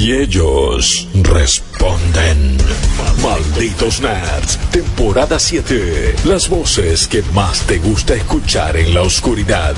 Y ellos responden. Malditos Nerds, temporada 7. Las voces que más te gusta escuchar en la oscuridad.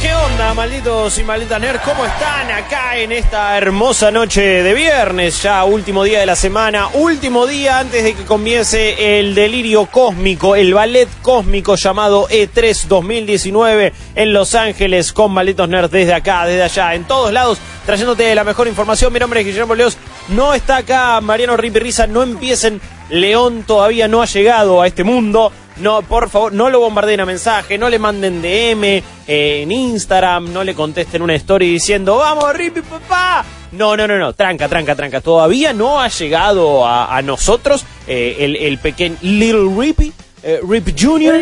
¿Qué onda, malditos y malditas nerds? ¿Cómo están acá en esta hermosa noche de viernes? Ya último día de la semana, último día antes de que comience el delirio cósmico, el ballet cósmico llamado E E3 2019 en Los Ángeles con malditos nerds desde acá, desde allá, en todos lados, trayéndote la mejor información. Mi nombre es Guillermo Leos, no está acá Mariano Ripirriza, no empiecen, León todavía no ha llegado a este mundo. No, por favor, no lo bombardeen a mensaje, no le manden DM eh, en Instagram, no le contesten una story diciendo, vamos, Rippy, papá. No, no, no, no, tranca, tranca, tranca. Todavía no ha llegado a, a nosotros eh, el, el pequeño Little Rippy. eh, Rip Jr.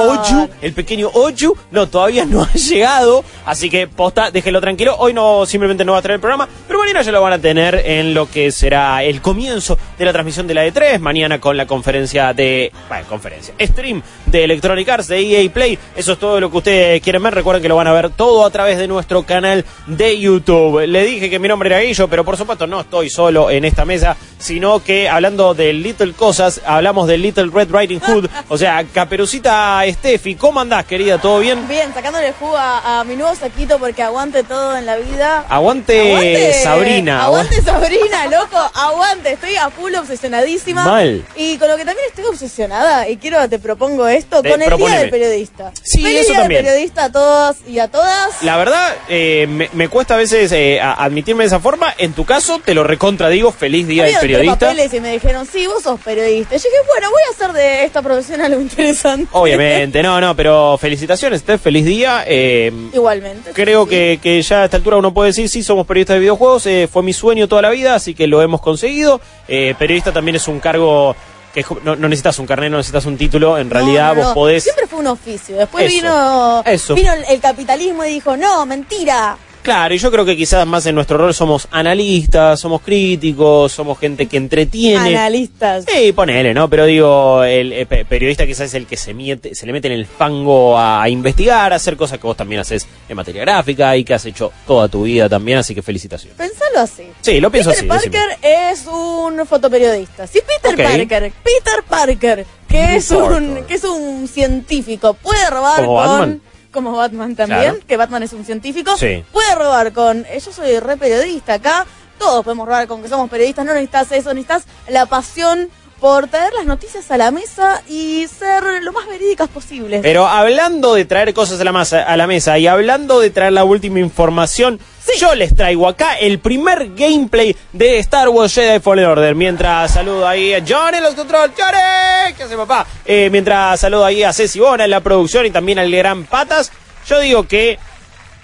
Oju, el pequeño Oju, no, todavía no ha llegado, así que posta, déjelo tranquilo, hoy no, simplemente no va a tener el programa, pero mañana ya lo van a tener en lo que será el comienzo de la transmisión de la E3, mañana con la conferencia de, bueno, conferencia, stream de Electronic Arts, de EA Play, eso es todo lo que ustedes quieren ver, recuerden que lo van a ver todo a través de nuestro canal de YouTube. Le dije que mi nombre era Guillo, pero por supuesto no estoy solo en esta mesa, sino que hablando de Little Cosas, hablamos de Little Red Riding Hood, o sea, Caperucita Steffi, ¿cómo andás, querida? ¿Todo bien? Bien, sacándole jugo a, a mi nuevo saquito porque aguante todo en la vida. Aguante, Sabrina. Aguante Sabrina, loco. Aguante. Estoy a full obsesionadísima. Mal. Y con lo que también estoy obsesionada, y quiero, te propongo esto, De- con el proponeme. Día del Periodista. Sí, Feliz eso Día también. del Periodista a todos y a todas. La verdad, eh, me, me cuesta a veces eh, a- admitirme de esa forma. En tu caso, te lo recontradigo. Feliz Día del Había Periodista. papeles y me dijeron, sí, vos sos periodista. Y yo dije, bueno, voy a hacer de esta profesión algo interesante. Obviamente, no, no, pero felicitaciones, Steph, feliz día. Eh, Igualmente. Creo sí. que, que ya a esta altura uno puede decir, sí, somos periodistas de videojuegos, eh, fue mi sueño toda la vida, así que lo hemos conseguido. Eh, periodista también es un cargo que no, no necesitas un carnet, no necesitas un título, en No, realidad no, vos podés... Siempre fue un oficio. Después Eso, vino, eso. vino el, el capitalismo y dijo, no, mentira. Claro, y yo creo que quizás más en nuestro rol somos analistas, somos críticos, somos gente que entretiene. Analistas. Sí, ponele, ¿no? Pero digo, el, eh, pe- periodista quizás es el que se, miete, se le mete en el fango a, a investigar, a hacer cosas que vos también haces en materia gráfica y que has hecho toda tu vida también, así que felicitaciones. Pensalo así. Sí, lo pienso Peter así. decime. Parker es un fotoperiodista. Si Peter. Parker, Peter Parker, que Peter es un que es un científico, puede robar Como con Batman. Como Batman también, Claro. que Batman es un científico, Sí. puede robar con eh, yo soy re periodista acá, todos podemos robar con que somos periodistas, no necesitas eso, necesitas la pasión por traer las noticias a la mesa y ser lo más verídicas posibles. Pero hablando de traer cosas a la, masa, a la mesa y hablando de traer la última información, yo les traigo acá el primer gameplay de Star Wars Jedi Fallen Order. Mientras saludo ahí a John en los controles. ¡Johnny! ¿Qué hace papá? Eh, mientras saludo ahí a Ceci Bona en la producción y también al Gran Patas, yo digo que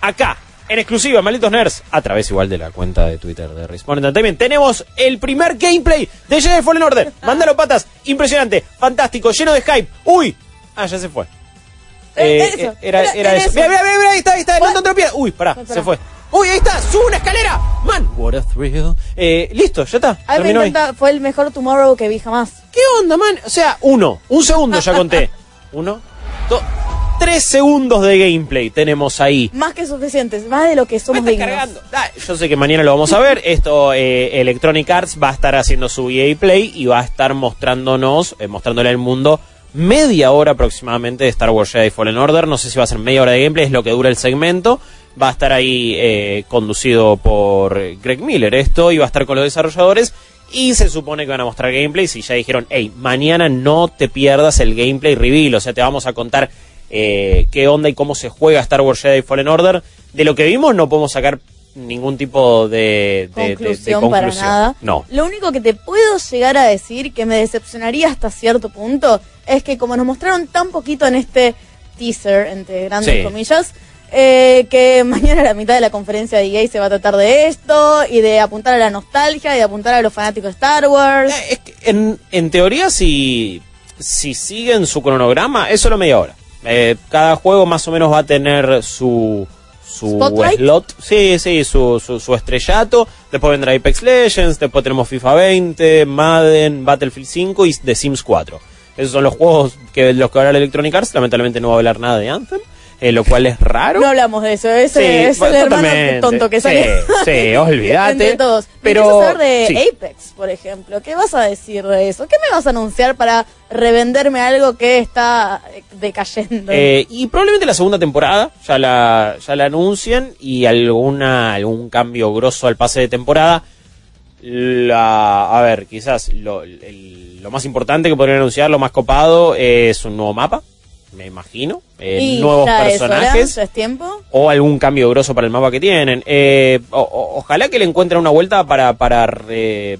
acá, en exclusiva, malditos nerds, a través igual de la cuenta de Twitter de Respawn Entertainment, tenemos el primer gameplay de Jedi Fallen Order. Mándalo patas, impresionante, fantástico, lleno de hype. ¡Uy! Ah, ya se fue. Eh, Eh, eso, era, era- era era eso. Mira, mira, mira, ahí está, ahí está, no piedra. Uy, pará, se fue. Uy, ahí está, sube una escalera. Man, what a thrill. Eh, listo, ya está. a mí me terminó ahí. encanta, fue el mejor Tomorrow que vi jamás. ¿Qué onda, man? O sea, uno, un segundo ya conté. Uno, dos, tres segundos de gameplay tenemos ahí. Más que suficientes, más de lo que somos dignos. cargando. Ah, yo sé que mañana lo vamos a ver. Esto, eh, Electronic Arts va a estar haciendo su EA Play y va a estar mostrándonos, eh, mostrándole al mundo media hora aproximadamente de Star Wars Jedi Fallen Order. No sé si va a ser media hora de gameplay, es lo que dura el segmento. Va a estar ahí eh, conducido por Greg Miller esto y va a estar con los desarrolladores. Y se supone que van a mostrar gameplay. Y ya dijeron, hey, mañana no te pierdas el gameplay reveal. O sea, te vamos a contar eh, qué onda y cómo se juega Star Wars Jedi Fallen Order. De lo que vimos no podemos sacar ningún tipo de, de- de- de conclusión, para nada. No. Lo único que te puedo llegar a decir que me decepcionaría hasta cierto punto es que como nos mostraron tan poquito en este teaser, entre grandes Sí. comillas, eh, que mañana a la mitad de la conferencia de EA se va a tratar de esto y de apuntar a la nostalgia y de apuntar a los fanáticos de Star Wars. Eh, es que en, en teoría, si, si siguen su cronograma, es solo media hora. Eh, cada juego más o menos va a tener su su ¿Spotlight? slot, sí, sí, su, su, su estrellato. Después vendrá Apex Legends, después tenemos FIFA 20, Madden, Battlefield 5 y The Sims 4. Esos son los juegos que de los que va a hablar Electronic Arts. Lamentablemente no va a hablar nada de Anthem, eh, lo cual es raro. No hablamos de eso, ese Sí, es el hermano tonto que Sí, sale. sí, olvídate. Entre todos. Pero- de sí. Apex, por ejemplo. ¿Qué vas a decir de eso? ¿Qué me vas a anunciar para revenderme algo que está eh, decayendo? Eh, y probablemente la segunda temporada ya la, ya la anuncien y alguna, algún cambio grosso al pase de temporada. La, a ver, quizás lo, el- lo más importante que podrían anunciar, lo más copado, es un nuevo mapa, me imagino. eh, nuevos personajes. tiempo. o algún cambio grosso para el mapa que tienen. Eh, o- o- ojalá que le encuentren una vuelta para, para re-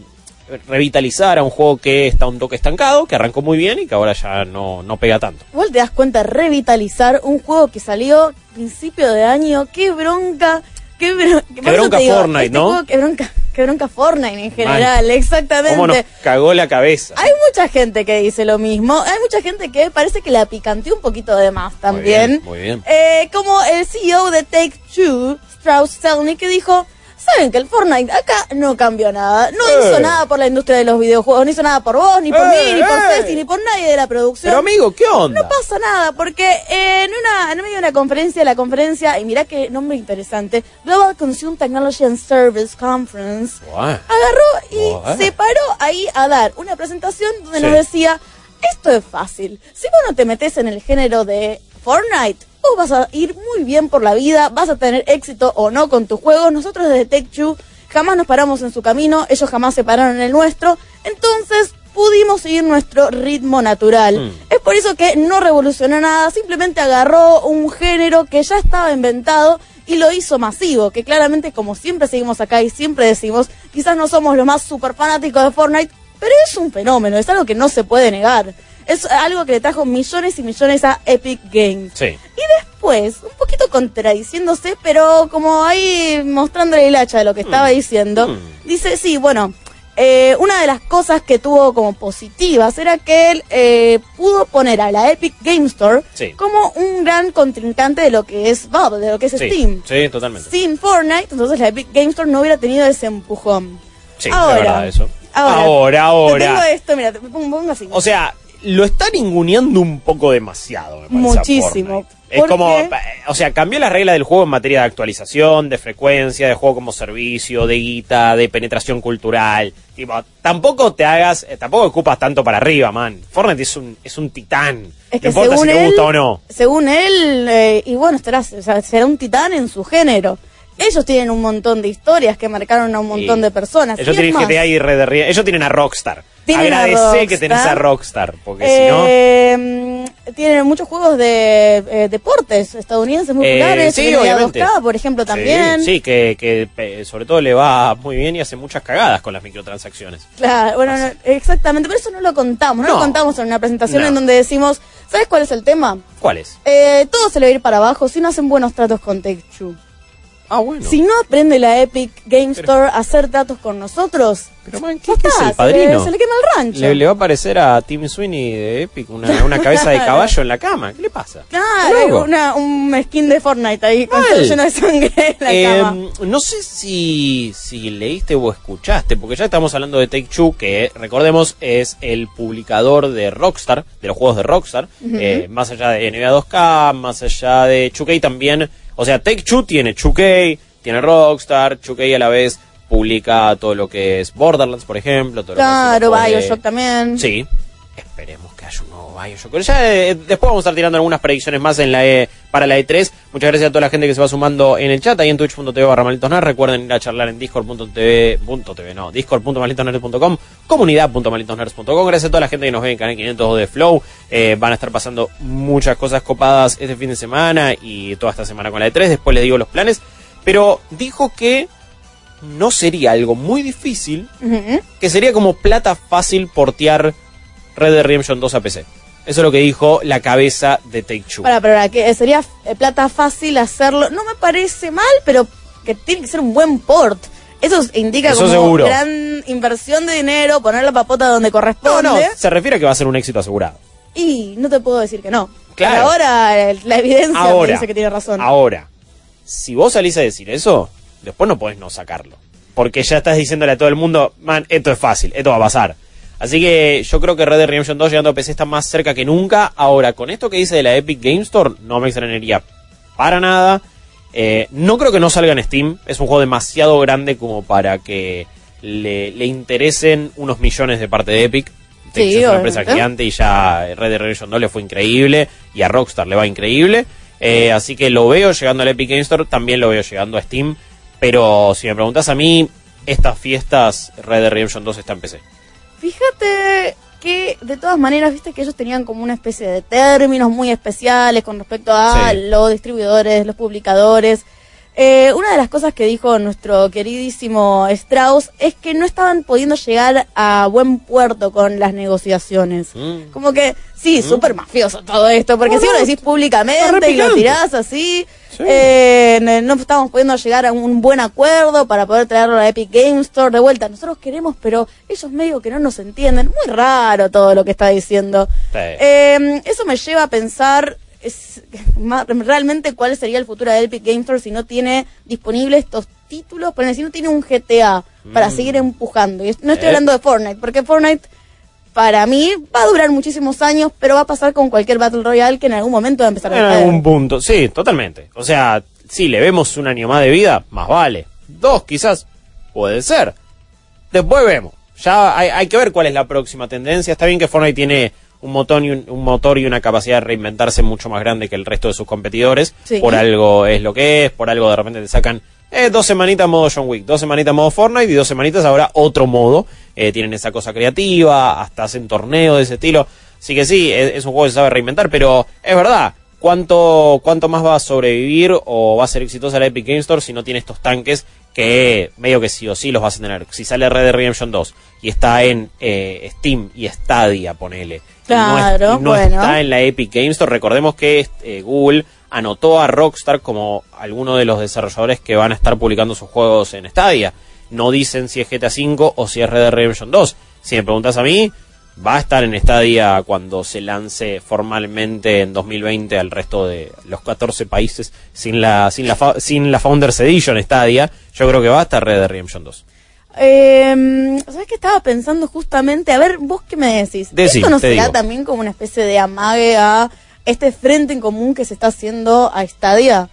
revitalizar a un juego que está un toque estancado, que arrancó muy bien y que ahora ya no, no pega tanto. Igual te das cuenta, revitalizar un juego que salió principio de año. Qué bronca. Qué, bro- bronca digo, Fortnite, este ¿no? juego, qué bronca, qué bronca Fortnite en general, ¿Cómo nos exactamente. cagó la cabeza? Hay mucha gente que dice lo mismo. Hay mucha gente que parece que la picanteó un poquito de más también. Muy bien, muy bien. Eh, como el CEO de Take Two, Strauss Zelnick, que dijo. Saben que el Fortnite acá no cambió nada. No Eh. hizo nada por la industria de los videojuegos. No hizo nada por vos, ni por Eh, mí, ni por eh. Ceci, ni por nadie de la producción. Pero amigo, ¿qué onda? No pasa nada, porque en una en medio de una conferencia, la conferencia, y mirá qué nombre interesante, Global Consumer Technology and Service Conference, agarró y se paró ahí a dar una presentación donde Sí. nos decía, esto es fácil, si vos no te metes en el género de Fortnite, vos vas a ir muy bien por la vida, vas a tener éxito o no con tu juego, nosotros desde Tech2 jamás nos paramos en su camino, ellos jamás se pararon en el nuestro, entonces pudimos seguir nuestro ritmo natural. Mm. Es por eso que no revolucionó nada, simplemente agarró un género que ya estaba inventado y lo hizo masivo, que claramente como siempre seguimos acá y siempre decimos, quizás no somos los más super fanáticos de Fortnite, pero es un fenómeno, es algo que no se puede negar. Es algo que le trajo millones y millones a Epic Games. Sí. Y después, un poquito contradiciéndose, pero como ahí mostrándole el hacha de lo que estaba diciendo, Mm. dice, sí, bueno, eh, una de las cosas que tuvo como positivas era que él eh, pudo poner a la Epic Game Store Sí. como un gran contrincante de lo que es Valve, de lo que es Sí, Steam. sí, totalmente. Sin Fortnite, entonces la Epic Game Store no hubiera tenido ese empujón. Sí, es ahora, verdad eso. Ahora, ahora. ahora. Te tengo esto, mira, te pongo así. O sea, lo está ninguneando un poco demasiado, me parece. Muchísimo. Es ¿Por como, qué? eh, o sea, cambió las reglas del juego en materia de actualización, de frecuencia, de juego como servicio, de guita, de penetración cultural. Tipo, tampoco te hagas, eh, tampoco ocupas tanto para arriba, man. Fortnite es un, es un titán. Es que no importa si según te él, gusta o no. según él, eh, y bueno, estará, o sea, será un titán en su género. Ellos tienen un montón de historias que marcaron a un montón de personas. Ellos tienen más, GTA y Red Dead. Ellos tienen a Rockstar. Tienen a Agradece que tenés a Rockstar. Porque si no... eh, tienen muchos juegos de eh, deportes estadounidenses muy Eh, populares. sí, obviamente. 2K, por ejemplo, también. Sí, sí, que, que sobre todo le va muy bien y hace muchas cagadas con las microtransacciones. Claro, bueno, no, exactamente, pero eso no lo contamos, no, No. lo contamos en una presentación No. en donde decimos, ¿sabes cuál es el tema? ¿Cuál es? Eh, todo se le va a ir para abajo si no hacen buenos tratos con Take-Two. Ah, bueno. Si no aprende la Epic Game Store a hacer tratos con nosotros, Pero, man, ¿qué, qué es está, el padrino? Se le, se le quema el rancho. Le, le va a parecer a Tim Sweeney de Epic una, una cabeza de caballo en la cama. ¿Qué le pasa? Claro, una, un skin de Fortnite ahí con lleno de sangre en la Eh, cama. no sé si, si leíste o escuchaste, porque ya estamos hablando de Take Two, que recordemos es el publicador de Rockstar, de los juegos de Rockstar, eh, más allá de NBA 2K, más allá de 2K también. O sea, Take Two tiene 2K, tiene Rockstar, 2K a la vez publica todo lo que es Borderlands, por ejemplo. Todo lo que es Claro, juegos de- Bioshock también. Sí. Esperemos que haya un nuevo Bioshock. Pero ya eh, después vamos a estar tirando algunas predicciones más en la E- para la E3. Muchas gracias a toda la gente que se va sumando en el chat, ahí en twitch.tv barra. Recuerden ir a charlar en discord.tv, TV, no, discord.malditosnerds.com, comunidad.malditosnerds.com. Gracias a toda la gente que nos ve en Canal 500 de Flow. Eh, van a estar pasando muchas cosas copadas este fin de semana y toda esta semana con la E3. Después les digo los planes. Pero dijo que no sería algo muy difícil que sería como plata fácil portear Red Dead Redemption 2 a PC. Eso es lo que dijo la cabeza de Take Two. Para, para, que sería eh, plata fácil hacerlo. No me parece mal, pero que tiene que ser un buen port. Eso indica Eso como seguro. gran inversión de dinero, poner la papota donde No, corresponde. no, se refiere a que va a ser un éxito asegurado. Y no te puedo decir que no. Claro. Pero ahora eh, la evidencia me Ahora, dice que tiene razón. Ahora, si vos salís a decir eso, después no podés no sacarlo. Porque ya estás diciéndole a todo el mundo, man, esto es fácil, esto va a pasar. Así que yo creo que Red Dead Redemption 2 llegando a PC está más cerca que nunca. Ahora, con esto que dice de la Epic Game Store, no me extrañaría para nada. Eh, no creo que no salga en Steam. Es un juego demasiado grande como para que le, le interesen unos millones de parte de Epic. Sí, es una empresa gigante y ya Red Dead Redemption 2 le fue increíble y a Rockstar le va increíble. Eh, así que lo veo llegando al Epic Game Store, también lo veo llegando a Steam. Pero si me preguntas a mí, estas fiestas Red Dead Redemption 2 está en PC. Fíjate que de todas maneras, viste que ellos tenían como una especie de términos muy especiales con respecto a Sí. los distribuidores, los publicadores. Eh, una de las cosas que dijo nuestro queridísimo Strauss es que no estaban pudiendo llegar a buen puerto con las negociaciones. Mm. Como que, sí, súper mafioso todo esto, porque si lo decís públicamente y lo tirás así, Sí. eh, no- estamos pudiendo llegar a un buen acuerdo para poder traerlo a la Epic Game Store de vuelta. Nosotros queremos, pero ellos medio que no nos entienden. Muy raro todo lo que está diciendo. Sí. Eh, eso me lleva a pensar es, realmente cuál sería el futuro de Epic Game Store si no tiene disponibles estos títulos, pero si no tiene un GTA para Mm. seguir empujando. Y no estoy Eh. hablando de Fortnite, porque Fortnite para mí va a durar muchísimos años, pero va a pasar con cualquier Battle Royale que en algún momento va a empezar a En caer. algún punto, sí, totalmente. O sea, si le vemos un año más de vida, más vale. Dos, quizás, puede ser. Después vemos. Ya hay, hay que ver cuál es la próxima tendencia. Está bien que Fortnite tiene un motor, y un, un motor y una capacidad de reinventarse mucho más grande que el resto de sus competidores. Sí. Por algo es lo que es, por algo de repente te sacan eh, dos semanitas modo John Wick, dos semanitas modo Fortnite y dos semanitas ahora otro modo. Eh, tienen esa cosa creativa, hasta hacen torneos de ese estilo. Así que sí, es, es un juego que se sabe reinventar, pero es verdad. ¿Cuánto, ¿Cuánto más va a sobrevivir o va a ser exitosa la Epic Game Store si no tiene estos tanques que medio que sí o sí los vas a tener? Si sale Red Dead Redemption 2 y está en eh, Steam y Stadia, ponele. no es- Claro, no bueno. está en la Epic Game Store. Recordemos que eh, Google anotó a Rockstar como alguno de los desarrolladores que van a estar publicando sus juegos en Stadia. No dicen si es GTA V o si es Red Dead Redemption 2. Si me preguntas a mí, va a estar en Stadia cuando se lance formalmente en 2020 al resto de los 14 países sin la sin la sin la Founders Edition Stadia. Yo creo que va a estar Red Dead Redemption 2. Eh, ¿Sabes qué estaba pensando justamente? A ver, vos qué me decís. Decí, ¿Esto no será digo. también como una especie de amague a este frente en común que se está haciendo a Stadia?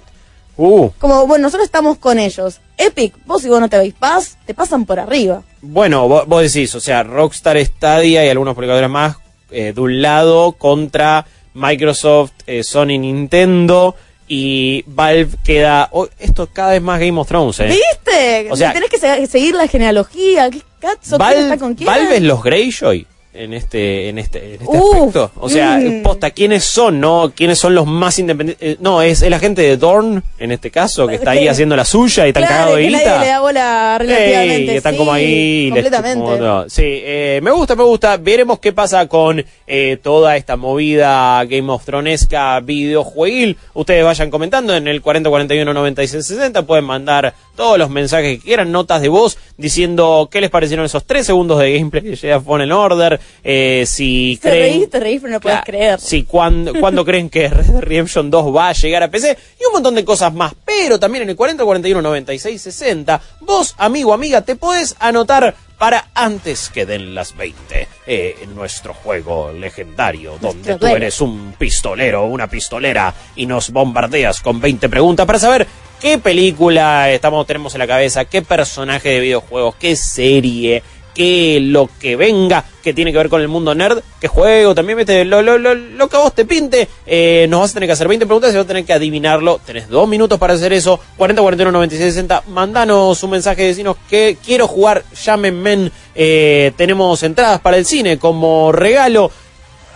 Uh, Como, bueno, nosotros estamos con ellos. Epic, vos y vos no te veis paz, te pasan por arriba. Bueno, vos, vos decís, o sea, Rockstar Stadia y algunos publicadores más eh, de un lado contra Microsoft, eh, Sony, Nintendo y Valve queda... oh, esto cada vez más Game of Thrones, ¿eh? ¿Viste? O sea- Tenés que se- seguir la genealogía. ¿Qué cazzo? ¿Quién Valve, está con quién? Valve es los Greyjoy en este en este, en este Uf, aspecto. O sea, mm. posta, ¿quiénes son, no? ¿Quiénes son los más independientes? Eh, no, es el agente de Dorn, en este caso, que está ahí haciendo la suya y están Claro, cagados de nadie guita. le da bola relativamente. Ey, están sí, como ahí. les Completamente. chupan como- no. Sí, eh, me gusta, me gusta. Veremos qué pasa con eh, toda esta movida Game of Thronesca videojueguil. Ustedes vayan comentando en el 4041 96 60. Pueden mandar todos los mensajes que quieran, notas de voz, diciendo qué les parecieron esos tres segundos de gameplay de Jedi Fallen Order. Eh, si Te creen. reís, te reís, pero no puedes Claro, creer. Sí, cuando, cuando creen que Red Dead Redemption 2 va a llegar a PC y un montón de cosas más. Pero también en el 40 41 96 60, vos, amigo, amiga, te podés anotar para antes que den las 20 eh, en nuestro juego legendario, donde tú eres un pistolero o una pistolera y nos bombardeas con 20 preguntas para saber qué película estamos tenemos en la cabeza, qué personaje de videojuegos, qué serie, qué lo que venga que tiene que ver con el mundo nerd, qué juego, también vete lo, lo, lo, lo que a vos te pinte, eh, nos vas a tener que hacer 20 preguntas y vas a tener que adivinarlo, tenés dos minutos para hacer eso, 40 41 96 60, mandanos un mensaje, decinos que quiero jugar, llámenme, eh, tenemos entradas para el cine como regalo,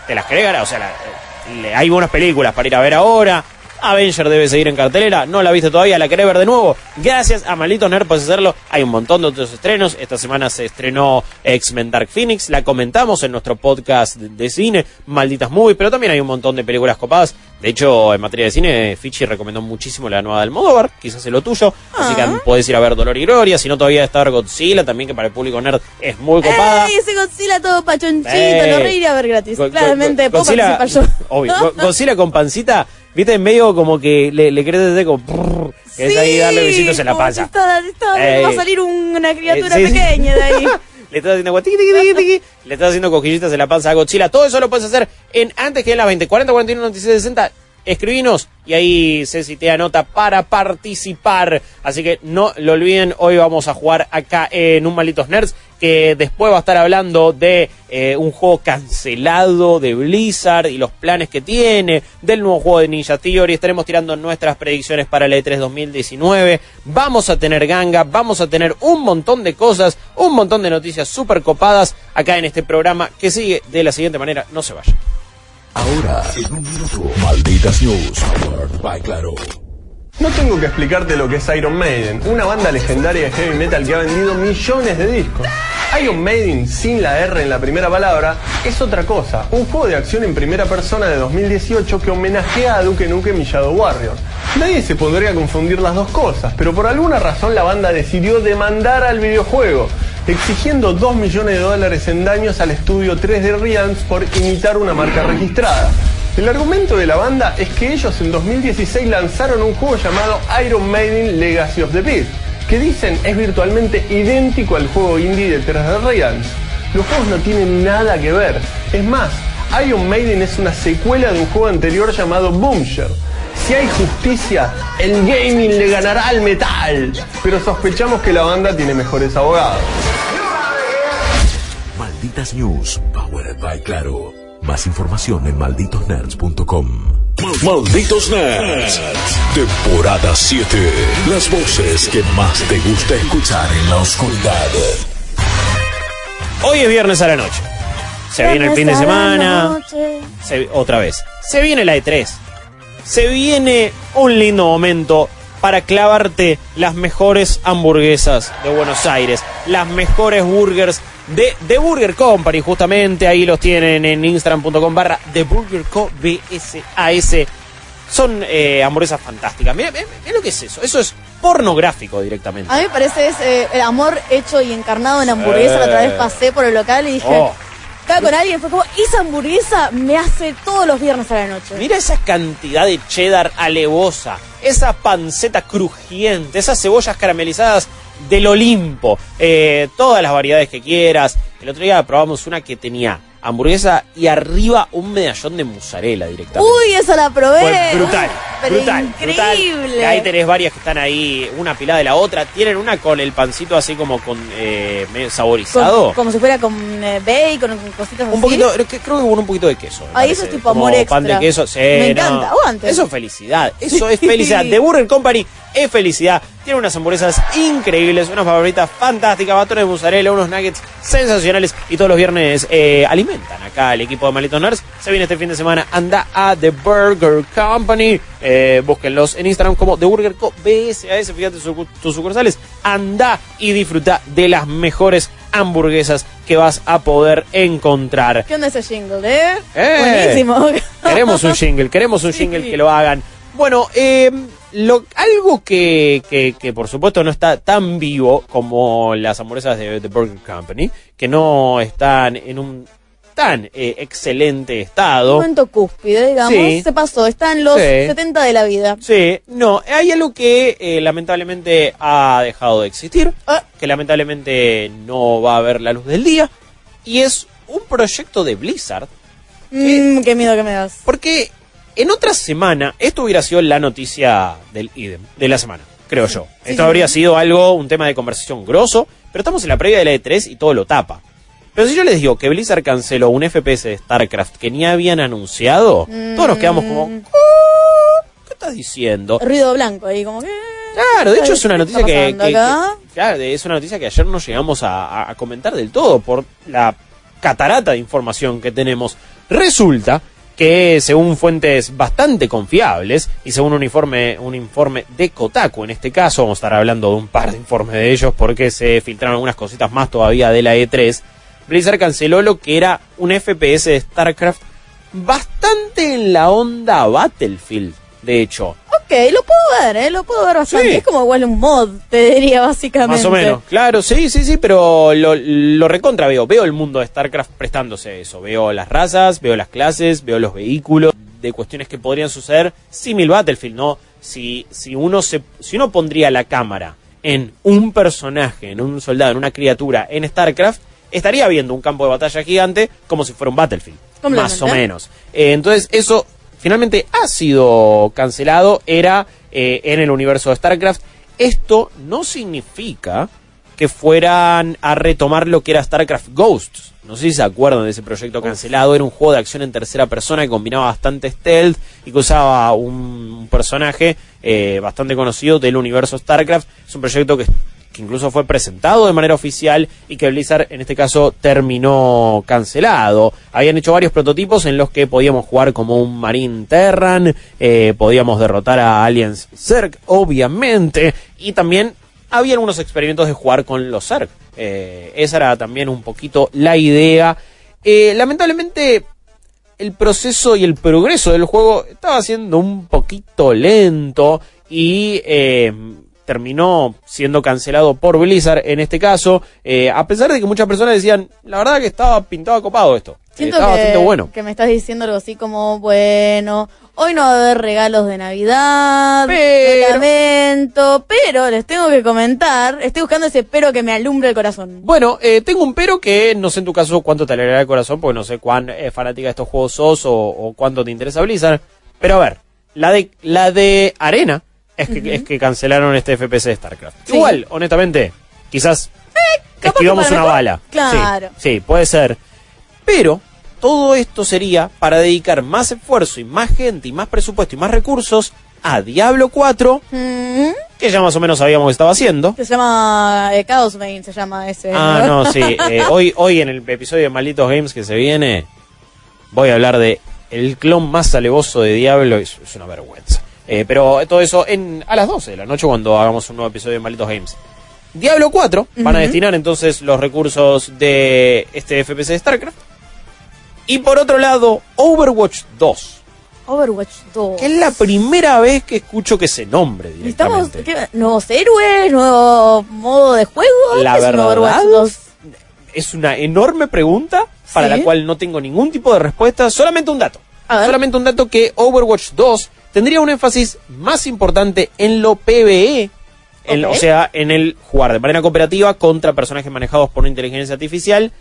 te las querés o sea, la- le- hay buenas películas para ir a ver ahora. Avenger debe seguir en cartelera. No la viste todavía, la querés ver de nuevo. Gracias a Malditos Nerd puedes hacerlo. Hay un montón de otros estrenos. Esta semana se estrenó X-Men Dark Phoenix. La comentamos en nuestro podcast de, cine, Malditas Movies. Pero también hay un montón de películas copadas. De hecho, en materia de cine, Fichi recomendó muchísimo la nueva del Almodóvar. Quizás es lo tuyo. Así que Ah. podés ir a ver Dolor y Gloria. Si no, todavía está Godzilla. También que para el público nerd es muy copada. ¡Ey! Ese Godzilla todo pachonchito, Eh. lo reiría a ver gratis. Go- go- Claramente, go- puedo Godzilla, participar yo. obvio, Go- Godzilla con pancita, viste, en medio como que le, le querés desde como, brrr, que es ahí darle besitos en la panza. está- está- Ey. va a salir una criatura Eh, sí, sí. pequeña de ahí. Le estás haciendo tiqui, tiqui, tiqui, le estás haciendo cosquillitas en la panza a Godzilla. Todo eso lo puedes hacer en antes que en las 20, 40, 41, 96, 60. Escribinos y ahí Ceci te anota para participar. Así que no lo olviden, hoy vamos a jugar acá en Un Malitos Nerds, que después va a estar hablando de eh, un juego cancelado de Blizzard y los planes que tiene, del nuevo juego de Ninja Theory. Estaremos tirando nuestras predicciones para el E E3 2019. Vamos a tener ganga, vamos a tener un montón de cosas, un montón de noticias súper copadas acá en este programa que sigue de la siguiente manera. No se vayan. Ahora, en un minuto, Malditas News, powered by Claro. No tengo que explicarte lo que es Iron Maiden, una banda legendaria de heavy metal que ha vendido millones de discos. Iron Maiden, sin la R en la primera palabra, es otra cosa, un juego de acción en primera persona de 2018 que homenajea a Duke Nukem y Shadow Warrior. Nadie se podría confundir las dos cosas, pero por alguna razón la banda decidió demandar al videojuego, exigiendo 2 millones de dólares en daños al estudio 3D Realms por imitar una marca registrada. El argumento de la banda es que ellos en 2016 lanzaron un juego llamado Iron Maiden Legacy of the Beast, que dicen es virtualmente idéntico al juego indie de 3D Realms. Los juegos no tienen nada que ver. Es más, Iron Maiden es una secuela de un juego anterior llamado Boomshare. Si hay justicia, el gaming le ganará al metal. Pero sospechamos que la banda tiene mejores abogados. Malditas News, powered by Claro. Más información en malditosnerds.com. Malditos Nerds. Temporada 7. Las voces que más te gusta escuchar en la oscuridad. Hoy es viernes a la noche. Se viene el fin de semana. Se- otra vez. Se viene la E3. Se viene un lindo momento para clavarte las mejores hamburguesas de Buenos Aires. Las mejores burgers de The Burger Company. Justamente ahí los tienen en instagram.com barra The Burger Co. BSAS. Son eh, hamburguesas fantásticas. Mira, lo que es eso. Eso es pornográfico directamente. A mí me parece es eh, el amor hecho y encarnado en hamburguesa. La otra vez pasé por el local y dije, Oh. Estaba con alguien, fue como, esa hamburguesa me hace todos los viernes a la noche. Mira esa cantidad de cheddar alevosa, esa panceta crujiente, esas cebollas caramelizadas del Olimpo, eh, todas las variedades que quieras. El otro día probamos una que tenía hamburguesa y arriba un medallón de mozzarella directamente. Uy, esa la probé. Fue brutal, brutal, brutal. increíble. Y ahí tenés varias que están ahí, una pilada de la otra. Tienen una con el pancito así como con eh, medio saborizado. Con- como si fuera con eh, bacon, con cositas así. Un poquito, creo que con un poquito de queso. me Ahí eso es tipo como amor Pan de extra. queso, sí, Me no. encanta, aguante. Eso es felicidad, eso es felicidad. The Burger Company es felicidad. Tiene unas hamburguesas increíbles, unas favoritas fantásticas, batones de mozzarella, unos nuggets sensacionales y todos los viernes eh, alimentan acá el equipo de Malitos Nerds. Se viene este fin de semana, anda a The Burger Company. Eh, búsquenlos en Instagram como The Burger Co. BSAS, fíjate su- tus sucursales. Anda y disfruta de las mejores hamburguesas que vas a poder encontrar. ¿Qué onda ese jingle, eh? ¡Eh! Buenísimo. Queremos un jingle, queremos un Sí. jingle que lo hagan. Bueno, eh, lo, algo que, que, que por supuesto no está tan vivo como las hamburguesas de The Burger Company, que no están en un tan eh, excelente estado. Momento cúspide, digamos. Sí. Se pasó, está en los Sí. 70 de la vida. Sí, no, hay algo que eh, lamentablemente ha dejado de existir, Ah. que lamentablemente no va a ver la luz del día, y es un proyecto de Blizzard Mm, qué miedo que me das. Porque en otra semana, esto hubiera sido la noticia del IDEM, de la semana, creo yo. Sí, esto sí. habría sido algo, un tema de conversación grosso, pero estamos en la previa de la E3 y todo lo tapa. Pero si yo les digo que Blizzard canceló un FPS de StarCraft que ni habían anunciado, todos nos quedamos como, Mm. "Oh, ¿qué estás diciendo? Ruido blanco ahí, como que. Claro, de hecho es una ¿Qué noticia que, claro, es una noticia que ayer no llegamos a comentar del todo por la catarata de información que tenemos. Resulta que según fuentes bastante confiables y según un informe, un informe de Kotaku en este caso, vamos a estar hablando de un par de informes de ellos porque se filtraron algunas cositas más todavía de la E3, Blizzard canceló lo que era un FPS de StarCraft bastante en la onda Battlefield, de hecho. Ok, lo puedo ver, ¿eh? Lo puedo ver bastante. Sí. Es como igual un mod, te diría básicamente. Más o menos, claro, sí, sí, sí, pero lo, lo recontra veo. Veo el mundo de StarCraft prestándose a eso. Veo las razas, veo las clases, veo los vehículos, de cuestiones que podrían suceder simil Battlefield, ¿no? Si, si, uno se, si uno pondría la cámara en un personaje, en un soldado, en una criatura en StarCraft, estaría viendo un campo de batalla gigante como si fuera un Battlefield. Más o menos. Eh, entonces, eso finalmente ha sido cancelado. Era eh, en el universo de StarCraft. Esto no significa que fueran a retomar lo que era StarCraft Ghosts. No sé si se acuerdan de ese proyecto cancelado. Era un juego de acción en tercera persona que combinaba bastante stealth y que usaba un personaje eh, bastante conocido del universo StarCraft. Es un proyecto que, que incluso fue presentado de manera oficial y que Blizzard en este caso terminó cancelado. Habían hecho varios prototipos en los que podíamos jugar como un Marine Terran, eh, podíamos derrotar a aliens Zerg, obviamente, y también había algunos experimentos de jugar con los Zerg. Eh, esa era también un poquito la idea. Eh, lamentablemente, el proceso y el progreso del juego estaba siendo un poquito lento y eh, terminó siendo cancelado por Blizzard en este caso, eh, a pesar de que muchas personas decían, la verdad que estaba pintado copado esto. Siento estaba que, bastante bueno. que me estás diciendo algo así como, bueno, hoy no va a haber regalos de Navidad, Pero- reglamento, pero les tengo que comentar, estoy buscando ese pero que me alumbre el corazón. Bueno, eh, tengo un pero que no sé en tu caso cuánto te alegrará el corazón, porque no sé cuán eh, fanática de estos juegos sos o, o cuánto te interesa Blizzard. Pero a ver, la de, la de Arena es que, es que cancelaron este FPS de StarCraft. Sí. Igual, honestamente, quizás capaz esquivamos una bala. Claro. Sí, sí, puede ser. Pero todo esto sería para dedicar más esfuerzo y más gente y más presupuesto y más recursos a Diablo 4, Mm, que ya más o menos sabíamos que estaba haciendo. se llama eh, Chaos Bane, se llama ese. Ah, no, sí. eh, hoy, hoy en el episodio de Malditos Games que se viene, voy a hablar de el clon más alevoso de Diablo. Es, es una vergüenza. Eh, pero todo eso en, a las 12 de la noche cuando hagamos un nuevo episodio de Malditos Games. Diablo 4 van a destinar entonces los recursos de este FPS de StarCraft. Y por otro lado, Overwatch 2. Overwatch 2. Que es la primera vez que escucho que se nombre directamente. ¿qué? nuevos héroes, nuevo modo de juego. La ¿Qué es verdad, Overwatch 2? es una enorme pregunta para la cual no tengo ningún tipo de respuesta, solamente un dato. Solamente un dato que Overwatch 2 tendría un énfasis más importante en lo PvE, en- o sea, en el jugar de manera cooperativa contra personajes manejados por una inteligencia artificial,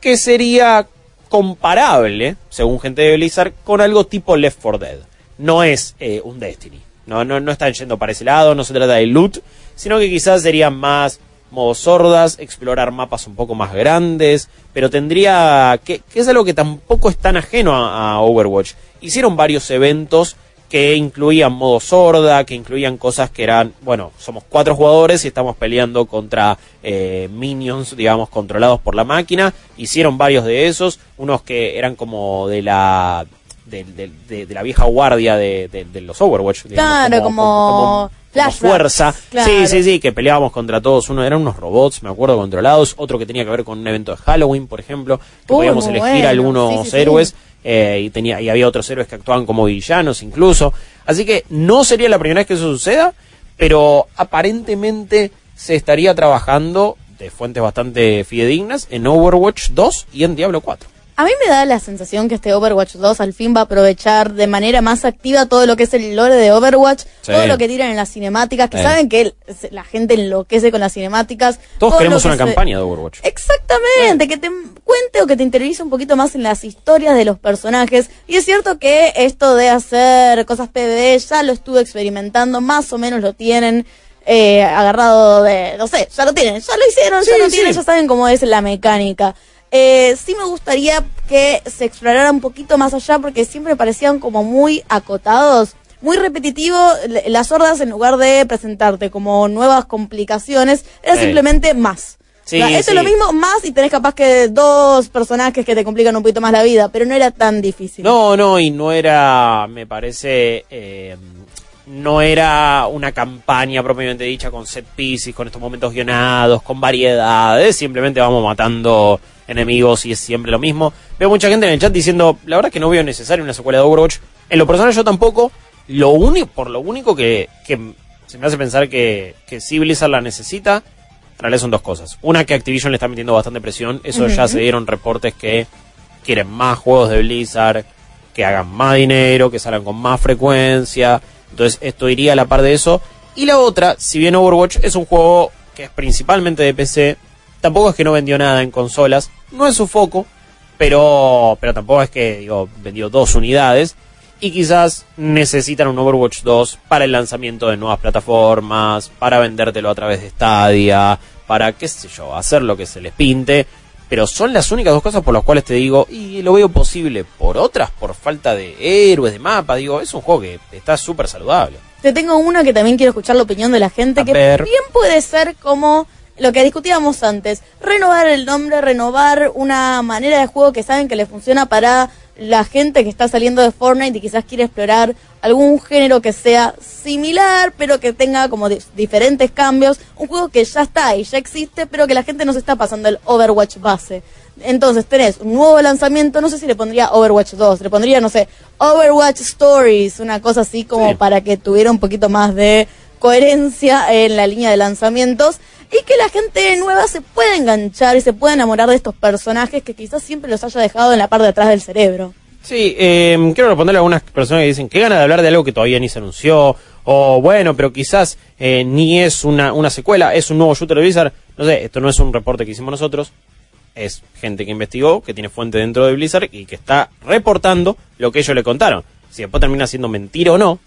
que sería comparable, según gente de Blizzard, con algo tipo Left 4 Dead. No es eh, un Destiny. No, no, no están yendo para ese lado, no se trata de loot, sino que quizás serían más modos sordas, explorar mapas un poco más grandes, pero tendría que, que es algo que tampoco es tan ajeno a, a Overwatch. Hicieron varios eventos que incluían modo sorda, que incluían cosas que eran, bueno, somos cuatro jugadores y estamos peleando contra eh, minions, digamos, controlados por la máquina. Hicieron varios de esos, unos que eran como de la de, de- de- de la vieja guardia de, los Overwatch. digamos, Claro, como fuerza. claro. Sí, sí, sí, que peleábamos contra todos. Uno eran unos robots, me acuerdo, controlados. Otro que tenía que ver con un evento de Halloween, por ejemplo, que Uy, podíamos elegir bueno. algunos Sí, sí, sí. Eh, y tenía y había otros héroes que actuaban como villanos incluso. Así que no sería la primera vez que eso suceda, pero aparentemente se estaría trabajando de fuentes bastante fidedignas en Overwatch 2 y en Diablo 4. A mí me da la sensación que este Overwatch 2 al fin va a aprovechar de manera más activa todo lo que es el lore de Overwatch, Sí. todo lo que tiran en las cinemáticas, que Sí. saben que la gente enloquece con las cinemáticas. Todos todo queremos una se- campaña de Overwatch. Exactamente, que te cuente o que te interiorice un poquito más en las historias de los personajes. Y es cierto que esto de hacer cosas PvE ya lo estuve experimentando, más o menos lo tienen eh, agarrado de, no sé, ya lo tienen, ya lo hicieron, ya lo tienen, ya saben cómo es la mecánica. Eh, sí me gustaría que se explorara un poquito más allá porque siempre parecían como muy acotados, muy repetitivo. Las hordas en lugar de presentarte como nuevas complicaciones, era Sí. simplemente más. Sí, O sea, esto sí. es lo mismo, más y tenés capaz que dos personajes que te complican un poquito más la vida, pero no era tan difícil. No, no, y no era, me parece, eh, no era una campaña propiamente dicha con set pieces, con estos momentos guionados, con variedades, simplemente vamos matando enemigos y es siempre lo mismo. Veo mucha gente en el chat diciendo, la verdad es que no veo necesario una secuela de Overwatch. En lo personal yo tampoco, lo único, por lo único que, que se me hace pensar que, que sí Blizzard la necesita, en realidad son dos cosas. Una que Activision le está metiendo bastante presión, eso ya se dieron reportes que quieren más juegos de Blizzard, que hagan más dinero, que salgan con más frecuencia. Entonces esto iría a la par de eso. Y la otra, si bien Overwatch es un juego que es principalmente de PC, tampoco es que no vendió nada en consolas, no es su foco, pero, pero tampoco es que digo, vendió dos unidades. Y quizás necesitan un Overwatch 2 para el lanzamiento de nuevas plataformas, para vendértelo a través de Stadia, para qué sé yo, hacer lo que se les pinte. Pero son las únicas dos cosas por las cuales te digo, y lo veo posible. Por otras, por falta de héroes, de mapa, digo, es un juego que está súper saludable. Te tengo una que también quiero escuchar la opinión de la gente, A que ver. bien puede ser como lo que discutíamos antes, renovar el nombre, renovar una manera de juego que saben que le funciona para la gente que está saliendo de Fortnite y quizás quiere explorar algún género que sea similar, pero que tenga como di- diferentes cambios, un juego que ya está ahí, ya existe, pero que la gente no se está pasando el Overwatch base. Entonces tenés un nuevo lanzamiento, no sé si le pondría Overwatch 2, le pondría, no sé, Overwatch Stories, una cosa así como Sí. para que tuviera un poquito más de coherencia en la línea de lanzamientos y que la gente nueva se pueda enganchar y se pueda enamorar de estos personajes que quizás siempre los haya dejado en la parte de atrás del cerebro. Sí, eh, quiero responderle a algunas personas que dicen que gana de hablar de algo que todavía ni se anunció, o bueno, pero quizás eh, ni es una, una secuela, es un nuevo shooter de Blizzard. No sé, esto no es un reporte que hicimos nosotros, es gente que investigó, que tiene fuente dentro de Blizzard y que está reportando lo que ellos le contaron. Si después termina siendo mentira o no,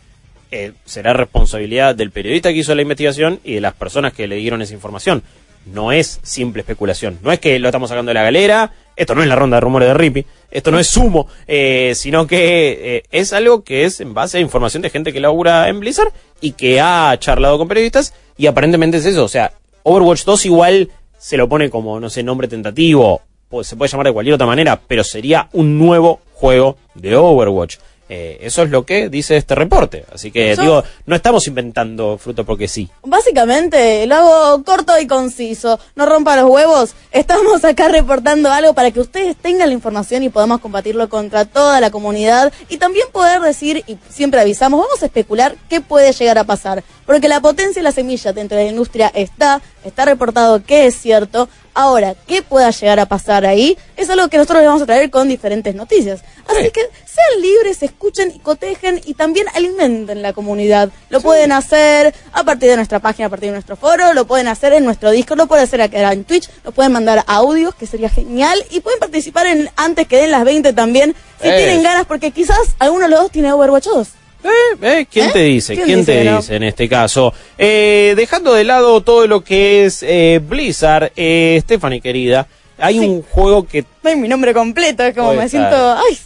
eh, será responsabilidad del periodista que hizo la investigación y de las personas que le dieron esa información. No es simple especulación. No es que lo estamos sacando de la galera. Esto no es la ronda de rumores de Rippy. Esto no es sumo. eh, sino que eh, es algo que es en base a información de gente que labura en Blizzard y que ha charlado con periodistas. Y aparentemente es eso. O sea, Overwatch 2 igual se lo pone como, no sé, nombre tentativo. Se puede llamar de cualquier otra manera. Pero sería un nuevo juego de Overwatch. Eh, eso es lo que dice este reporte. Así que Yo- digo, no estamos inventando fruto porque sí. Básicamente, lo hago corto y conciso. No rompa los huevos. Estamos acá reportando algo para que ustedes tengan la información y podamos combatirlo contra toda la comunidad. Y también poder decir, y siempre avisamos, vamos a especular qué puede llegar a pasar. Porque la potencia y la semilla dentro de la industria está, está reportado que es cierto. Ahora, ¿qué pueda llegar a pasar ahí? Es algo que nosotros les vamos a traer con diferentes noticias. Así Sí. que sean libres, escuchen y cotejen y también alimenten la comunidad. Lo pueden hacer a partir de nuestra página, a partir de nuestro foro, lo pueden hacer en nuestro disco, lo pueden hacer acá en Twitch, nos pueden mandar audios, que sería genial, y pueden participar en antes que den las 20 también, si tienen ganas, porque quizás alguno de los dos tiene Overwatch 2. Eh, eh, ¿Quién ¿Eh? te dice? ¿Quién, ¿Quién te dice que no? dice en este caso? Eh, dejando de lado todo lo que es eh, Blizzard, eh, Stephanie querida, hay Sí. un juego que... No mi nombre completo, es como me estar. siento... Ay,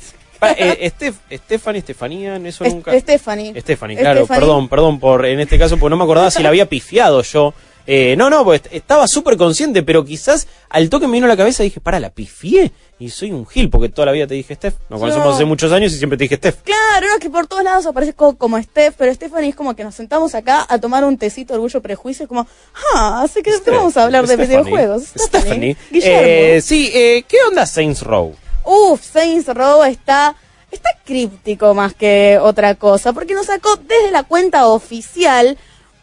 Steph- Stephanie, Estefanía, eso Es- nunca... Stephanie. Stephanie, claro, perdón, perdón por en este caso, porque no me acordaba si la había pifiado yo. Eh, no, no, pues estaba súper consciente, pero quizás al toque me vino a la cabeza y dije, para, la pifié. Y soy un gil, porque toda la vida te dije Steph. Nos conocemos No. hace muchos años y siempre te dije Steph. Claro, no, que por todos lados aparece co- como Steph, pero Stephanie es como que nos sentamos acá a tomar un tecito orgullo prejuicio, como, ah, así que Steph, vamos a hablar de Stephanie. videojuegos. Stephanie. Guillermo. Eh, sí, eh, ¿qué onda Saints Row? Uf, Saints Row está, está críptico más que otra cosa, porque nos sacó desde la cuenta oficial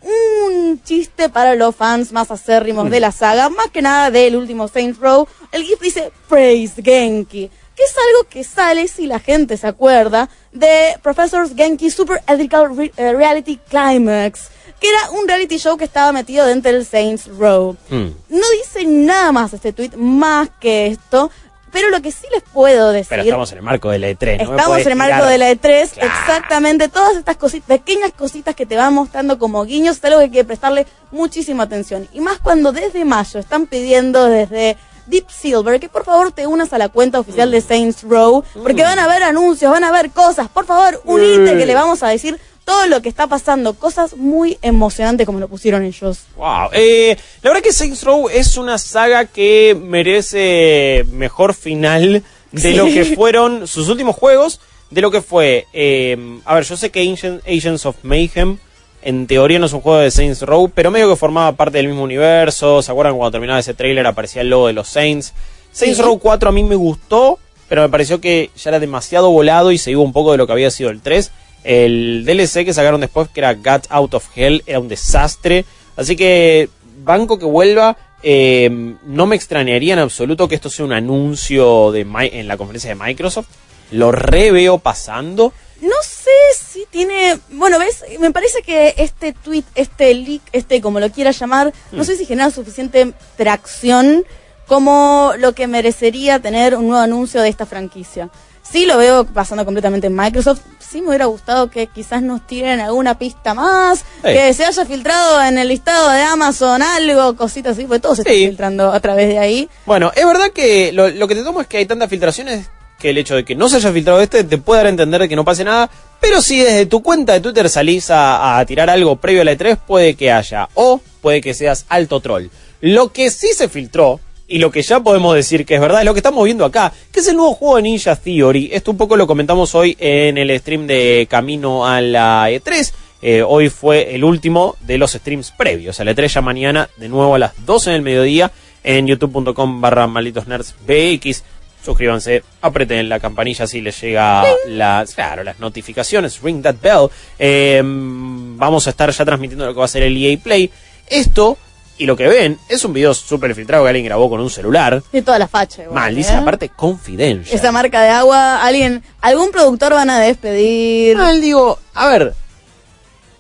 un chiste para los fans más acérrimos de la saga, más que nada del último Saints Row. El GIF dice Praise Genki, que es algo que sale si la gente se acuerda de Professor's Genki Super Ethical Re- eh, Reality Climax, que era un reality show que estaba metido dentro del Saints Row. Mm. No dice nada más este tweet más que esto, pero lo que sí les puedo decir. Pero estamos en el marco de la E3. no Estamos en el marco tirar- de la E3, Claro. exactamente. Todas estas cositas, pequeñas cositas que te van mostrando como guiños, es algo que hay que prestarle muchísima atención. Y más cuando desde mayo están pidiendo desde Deep Silver que por favor te unas a la cuenta oficial Mm. de Saints Row, porque van a haber anuncios, van a haber cosas. Por favor, unite Mm. que le vamos a decir todo lo que está pasando, cosas muy emocionantes como lo pusieron ellos. Wow. Eh, la verdad que Saints Row es una saga que merece mejor final de Sí. lo que fueron sus últimos juegos, de lo que fue... eh, a ver, yo sé que Agents of Mayhem en teoría no es un juego de Saints Row, pero medio que formaba parte del mismo universo. ¿Se acuerdan cuando terminaba ese tráiler aparecía el logo de los Saints? Saints Sí. Row 4 a mí me gustó, pero me pareció que ya era demasiado volado y se iba un poco de lo que había sido el 3. El DLC que sacaron después, que era Got Out of Hell, era un desastre. Así que, banco que vuelva. eh, no me extrañaría en absoluto que esto sea un anuncio de en la conferencia de Microsoft. Lo reveo pasando. No sé si tiene. Bueno, ves, me parece que este tweet, este leak, este como lo quieras llamar, no sé si genera suficiente tracción como lo que merecería tener un nuevo anuncio de esta franquicia. Sí lo veo pasando completamente en Microsoft. Sí me hubiera gustado que quizás nos tiren alguna pista más, que se haya filtrado en el listado de Amazon algo, cositas así, porque todo se está filtrando a través de ahí. Bueno, es verdad que lo, lo que te tomo es que hay tantas filtraciones que el hecho de que no se haya filtrado este te puede dar a entender de que no pase nada, pero si desde tu cuenta de Twitter salís a, a tirar algo previo a la E3, puede que haya, o puede que seas alto troll. Lo que sí se filtró, y lo que ya podemos decir que es verdad, es lo que estamos viendo acá, que es el nuevo juego de Ninja Theory. Esto un poco lo comentamos hoy en el stream de Camino a la E3. Eh, hoy fue el último de los streams previos. A la E3 ya mañana, de nuevo a las 12 del mediodía, en youtube.com barra malditos nerds BX. Suscríbanse, aprieten la campanilla si les llega las, claro, las notificaciones, ring that bell. Eh, vamos a estar ya transmitiendo lo que va a ser el EA Play. Esto, y lo que ven, es un video súper filtrado que alguien grabó con un celular. De toda la facha. igual, Mal, dice ¿eh? aparte confidential. Esa marca de agua, alguien, algún productor van a despedir. Mal, digo, a ver,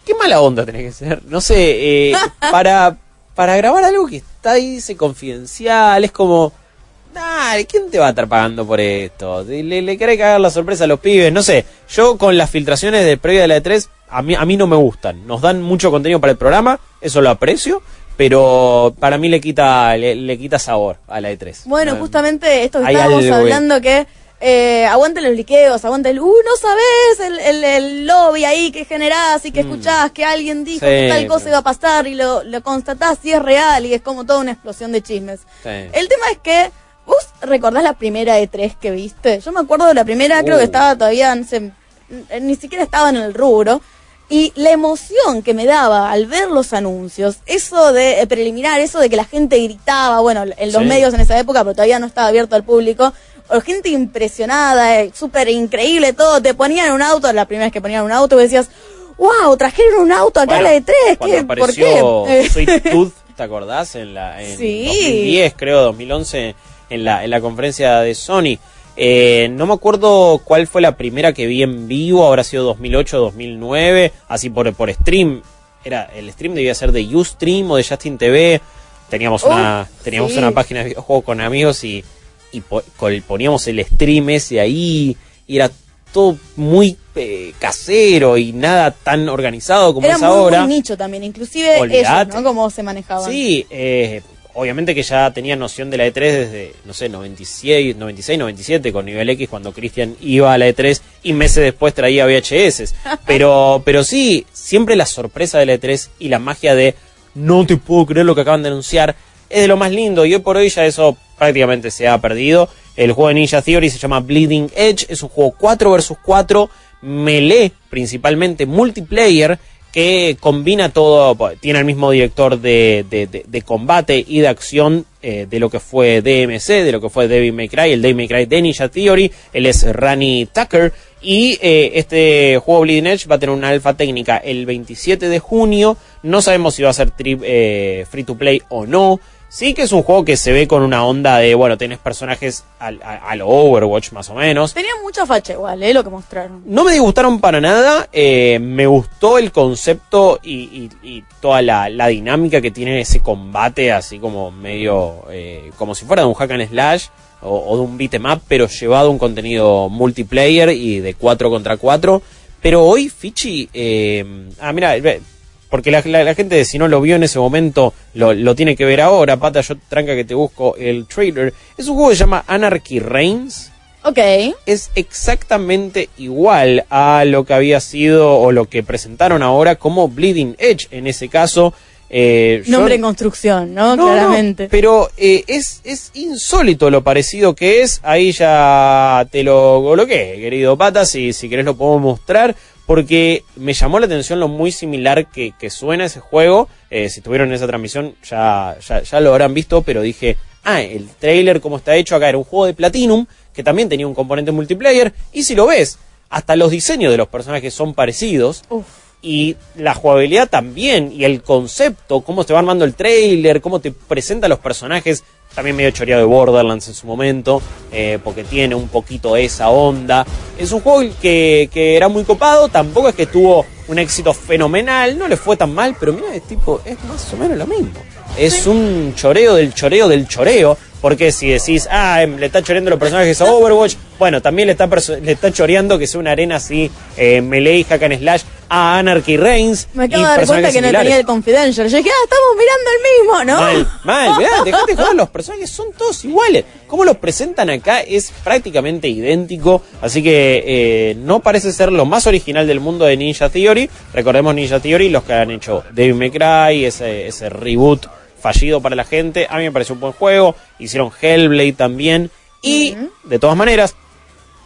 qué mala onda tenés que ser. No sé, eh, para, para grabar algo que está ahí, dice confidencial, es como, dale, ¿quién te va a estar pagando por esto? Le, le querés cagar la sorpresa a los pibes, no sé. Yo con las filtraciones de previa de la E3, a mí, a mí no me gustan. Nos dan mucho contenido para el programa, eso lo aprecio, pero para mí le quita, le, le quita sabor a la E3. Bueno, No, justamente esto que estábamos algo, hablando que eh, aguante los liqueos, aguante el, uh, no sabes el, el, el lobby ahí que generás y que escuchás que alguien dijo Mm. Sí, que tal cosa pero- iba a pasar y lo, lo constatás y es real y es como toda una explosión de chismes. Sí. El tema es que, ¿vos recordás la primera E3 que viste? Yo me acuerdo de la primera, creo que Uh. estaba todavía, no sé, ni siquiera estaba en el rubro. Y la emoción que me daba al ver los anuncios, eso de eh, preliminar, eso de que la gente gritaba, bueno, en los Sí. medios en esa época, pero todavía no estaba abierto al público, o gente impresionada, eh, súper increíble todo, te ponían un auto, la primera vez que ponían un auto, y decías, wow, trajeron un auto acá Bueno, a la E3, cuando ¿qué? ¿por qué? Tooth, ¿te acordás? En, la, en Sí. 2010, creo, 2011, en la, en la conferencia de Sony. Eh, no me acuerdo cuál fue la primera que vi en vivo, habrá sido 2008, 2009, así por, por stream. Era, el stream debía ser de Ustream o de Justin TV. Teníamos Oh, una, teníamos sí. una página de videojuegos con amigos y, y poníamos el stream ese ahí y era todo muy eh, casero y nada tan organizado como Era es muy, ahora. muy nicho también, inclusive ellos, ¿no? Cómo se manejaban. Sí, eh, obviamente que ya tenía noción de la E3 desde, no sé, 96, 96, 97 con nivel X cuando Cristian iba a la E3 y meses después traía VHS. Pero, pero sí, siempre la sorpresa de la E3 y la magia de no te puedo creer lo que acaban de anunciar es de lo más lindo y hoy por hoy ya eso prácticamente se ha perdido. El juego de Ninja Theory se llama Bleeding Edge, es un juego 4 versus 4, melee principalmente, multiplayer que combina todo, pues, tiene el mismo director de, de- combate y de acción eh, de lo que fue DMC, de lo que fue Devil May el Devil May Cry de Ninja Theory, él es Rani Tucker, y eh, este juego Bleeding Edge va a tener una alfa técnica el 27 de junio, no sabemos si va a ser eh, free to play o no, Sí que es un juego que se ve con una onda de, bueno, tenés personajes al, a, a lo Overwatch más o menos. Tenía mucha facha igual, ¿eh? Lo que mostraron. No me disgustaron para nada, eh, me gustó el concepto y, y- y toda la, la dinámica que tiene ese combate, así como medio, eh, como si fuera de un hack and slash o, o de un beat 'em up, pero llevado a un contenido multiplayer y de 4 contra 4. Pero hoy, Fichi, eh, ah, mira, porque la, la- la gente, si no lo vio en ese momento, lo, lo tiene que ver ahora. Pata, yo tranca que te busco el trailer. Es un juego que se llama Anarchy Reigns. Ok. es exactamente igual a lo que había sido o lo que presentaron ahora como Bleeding Edge. En ese caso, eh, yo- Nombre en construcción, ¿no? No, no, Claramente. pero eh, es, es insólito lo parecido que es. Ahí ya te lo coloqué, querido Patas, y si querés lo puedo mostrar. Porque me llamó la atención lo muy similar que, que suena ese juego. Eh, si estuvieron en esa transmisión ya, ya, ya lo habrán visto, pero dije, ah, el trailer como está hecho acá era un juego de Platinum, que también tenía un componente multiplayer. Y si lo ves, hasta los diseños de los personajes son parecidos Uf. y la jugabilidad también, y el concepto, cómo te va armando el trailer, cómo te presenta los personajes, también medio choreado de Borderlands en su momento, eh, porque tiene un poquito esa onda. Es un juego que, que era muy copado, tampoco es que tuvo un éxito fenomenal, no le fue tan mal, pero mira, es tipo, es más o menos lo mismo. Es un choreo del choreo del choreo, porque si decís, ah, em, le está choreando los personajes a Overwatch, bueno, también le está, le está choreando que sea una arena así, eh, melee, hack and slash, a Anarchy Reigns. Me acabo y de dar cuenta que no tenía el confidential. Yo dije, ah, estamos mirando el mismo, ¿no? Mal, mal, mirá, dejate de joder, los personajes son todos iguales. Cómo los presentan acá es prácticamente idéntico, así que eh, no parece ser lo más original del mundo de Ninja Theory. Recordemos Ninja Theory, los que han hecho Devil May Cry, ese, ese reboot fallido para la gente. A mí me pareció un buen juego. Hicieron Hellblade también. Y, de todas maneras,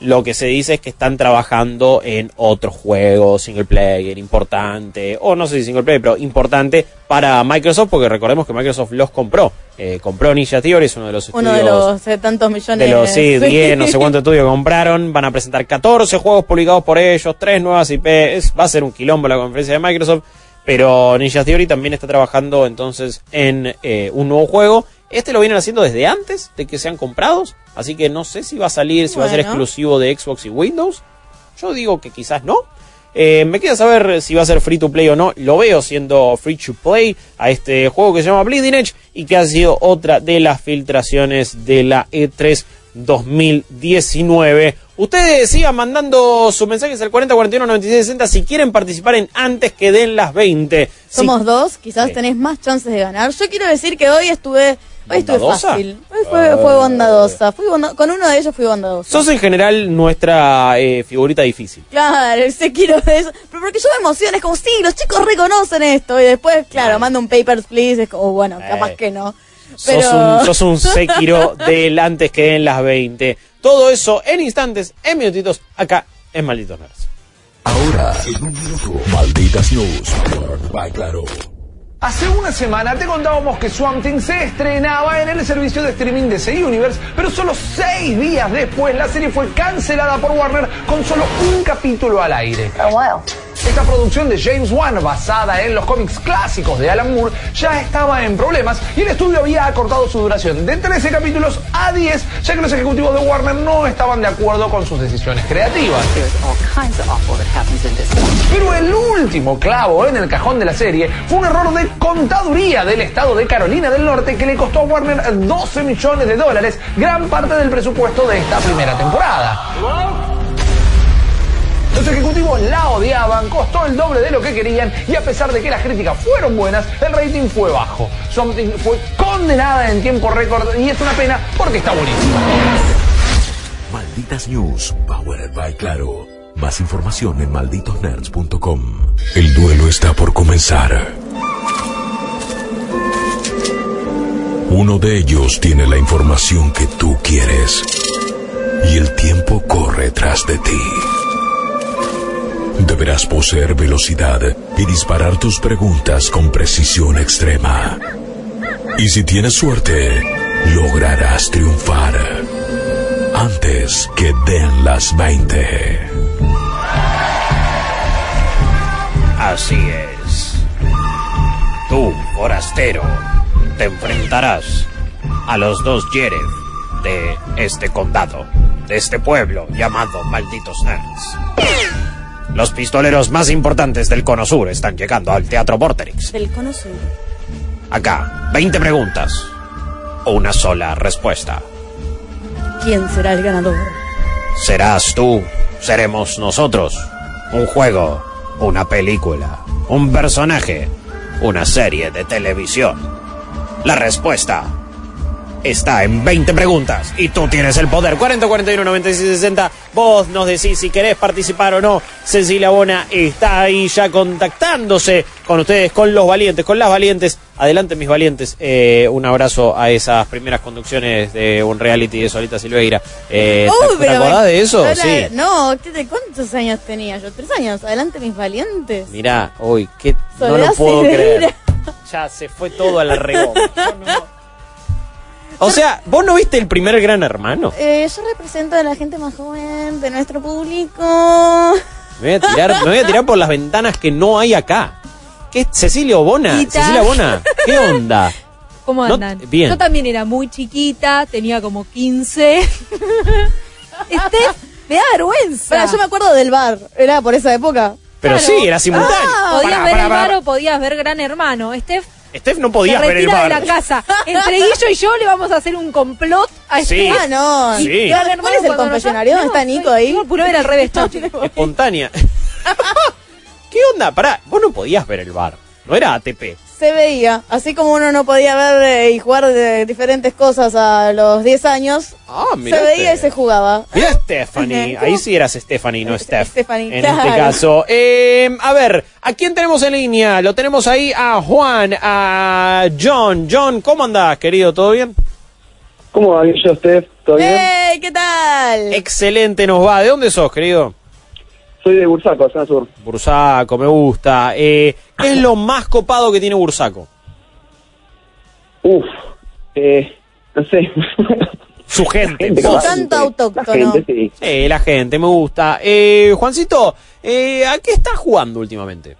lo que se dice es que están trabajando en otro juego single player importante, o no sé si single player, pero importante para Microsoft, porque recordemos que Microsoft los compró. Eh, compró Ninja Theory, es uno de los Uno de estudios los eh, tantos millones de los sí, 10, no sé cuántos estudios compraron. Van a presentar 14 juegos publicados por ellos, 3 nuevas IP. Es, va a ser un quilombo la conferencia de Microsoft. Pero Ninja Theory también está trabajando entonces en eh, un nuevo juego. Este lo vienen haciendo desde antes de que sean comprados. Así que no sé si va a salir, si va a ser exclusivo de Xbox y Windows. Yo digo que quizás no. Eh, me queda saber si va a ser free to play o no. Lo veo siendo free to play a este juego que se llama Bleeding Edge y que ha sido otra de las filtraciones de la E E3 2019. Ustedes sigan mandando sus mensajes al 4041 9660 si quieren participar en antes que den las 20. Si- Somos dos, quizás Sí. tenés más chances de ganar. Yo quiero decir que hoy estuve, hoy estuve ¿Bondadosa? fácil. Hoy fue, fue bondadosa. Fui bonda- con uno de ellos fui bondadosa. Sos en general nuestra eh, figurita difícil. Claro, Sekiro de eso. Pero porque yo me emociono, es como, sí, los chicos reconocen esto. Y después, claro, mando un papers, please. Es como, bueno, capaz Eh. que no. Pero... Sos un, sos un Sekiro del antes que den las 20. Todo eso en instantes, en minutitos, acá en Malditos Nerds. Ahora, en un minuto, Malditas News, by Claro. Hace una semana te contábamos que Swamp Thing se estrenaba en el servicio de streaming de DC Universe, pero solo seis días después la serie fue cancelada por Warner con solo un capítulo al aire. Esta producción de James Wan, basada en los cómics clásicos de Alan Moore, ya estaba en problemas y el estudio había acortado su duración de 13 capítulos a 10, ya que los ejecutivos de Warner no estaban de acuerdo con sus decisiones creativas. Pero el último clavo en el cajón de la serie fue un error de contaduría del estado de Carolina del Norte que le costó a Warner 12 millones de dólares, gran parte del presupuesto de esta primera temporada. Los ejecutivos la odiaban, costó el doble de lo que querían y a pesar de que las críticas fueron buenas, el rating fue bajo. Something fue condenada en tiempo récord y es una pena porque está buenísima. Malditas News, powered by Claro. Más información en malditosnerds.com. El duelo está por comenzar. Uno de ellos tiene la información que tú quieres. Y el tiempo corre tras de ti. Deberás poseer velocidad y disparar tus preguntas con precisión extrema. Y si tienes suerte, lograrás triunfar antes que den las 20. Así es. Tú, forastero, te enfrentarás a los dos Yeref de este condado, de este pueblo llamado Malditos Nerds. Los pistoleros más importantes del Cono Sur están llegando al Teatro Vorterix. Del cono sur. Acá, 20 preguntas. Una sola respuesta. ¿Quién será el ganador? Serás tú, seremos nosotros. Un juego, una película, un personaje, una serie de televisión. La respuesta está en 20 preguntas y tú tienes el poder. 40, 41, 96, 60. Vos nos decís si querés participar o no. Cecilia Bona está ahí ya contactándose con ustedes, con los valientes, con las valientes. Adelante, mis valientes. Eh, un abrazo a esas primeras conducciones de un reality de Solita Silveira. Eh, ¿te- Uy, ¿Te, pero acordás me- de eso? Sí. No, ¿qué te- ¿cuántos años tenía yo? ¿Tres años? Adelante, mis valientes. Mirá, hoy, que no lo puedo Silveira. creer. Ya se fue todo al regón. O sea, ¿vos no viste el primer gran hermano? Eh, yo represento a la gente más joven de nuestro público. Me voy a tirar, me voy a tirar por las ventanas que no hay acá. ¿Qué es Cecilia Bona? Cecilia Bona, ¿qué onda? ¿Cómo No- andan? bien. Yo también era muy chiquita, tenía como 15. este me da vergüenza. Pará, yo me acuerdo del bar. Era por esa época. Pero Claro. sí, era simultáneo. podías Pará, ver pará, el bar o podías ver Gran Hermano. Steph Steph no se podía ver el retira de bar. la casa. Entre Guillo y yo le vamos a hacer un complot a Sí. Steph. Ah, no. Sí. ¿Cuál es el confesionario? ¿Dónde está No, Nico ahí? yo puro ver al revés. Espontánea. ¿Qué onda? Pará, vos no podías ver el bar. No era ATP. Se veía. Así como uno no podía ver eh, y jugar de diferentes cosas a los 10 años, Ah, se veía y se jugaba. Mira Stephanie, ahí sí eras Stephanie, no Es- Steph. Stephanie, en claro. este caso. Eh, a ver, ¿a quién tenemos en línea? Lo tenemos ahí a Juan, a John. John, ¿cómo andás, querido? ¿Todo bien? ¿Cómo va, yo, Steph? ¿Todo bien? ¡Ey! ¿Qué tal? Excelente nos va. ¿De dónde sos, querido? Soy de Bursaco, zona sur. Bursaco, me gusta. Eh, ¿Qué es lo más copado que tiene Bursaco? Uf, eh, no sé. Su gente. Gente, vos. Tanto autóctono. La gente, sí. Sí, la gente, me gusta. Eh, Juancito, eh, ¿a qué estás jugando últimamente?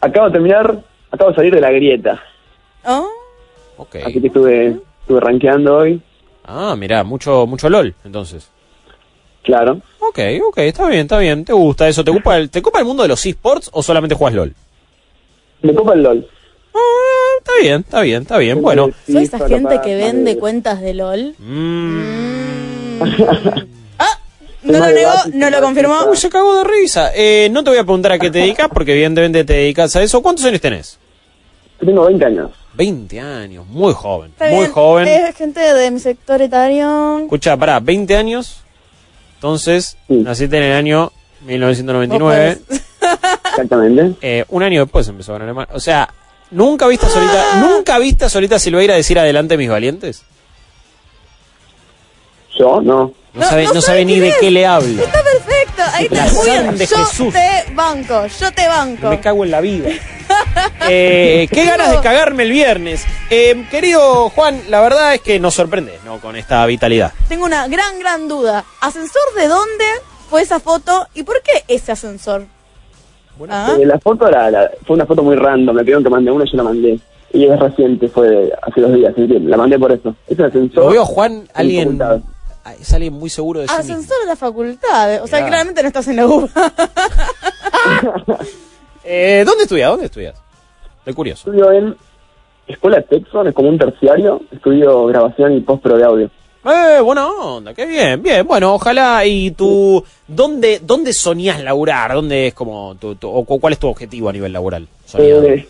Acabo de terminar, acabo de salir de la grieta. Oh, Ok. Así que estuve, estuve rankeando hoy. Ah, mirá, mucho, mucho LOL, entonces. Claro. Ok, ok, está bien, está bien. ¿Te gusta eso? ¿Te ocupa el, te ocupa el mundo de los esports o solamente juegas LOL? Me copa el LOL. Ah, está bien, está bien, está bien. Bueno. ¿Soy esa gente que vende cuentas de LOL? Mm. Ah, no lo negó, no lo confirmó. Uy, se cagó de risa. Eh, no te voy a preguntar a qué te dedicas, porque evidentemente te dedicas a eso. ¿Cuántos años tenés? Yo tengo 20 años. 20 años, muy joven. Está muy bien, joven. Es gente de mi sector etario. Escucha, pará, 20 años. Entonces, Sí. naciste en el año 1999. Vos Exactamente. Eh, un año después empezó Gran Hermano. O sea, ¿nunca viste a Solita, ¿nunca viste a Solita Silveira decir adelante mis valientes? Yo, no. No, No, sabe, no no sabe sabe ni de qué le hablo. Está perfecto. Ahí La está. Muy bien. Yo Jesús. te banco. Yo te banco. Me cago en la vida. Eh, qué ganas de cagarme el viernes. Eh, querido Juan, la verdad es que nos sorprende ¿no? con esta vitalidad. Tengo una gran, gran duda. ¿Ascensor de dónde fue esa foto y por qué ese ascensor? Ah, Eh, la foto la, la- fue una foto muy random. Me pidieron que mande una y yo la mandé. Y es reciente, fue de hace dos días. que La mandé por eso. Es ascensor. Lo veo Juan, alguien. Facultad. Es alguien muy seguro de sí mismo. ascensor de la facultad. O sea, claramente no estás en la UBA. Eh, ¿Dónde estudias? ¿Dónde estudias? Estoy curioso. Estudio en Escuela Texon, es como un terciario. Estudio grabación y postpro de audio. Eh, buena onda, qué bien, bien. Bueno, ojalá. ¿Y tú, dónde, dónde soñás laburar? ¿Dónde es como tu, tu- o cu- cuál es tu objetivo a nivel laboral? Soñado? Eh,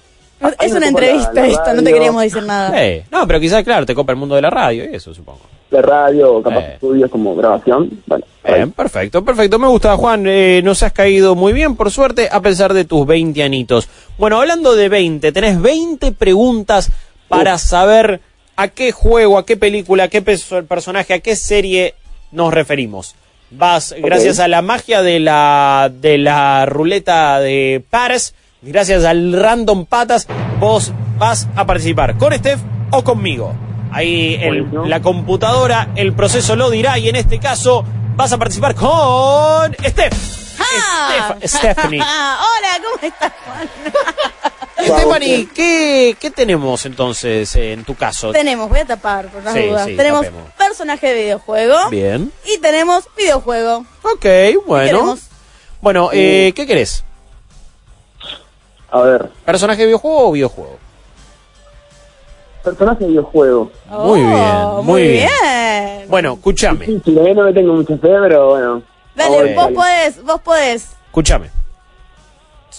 es una la- entrevista la esto, no te queríamos decir nada. Eh, no, pero quizás, claro, te copa el mundo de la radio y eso, supongo. De radio, capaz Eh. estudios como grabación. Bueno, ahí. Bien, perfecto, perfecto. Me gusta, Juan. Eh, nos has caído muy bien, por suerte, a pesar de tus 20 anitos. Bueno, hablando de 20, tenés 20 preguntas para saber a qué juego, a qué película, a qué perso- personaje, a qué serie nos referimos. Vas, gracias a la magia de la, de la ruleta de Pares, gracias al random patas, vos vas a participar con Steph o conmigo. Ahí el- la computadora, el proceso lo dirá y en este caso vas a participar con Steph. Ah. Steph- Stephanie. Hola, ¿cómo estás, Juan? Stephanie, ¿qué, ¿qué tenemos entonces en tu caso? Tenemos, voy a tapar por las Sí, dudas. sí, tenemos tapemos. personaje de videojuego Bien. y tenemos videojuego. Ok, bueno. Bueno, eh, ¿qué querés? A ver, ¿Personaje de videojuego o videojuego? Personaje de videojuego. Muy Oh, bien, muy bien. bien. Bueno, escúchame, Sí, sí, todavía no me tengo mucha fe, pero bueno. Dale, vos podés, vos podés. escúchame.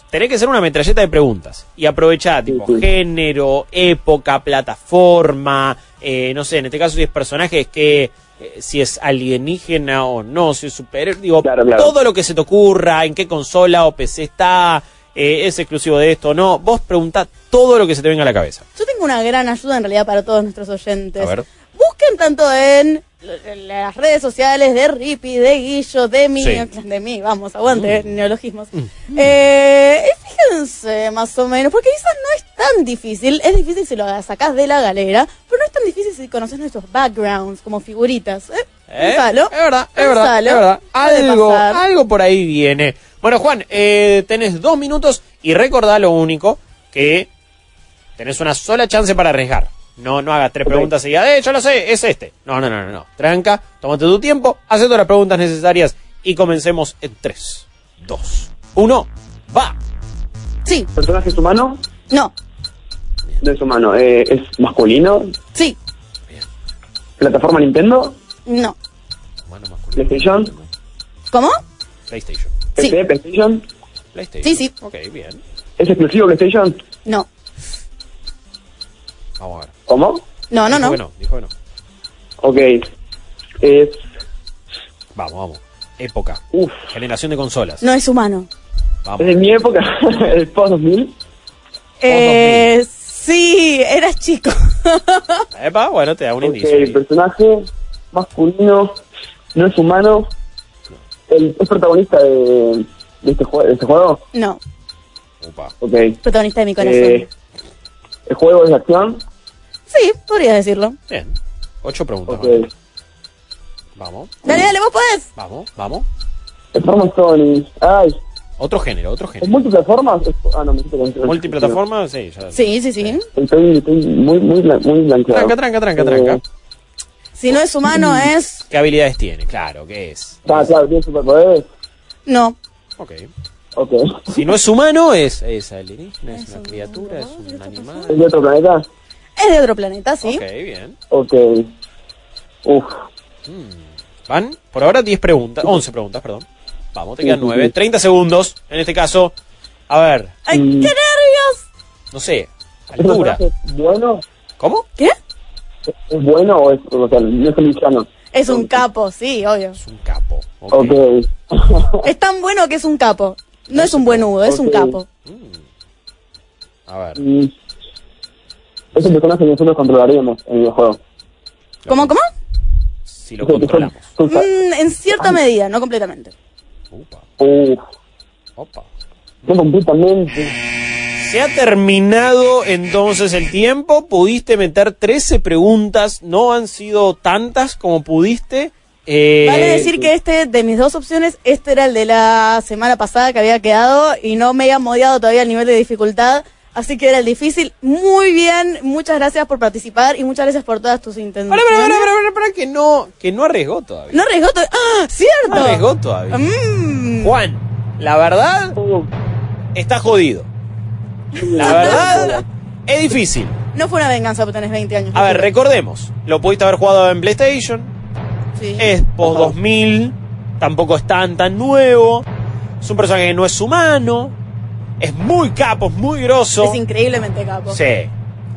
tenés que ser una metralleta de preguntas. Y aprovechá, tipo, sí. género, época, plataforma, eh, no sé, en este caso si es personajes que, eh, si es alienígena o no, si es super, digo, Claro, claro. todo lo que se te ocurra, en qué consola o PC está, eh, es exclusivo de esto o no, vos preguntá todo lo que se te venga a la cabeza. Yo tengo una gran ayuda en realidad para todos nuestros oyentes. A ver. Busquen tanto en las redes sociales de Rippy, de Guillo, de mí, Sí. Mm. de mí, vamos, aguante, neologismos. Eh, y fíjense más o menos, porque quizás no es tan difícil, es difícil si lo sacás de la galera, pero no es tan difícil si conoces nuestros backgrounds como figuritas. ¿eh? ¿Eh? Pensalo, Es verdad, es verdad, es verdad. Algo, algo por ahí viene. Bueno, Juan, eh, tenés dos minutos y recordá lo único, que tenés una sola chance para arriesgar. No, no hagas tres preguntas seguidas. Eh, yo lo sé, es este. No, no, no, no, no. Tranca, tómate tu tiempo, haz todas las preguntas necesarias y comencemos en 3, 2, 1, va. Sí, ¿Personaje es humano? no, No es humano. Eh, ¿Es masculino? sí, ¿Plataforma Nintendo? No. ¿PlayStation? ¿Cómo? PlayStation. Sí. ¿PC? ¿PlayStation? PlayStation. Sí, sí. Ok, bien. ¿Es exclusivo PlayStation? No, Vamos a ver. ¿Cómo? no, no, dijo no. que no, dijo que no. Ok. Es... Vamos, vamos. Época. Uf. Generación de consolas. No es humano. ¿Es Vamos. de mi época? ¿El post 2000? Eh, sí, eras chico. Epa, bueno, te da un Ok, indicio. ahí. personaje masculino, no es humano. El, ¿Es protagonista de, de, este de este juego? no, Upa. Ok. protagonista de mi corazón. Eh, ¿El juego es de acción? Sí, podrías decirlo. Bien. Ocho preguntas. Ok. Juan. Vamos, Dale, dale, vos podés. vamos, vamos. Performance Sony. Ay, Otro género, otro ¿es género. multiplataformas? Ah, no, me siento con- Multiplataforma, sí, ya. Sí, sí, sí. Estoy, estoy muy, muy, muy blanqueado. Tranca, tranca, tranca, Eh, tranca. Si no es humano, es. ¿Qué habilidades tiene? Claro, ¿qué es? Ah, claro, tiene superpoderes. No. Ok. Ok. Si no es humano, es, es alienígena, es Es una un criatura, es un animal. ¿Es de otro planeta? Es de otro planeta, sí. Ok, bien. Ok. Uf. Van, por ahora 10 preguntas, 11 preguntas, perdón. Vamos, te quedan Sí, sí, 9. sí. 30 segundos, en este caso. A ver, ¡Ay, Mm. qué nervios! no sé, ¿Es altura. bueno? ¿Cómo? ¿Qué? ¿Es bueno o es, o sea, no es? Es un capo, sí, obvio. Es un capo. Ok. Ok. Es tan bueno que es un capo. No es un buen Hugo, es un capo. A ver. Mm. Es un personaje que nosotros controlaríamos en el juego. ¿Cómo, cómo? Si lo controlamos. Mm, en cierta medida, no completamente. Opa. No completamente. Se ha terminado entonces el tiempo. Pudiste meter 13 preguntas. No han sido tantas como pudiste. Eh, Vale decir que este, de mis dos opciones, este era el de la semana pasada que había quedado y no me había modiado todavía el nivel de dificultad. Así que era el difícil. Muy bien, muchas gracias por participar y muchas gracias por todas tus intenciones. Para, para, para, para, para, para, que no, que no arriesgó todavía. No arriesgó to- ¡Ah! ¡Cierto! No arriesgó todavía. Mm. Juan, la verdad Uf. está jodido. La verdad es difícil. No fue una venganza porque tenés 20 años. A ver, recordemos. Lo pudiste haber jugado en PlayStation. Sí. Es post 2000. Tampoco es tan tan nuevo. Es un personaje que no es humano. Es muy capo, es muy grosso. Es increíblemente capo. Sí.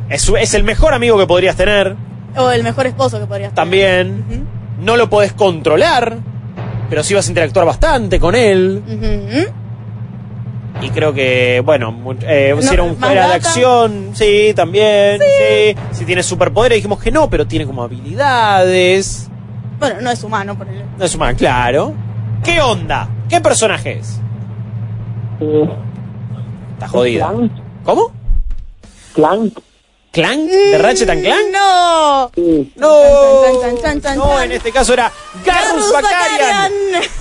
Es, es el mejor amigo que podrías tener. O el mejor esposo que podrías tener. También. No lo podés controlar. Pero sí vas a interactuar bastante con él. Y creo que, bueno, eh, si No, era un fuera de acción, sí, también, sí. Si tiene superpoderes, dijimos que no, pero tiene como habilidades. Bueno, no es humano, por el... No es humano, claro. ¿Qué onda? ¿Qué personaje es? Eh, Está jodida. Clank. ¿Cómo? Clank. ¿Clank? ¿De Ratchet and Clank? Mm, ¡No! Sí. ¡No! No, en este caso era Garrus Bakarian.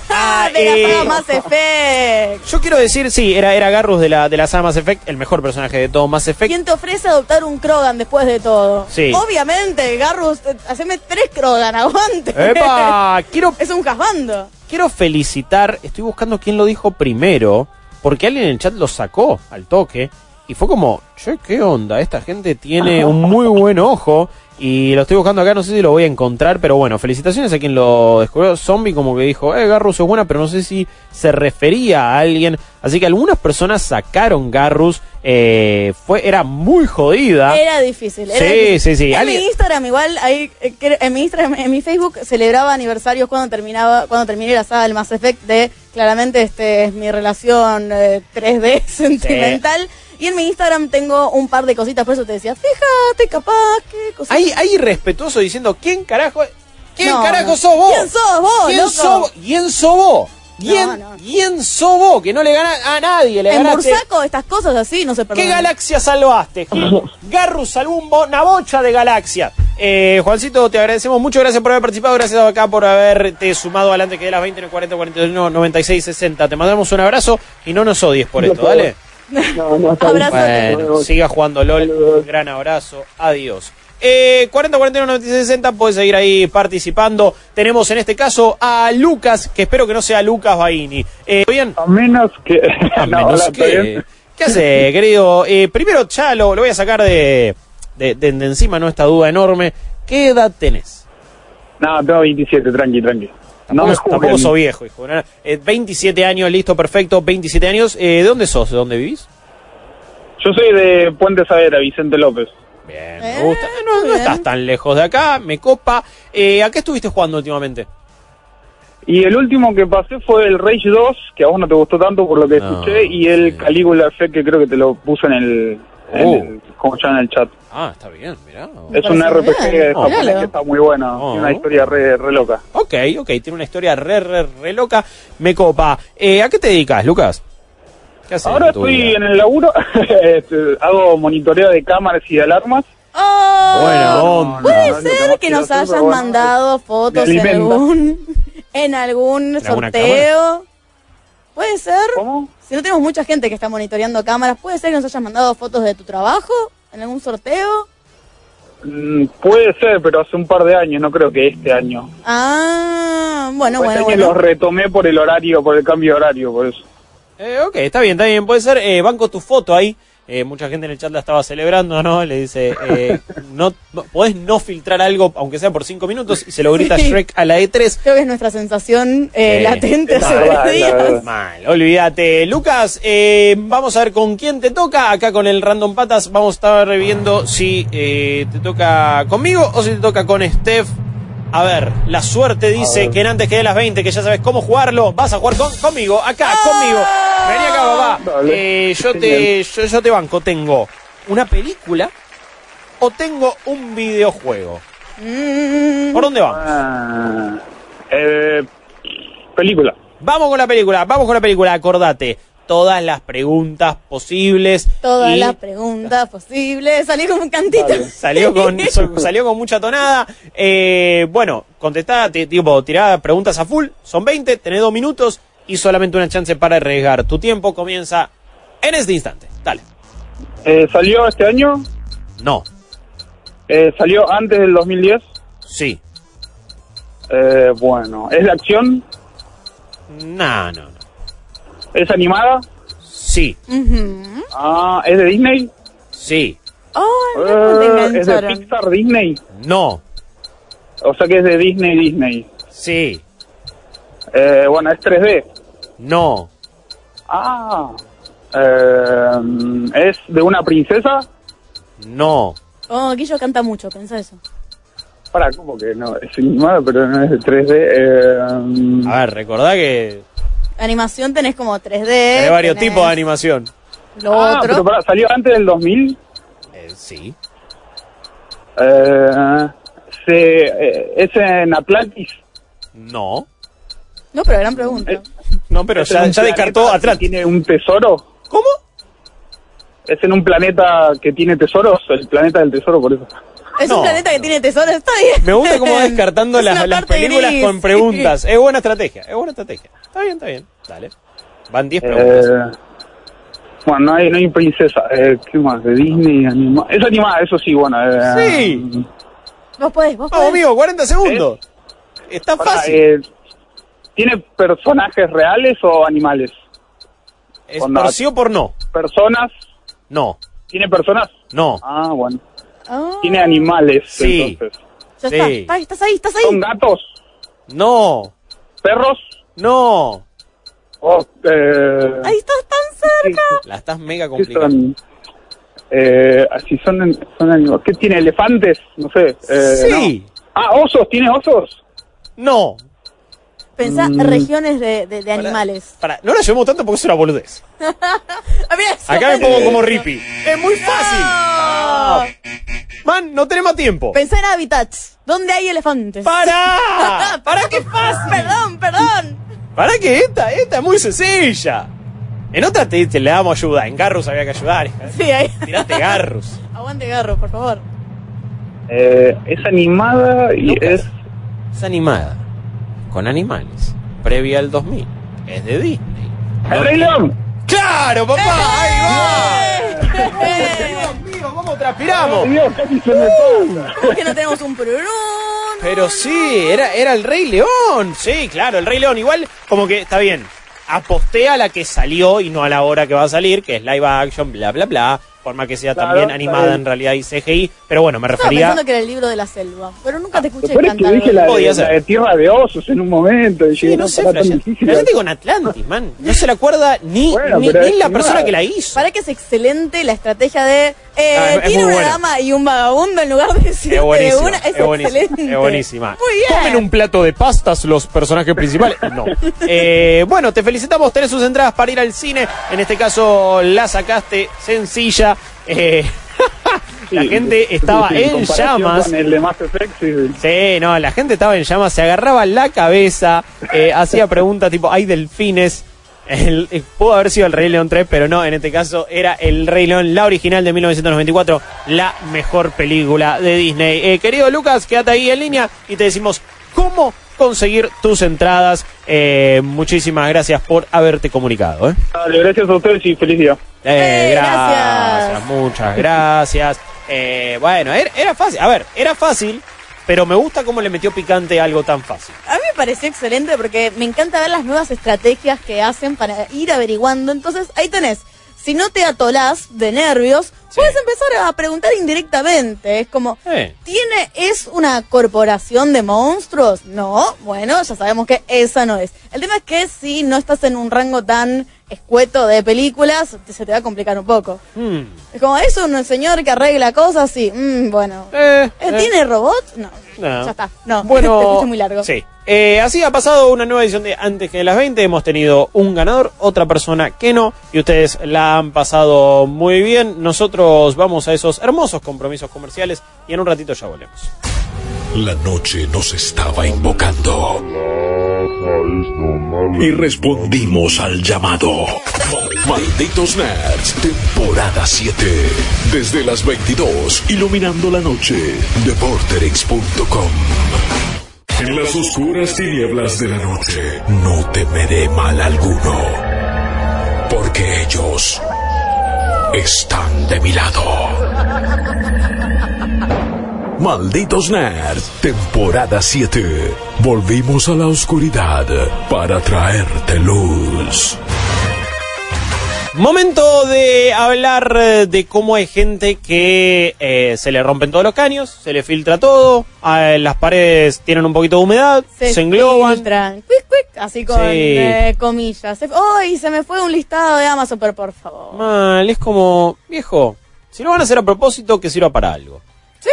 Ah, Ah, de la eh. saga Mass Effect. Yo quiero decir, sí, era, era Garrus de la, de la saga Mass Effect, el mejor personaje de todo Mass Effect. ¿Quién te ofrece adoptar un Krogan después de todo? Sí. Obviamente, Garrus, eh, haceme tres Krogan, aguante. ¡Epa! Quiero Es un jasbando. Quiero felicitar, estoy buscando quién lo dijo primero, porque alguien en el chat lo sacó al toque. Y fue como, che, ¿qué onda? Esta gente tiene un muy buen ojo. Y lo estoy buscando acá, no sé si lo voy a encontrar, pero bueno, felicitaciones a quien lo descubrió. Zombie como que dijo, eh, Garrus es buena, pero no sé si se refería a alguien. Así que algunas personas sacaron Garrus. Eh, fue, era muy jodida. Era difícil. Era Sí, difícil. sí, sí. En Alguien- mi Instagram igual, ahí, eh, en mi Instagram, en mi Facebook celebraba aniversarios cuando terminaba, cuando terminé la saga del Mass Effect de claramente este es mi relación eh, 3D sentimental. Y en mi Instagram tengo un par de cositas, por eso te decía, fíjate, capaz, qué cositas. Hay, hay irrespetuoso diciendo, ¿quién carajo? ¿Quién No, carajo no. sos vos? ¿Quién sos vos, ¿Quién loco? sos vos? ¿Quién sos vos? ¿Quién, No, no. ¿Quién sos vos? Que no le gana a nadie, le en ganaste. Bursaco estas cosas así no se ¿Qué perdonan. galaxia salvaste? Garrus salvó un bo- una bocha de galaxia. Eh, Juancito, te agradecemos mucho. Gracias por haber participado. Gracias acá por haberte sumado adelante que de las 20, 40, 41, 96, 60. Te mandamos un abrazo y no nos odies por esto, ¿dale? No. Bueno, siga jugando LOL. Un gran abrazo. Adiós. Eh, 40, 41, 96, 60. Puedes seguir ahí participando. Tenemos en este caso a Lucas, que espero que no sea Lucas Baini. Eh, ¿Bien? A menos que. A no, menos hola, ¿está que- bien? ¿Qué hace, querido? Eh, primero, ya lo, lo voy a sacar de, de, de- de encima, ¿no? Esta duda enorme. ¿Qué edad tenés? No, tengo 27, tranqui, tranqui. No Tampoco, tampoco juzguen. sos viejo, hijo. ¿no? Eh, 27 años, listo, perfecto. 27 años. Eh, ¿De dónde sos? ¿De dónde vivís? Yo soy de Puente Savera, Vicente López. Bien, me gusta. Eh, No, no estás tan lejos de acá, me copa. Eh, ¿A qué estuviste jugando últimamente? Y el último que pasé fue el Rage 2, que a vos no te gustó tanto por lo que No, escuché, y el sí. Caligula Effect, que creo que te lo puse en el. En Oh. el- ¿Cómo se llama en el chat? Ah, está bien, mirá. Es un RPG bien. japonés que está muy bueno. Oh. Tiene una historia re, re loca. Ok, ok, tiene una historia re, re, re loca. Me copa. Eh, ¿A qué te dedicas, Lucas? ¿Qué haces Ahora en estoy vida? en el laburo, este, hago monitoreo de cámaras y de alarmas. Oh, Buena onda. Puede No, ser no que nos hayas bueno, mandado fotos en algún, en algún ¿En alguna sorteo. Puede ser. ¿Cómo? Si no tenemos mucha gente que está monitoreando cámaras, puede ser que nos hayas mandado fotos de tu trabajo en algún sorteo. Mm, puede ser, pero hace un par de años, no creo que este año. Ah, bueno, este bueno, año bueno. los retomé por el horario, por el cambio de horario, por eso. Eh, ok, está bien, está bien. Puede ser, eh, banco tu foto ahí. Eh, mucha gente en el chat la estaba celebrando, ¿no? Le dice, eh, no, podés no filtrar algo, aunque sea por cinco minutos, y se lo grita Sí. Shrek a la E E3. Creo que es nuestra sensación eh, latente hace varios días. Mal, olvídate. Lucas, eh, vamos a ver con quién te toca. Acá con el Random Patas vamos a estar viendo si eh, te toca conmigo o si te toca con Steph. A ver, la suerte dice que en antes que de las 20, que ya sabes cómo jugarlo, vas a jugar con, conmigo, acá, conmigo. Vení acá, papá. Eh, yo, te, yo, yo te banco, tengo una película o tengo un videojuego. Mm, ¿Por dónde vamos? Ah, eh, película. Vamos con la película, vamos con la película, acordate. Todas las preguntas posibles. todas y las preguntas posibles. Salí como un cantito. Salió con, salió con mucha tonada. Eh, bueno, contestá, ti- tipo, tirá preguntas a full. Son 20, tenés dos minutos y solamente una chance para arriesgar. Tu tiempo comienza en este instante. Dale. Eh, ¿Salió este año? No. Eh, ¿Salió antes del 2010? Sí. Eh, bueno, ¿es de acción? No, no, no. ¿Es animada? Sí. Ah, ¿es de Disney? Sí. Oh, Eh, ¿Es de. Pixar Disney? No. O sea que es de Disney Disney. Sí. Eh, bueno, es 3D. No. Ah. Eh, ¿Es de una princesa? No. Oh, Guillo canta mucho, pensá eso. Para, ¿cómo que no? Es animada, pero no es de 3D. Eh, A ver, recordá que Animación tenés como 3D. hay varios tenés tipos de animación. Lo ah, otro. pero pará, ¿salió antes del 2000? Eh, sí. Eh, se, eh, ¿Es en Atlantis? No. No, pero gran pregunta. Eh, No, pero ¿Es en ya, un ya descartó planeta que Atlantis. ¿Tiene un tesoro? ¿Cómo? ¿Es en un planeta que tiene tesoros? El planeta del tesoro, por eso. Es no, un planeta que no. tiene tesoro, está bien. Me gusta cómo va descartando Es las, las películas gris. con preguntas. Es buena estrategia, es buena estrategia. Está bien, está bien. Dale. Van 10 preguntas. Eh, bueno, no hay, no hay princesa. Eh, ¿Qué más? De Disney. Anima es animada, eso sí, bueno. eh, Sí. Vos podés, vos Vamos, podés. amigo, 40 segundos. Está pará, fácil. eh, ¿Tiene personajes reales o animales? es por sí o por no. Personas. No, ¿Tiene personas? no. Ah, bueno. Ah, Tiene animales, Sí. entonces. ya sí. está. Estás ahí, estás ¿Son ahí. gatos? No, ¿Perros? no. Oh, eh, Ahí estás tan cerca. La estás mega ¿Qué complicando. son? Eh, así son, son animales. ¿Qué tiene? ¿Elefantes? No sé. Eh, Sí, no. Ah, osos. ¿Tiene osos? no. Pensá Mm. regiones de, de- de Para- animales. Para, no la llevemos tanto porque es una boludez. Ah, Acá me pongo como Rippy. Es muy fácil. No. Man, no tenemos tiempo. Pensá en hábitats. ¿Dónde hay elefantes? ¡Para! ¡Para qué fácil! Perdón, perdón. ¿Para qué? Esta, esta es muy sencilla. En otra te, te le damos ayuda. En Garrus había que ayudar. Sí, ahí. Tirate Garrus. Aguante garro, por favor. Eh, es animada y es... Es animada. Con animales. Previa al 2000. Es de Disney. ¡El Rey León! ¡Claro, papá! ¡Ahí ¡Eh! va! Dios mío, ¿cómo transpiramos? ¡Ay, Dios, casi se me! ¿Por qué no tenemos un prurún? Pero sí, era, era el Rey León. Sí, claro, el Rey León. Igual, como que está bien. Aposté a la que salió y no a la hora que va a salir, que es live action, bla, bla, bla. Forma que sea Claro, también animada en realidad y CGI. Pero bueno, me Estaba refería. pensando que era el libro de la selva, pero nunca te escuché Lo peor es que cantar. dije la de, ser. la de Tierra de Osos en un momento. Y Sí, dije, no no, sé, difícil. La gente con Atlantis, man. No se la acuerda ni, Bueno, ni, pero la persona que la hizo. Para que es excelente la estrategia de eh, Ah, tiene una buena. dama y un vagabundo en lugar de decirte Es buenísima, de una. Es, es buenísima, excelente. es buenísima. Muy bien. ¿Comen un plato de pastas los personajes principales? No. Eh, bueno, te felicitamos, tenés sus entradas para ir al cine. En este caso la sacaste sencilla. Eh, la Sí, gente estaba sí, en llamas. Con el de Mass Effect, sí, no, la gente estaba en llamas, se agarraba la cabeza, eh, hacía preguntas tipo, ¿hay delfines? El- eh, pudo haber sido el Rey León 3, pero no, en este caso era el Rey León, la original de 1994, la mejor película de Disney. Eh, querido Lucas, quédate ahí en línea y te decimos cómo conseguir tus entradas. Eh, muchísimas gracias por haberte comunicado. ¿eh? Dale, gracias a ustedes y feliz día. Eh, gracias. gracias. muchas gracias. Eh, bueno, era, era fácil. A ver, era fácil, pero me gusta cómo le metió picante algo tan fácil. A mí me pareció excelente porque me encanta ver las nuevas estrategias que hacen para ir averiguando. Entonces, ahí tenés. Si no te atolás de nervios, puedes empezar a preguntar indirectamente. Es como, Eh. ¿tiene, es una corporación de monstruos? No, bueno, ya sabemos que esa no es. El tema es que si no estás en un rango tan escueto de películas, se te va a complicar un poco. Hmm. Es como, ¿es un señor que arregla cosas? Sí, mm, bueno. Eh, Eh, eh. ¿Tiene robot? No. No. Ya está. No, Bueno, muy largo. Sí. Eh, así ha pasado una nueva edición de Antes que las 20. Hemos tenido un ganador, otra persona que no. Y ustedes la han pasado muy bien. Nosotros vamos a esos hermosos compromisos comerciales y en un ratito ya volvemos. La noche nos estaba invocando. Y respondimos al llamado. Malditos Nerds, temporada 7. Desde las 22, iluminando la noche. Deporterix.com. En las oscuras tinieblas de la noche, no temeré mal alguno. Porque ellos están de mi lado. Malditos Nerds, temporada 7. Volvimos a la oscuridad para traerte luz. Momento de hablar eh, de cómo hay gente que eh, se le rompen todos los caños, se le filtra todo, eh, las paredes tienen un poquito de humedad, se, engloban. filtran. Quick, quick, así con Sí. eh, comillas. Se- se me fue un listado de Amazon, pero por favor. Mal, es como, viejo, si lo van a hacer a propósito, que sirva para algo.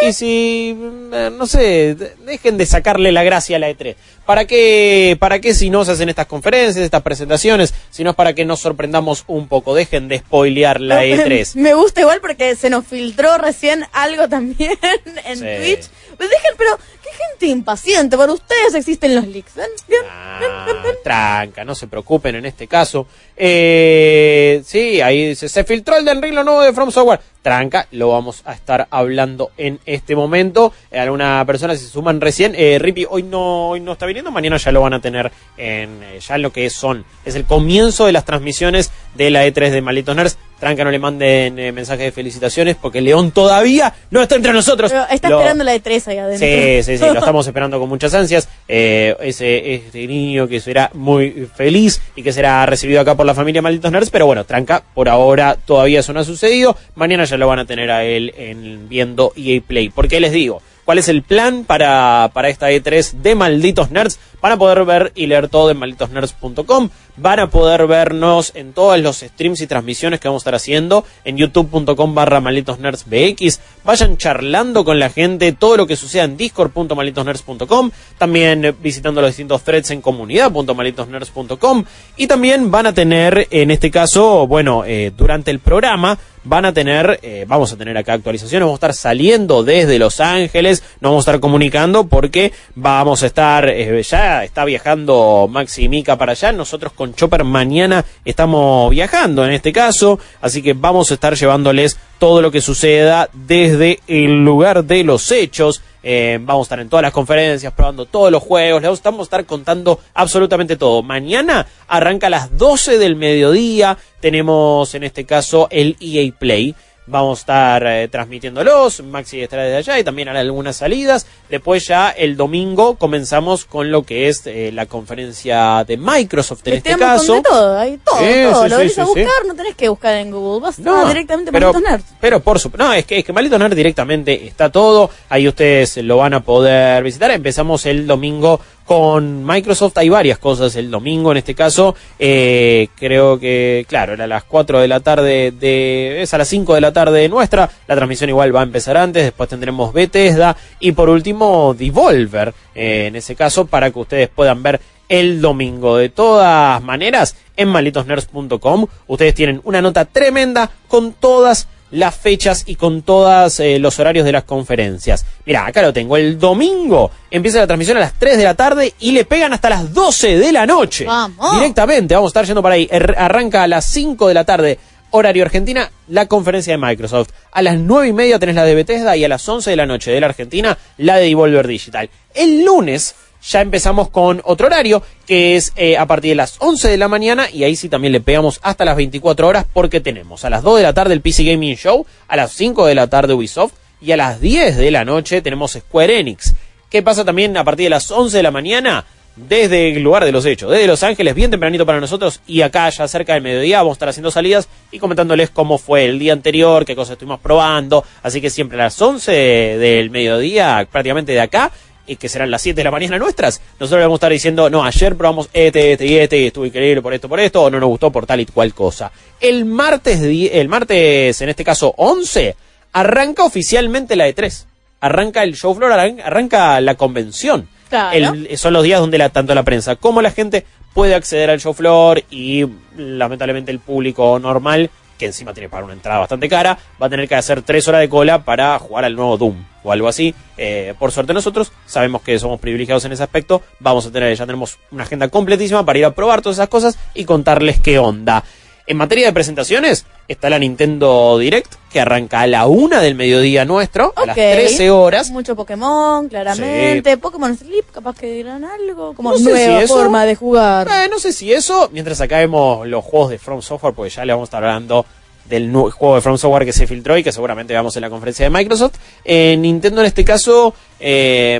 Y si, eh, no sé, de- dejen de sacarle la gracia a la E3. ¿Para qué, ¿Para qué si no se hacen estas conferencias, estas presentaciones? Si no es para que nos sorprendamos un poco. Dejen de spoilear la E E3. Me gusta igual porque se nos filtró recién algo también en Sí. Twitch. Pues dejen, pero gente impaciente. Para ustedes existen los leaks. ¿ven? Bien, bien, bien, bien. Tranca, no se preocupen en este caso. Eh, sí, ahí dice, se filtró el del lo nuevo de From Software. Tranca, lo vamos a estar hablando en este momento. Eh, alguna persona se suman recién. Eh, Rippy hoy no, hoy no está viniendo, mañana ya lo van a tener en, eh, ya en lo que son. Es el comienzo de las transmisiones de la E3 de Malditos Nerds. tranca no le manden eh, mensajes de felicitaciones porque León todavía no está entre nosotros. Pero está Lo- esperando la de tres ahí adentro. Sí, sí, sí, lo estamos esperando con muchas ansias. Eh, ese este niño que será muy feliz y que será recibido acá por la familia Malditos Nerds, pero bueno, tranca, por ahora todavía eso no ha sucedido. Mañana ya lo van a tener a él en viendo EA Play. Porque les digo, ¿cuál es el plan para, para esta E3 de Malditos Nerds? Van a poder ver y leer todo en malditosnerds.com. Van a poder vernos en todos los streams y transmisiones que vamos a estar haciendo en youtube.com barra malditosnerdsbx. Vayan charlando con la gente todo lo que suceda en discord.malditosnerds.com. También visitando los distintos threads en comunidad.malditosnerds.com. Y también van a tener, en este caso, bueno, eh, durante el programa, van a tener, eh, vamos a tener acá actualizaciones, vamos a estar saliendo desde Los Ángeles, nos vamos a estar comunicando porque vamos a estar, eh, ya está viajando Maxi y Mika para allá, nosotros con Chopper mañana estamos viajando en este caso, así que vamos a estar llevándoles todo lo que suceda desde el lugar de los hechos. Eh, vamos a estar en todas las conferencias, probando todos los juegos, les vamos a estar contando absolutamente todo. Mañana arranca a las 12 del mediodía, tenemos en este caso el EA Play. Vamos a estar eh, transmitiéndolos, Maxi estará desde allá y también hará algunas salidas. Después ya el domingo comenzamos con lo que es eh, la conferencia de Microsoft en este caso. de todo, hay todo, Sí, todo. sí, lo venís sí, a buscar, no tenés que buscar en Google, vas No, a directamente pero, Malditos Nerds. pero por supuesto, no, es que, es que Maldito Nerd directamente está todo, ahí ustedes lo van a poder visitar, empezamos el domingo con Microsoft, hay varias cosas el domingo en este caso, eh, creo que, claro, era a las 4 de la tarde de, es a las 5 de la tarde nuestra, la transmisión igual va a empezar antes, después tendremos Bethesda y por último Devolver, eh, en ese caso, para que ustedes puedan ver el domingo. De todas maneras, en malditosnerds.com ustedes tienen una nota tremenda con todas las fechas y con todos los horarios de las conferencias. Mira, acá lo tengo. El domingo empieza la transmisión a las 3 de la tarde y le pegan hasta las 12 de la noche. Vamos. Directamente, vamos a estar yendo para ahí. Er- Arranca a las 5 de la tarde. Horario Argentina, la conferencia de Microsoft. A las 9 y media tenés la de Bethesda y a las 11 de la noche de la Argentina, la de Devolver Digital. El lunes ya empezamos con otro horario, que es eh, a partir de las 11 de la mañana, y ahí sí también le pegamos hasta las 24 horas, porque tenemos a las 2 de la tarde el PC Gaming Show, a las 5 de la tarde Ubisoft, y a las 10 de la noche tenemos Square Enix. ¿Qué pasa también a partir de las 11 de la mañana? Desde el lugar de los hechos, desde Los Ángeles, bien tempranito para nosotros, y acá ya cerca del mediodía vamos a estar haciendo salidas y comentándoles cómo fue el día anterior, qué cosas estuvimos probando, así que siempre a las 11 del mediodía, prácticamente de acá, y que serán las 7 de la mañana nuestras, nosotros le vamos a estar diciendo, no, ayer probamos este, este y este, y estuvo increíble por esto, por esto, o no nos gustó por tal y cual cosa. El martes, el martes, en este caso 11, arranca oficialmente la E3. Arranca el show floor, arran- arranca la convención. Claro. El- son los días donde la, tanto la prensa como la gente puede acceder al show floor y lamentablemente el público normal, que encima tiene que pagar una entrada bastante cara, va a tener que hacer tres horas de cola para jugar al nuevo Doom o algo así. Eh, por suerte nosotros sabemos que somos privilegiados en ese aspecto, vamos a tener, ya tenemos una agenda completísima para ir a probar todas esas cosas y contarles qué onda. En materia de presentaciones, está la Nintendo Direct, que arranca a la una del mediodía nuestro, a las Ok. 13 horas. Mucho Pokémon, claramente. Pokémon Sleep, capaz que dirán algo. Como No sé nueva si eso- forma de jugar. Eh, no sé si eso, mientras acá vemos los juegos de From Software, porque ya le vamos a estar hablando del nu- juego de From Software que se filtró y que seguramente veamos en la conferencia de Microsoft. Eh, Nintendo en este caso eh,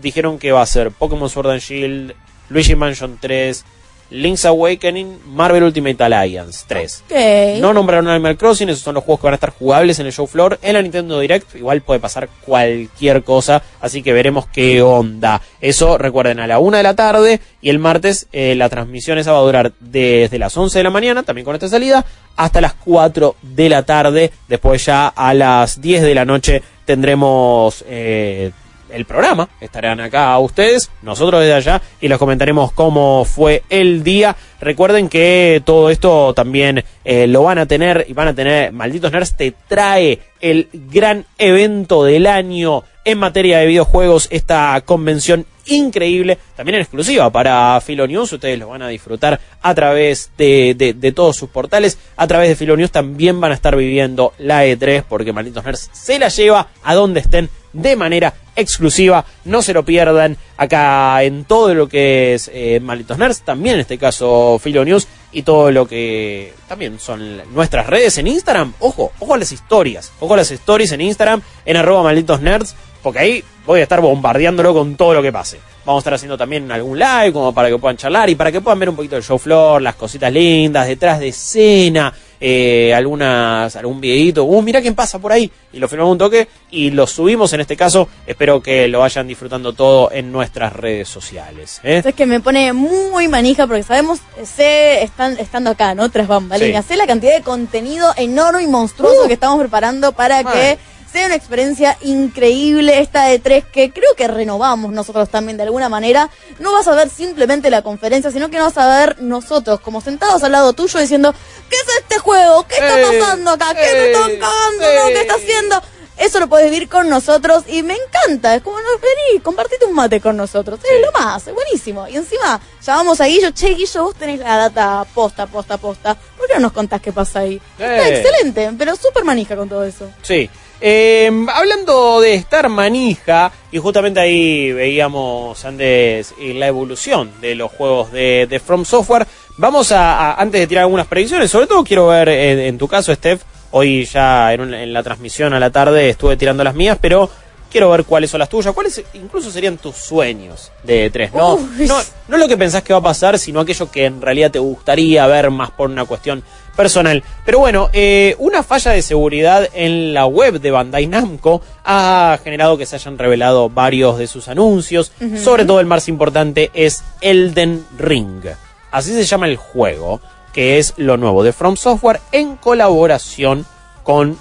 dijeron que va a ser Pokémon Sword and Shield, Luigi Mansion 3, Link's Awakening, Marvel Ultimate Alliance 3. Ok. No nombraron Animal Crossing, esos son los juegos que van a estar jugables en el show floor. En la Nintendo Direct igual puede pasar cualquier cosa, así que veremos qué onda. Eso recuerden a la una de la tarde y el martes eh, la transmisión esa va a durar desde las 11 de la mañana, también con esta salida, hasta las 4 de la tarde. Después ya a las 10 de la noche tendremos... eh, el programa. Estarán acá ustedes, nosotros desde allá, y les comentaremos cómo fue el día. Recuerden que todo esto también eh, lo van a tener y van a tener. Malditos Nerds te trae el gran evento del año en materia de videojuegos, esta convención increíble, también en exclusiva para Filo News, ustedes lo van a disfrutar a través de, de- todos sus portales, a través de Filo News también van a estar viviendo la E3 porque Malditos Nerds se la lleva a donde estén de manera exclusiva, no se lo pierdan acá en todo lo que es eh, Malditos Nerds, también en este caso Filo News y todo lo que también son nuestras redes en Instagram. Ojo, ojo a las historias, ojo a las stories en Instagram, en arroba malditos nerds, porque ahí voy a estar bombardeándolo con todo lo que pase. Vamos a estar haciendo también algún live como para que puedan charlar y para que puedan ver un poquito el show floor, las cositas lindas, detrás de escena, eh, algunas, algún videito. Uh, mira quién pasa por ahí. Y lo filmamos un toque y lo subimos en este caso. Espero que lo vayan disfrutando todo en nuestras redes sociales. ¿eh? Es que me pone muy manija porque sabemos, sé, están, estando acá, ¿no? Tras bambalinas, Sí. sé la cantidad de contenido enorme y monstruoso que estamos preparando para que sea una experiencia increíble esta de tres que creo que renovamos nosotros también de alguna manera. No vas a ver simplemente la conferencia, sino que vas a ver nosotros como sentados al lado tuyo diciendo, ¿qué es este juego? ¿Qué está pasando acá? ¿Qué me están cagando? ¿no? ¿Qué está haciendo? Eso lo puedes vivir con nosotros y me encanta. Es como, no, vení, compartite un mate con nosotros. Es lo más, es buenísimo. Y encima, llamamos a Guillo, che, Guillo, vos tenés la data posta, posta, posta. ¿Por qué no nos contás qué pasa ahí? Está excelente, pero súper manija con todo eso. Sí. Eh, hablando de estar manija, y justamente ahí veíamos antes eh, la evolución de los juegos de, de From Software, vamos a, a- antes de tirar algunas predicciones, sobre todo quiero ver en tu caso, Steph, hoy ya en, un- en la transmisión a la tarde estuve tirando las mías, pero quiero ver cuáles son las tuyas, cuáles incluso serían tus sueños de E3, ¿no? No, no lo que pensás que va a pasar, sino aquello que en realidad te gustaría ver más por una cuestión personal. Pero bueno, eh, una falla de seguridad en la web de Bandai Namco ha generado que se hayan revelado varios de sus anuncios. Sobre todo el más importante es Elden Ring. Así se llama el juego, que es lo nuevo de From Software en colaboración con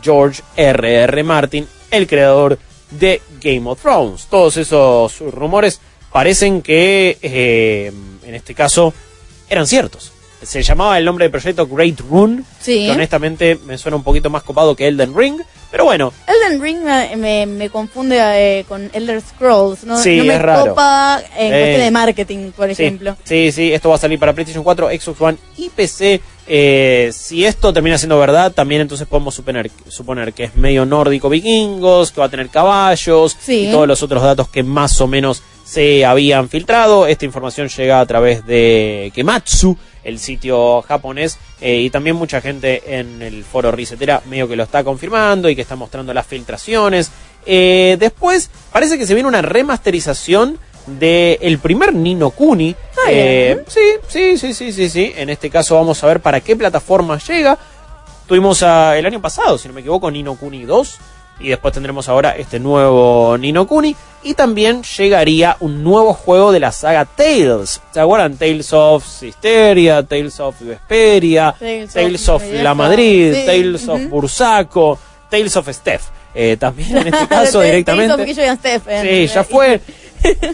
George R.R. Martin, el creador de Game of Thrones. Todos esos rumores parecen que, eh, en este caso, eran ciertos. Se llamaba el nombre del proyecto Great Rune, Sí. que honestamente me suena un poquito más copado que Elden Ring, pero bueno, Elden Ring me, me- me confunde eh, con Elder Scrolls. No, Sí, no me es raro. copa en Eh, cuestión de marketing, por Sí, ejemplo. Sí, sí, esto va a salir para PlayStation 4, Xbox One y PC. Eh, si esto termina siendo verdad, también entonces podemos suponer, suponer que es medio nórdico vikingos, que va a tener caballos Sí. y todos los otros datos que más o menos se habían filtrado. Esta información llega a través de Kematsu, el sitio japonés, eh, y también mucha gente en el foro Risetera medio que lo está confirmando y que está mostrando las filtraciones. Eh, después, parece que se viene una remasterización de el primer Nino Kuni. Está Eh, sí, sí, sí, sí, sí, sí. En este caso vamos a ver para qué plataforma llega. Tuvimos a- el año pasado, si no me equivoco, Nino Kuni 2. Y después tendremos ahora este nuevo Nino Kuni. Y también llegaría un nuevo juego de la saga Tales. ¿Se acuerdan? Tales of Sisteria, Tales of Vesperia, Tales of Tales of. La Madrid, Sí, Tales of ujú. Bursaco, Tales of Steph. Eh, también en este caso Te- te directamente. hizo Guillo y Stephen. Sí, ya fue.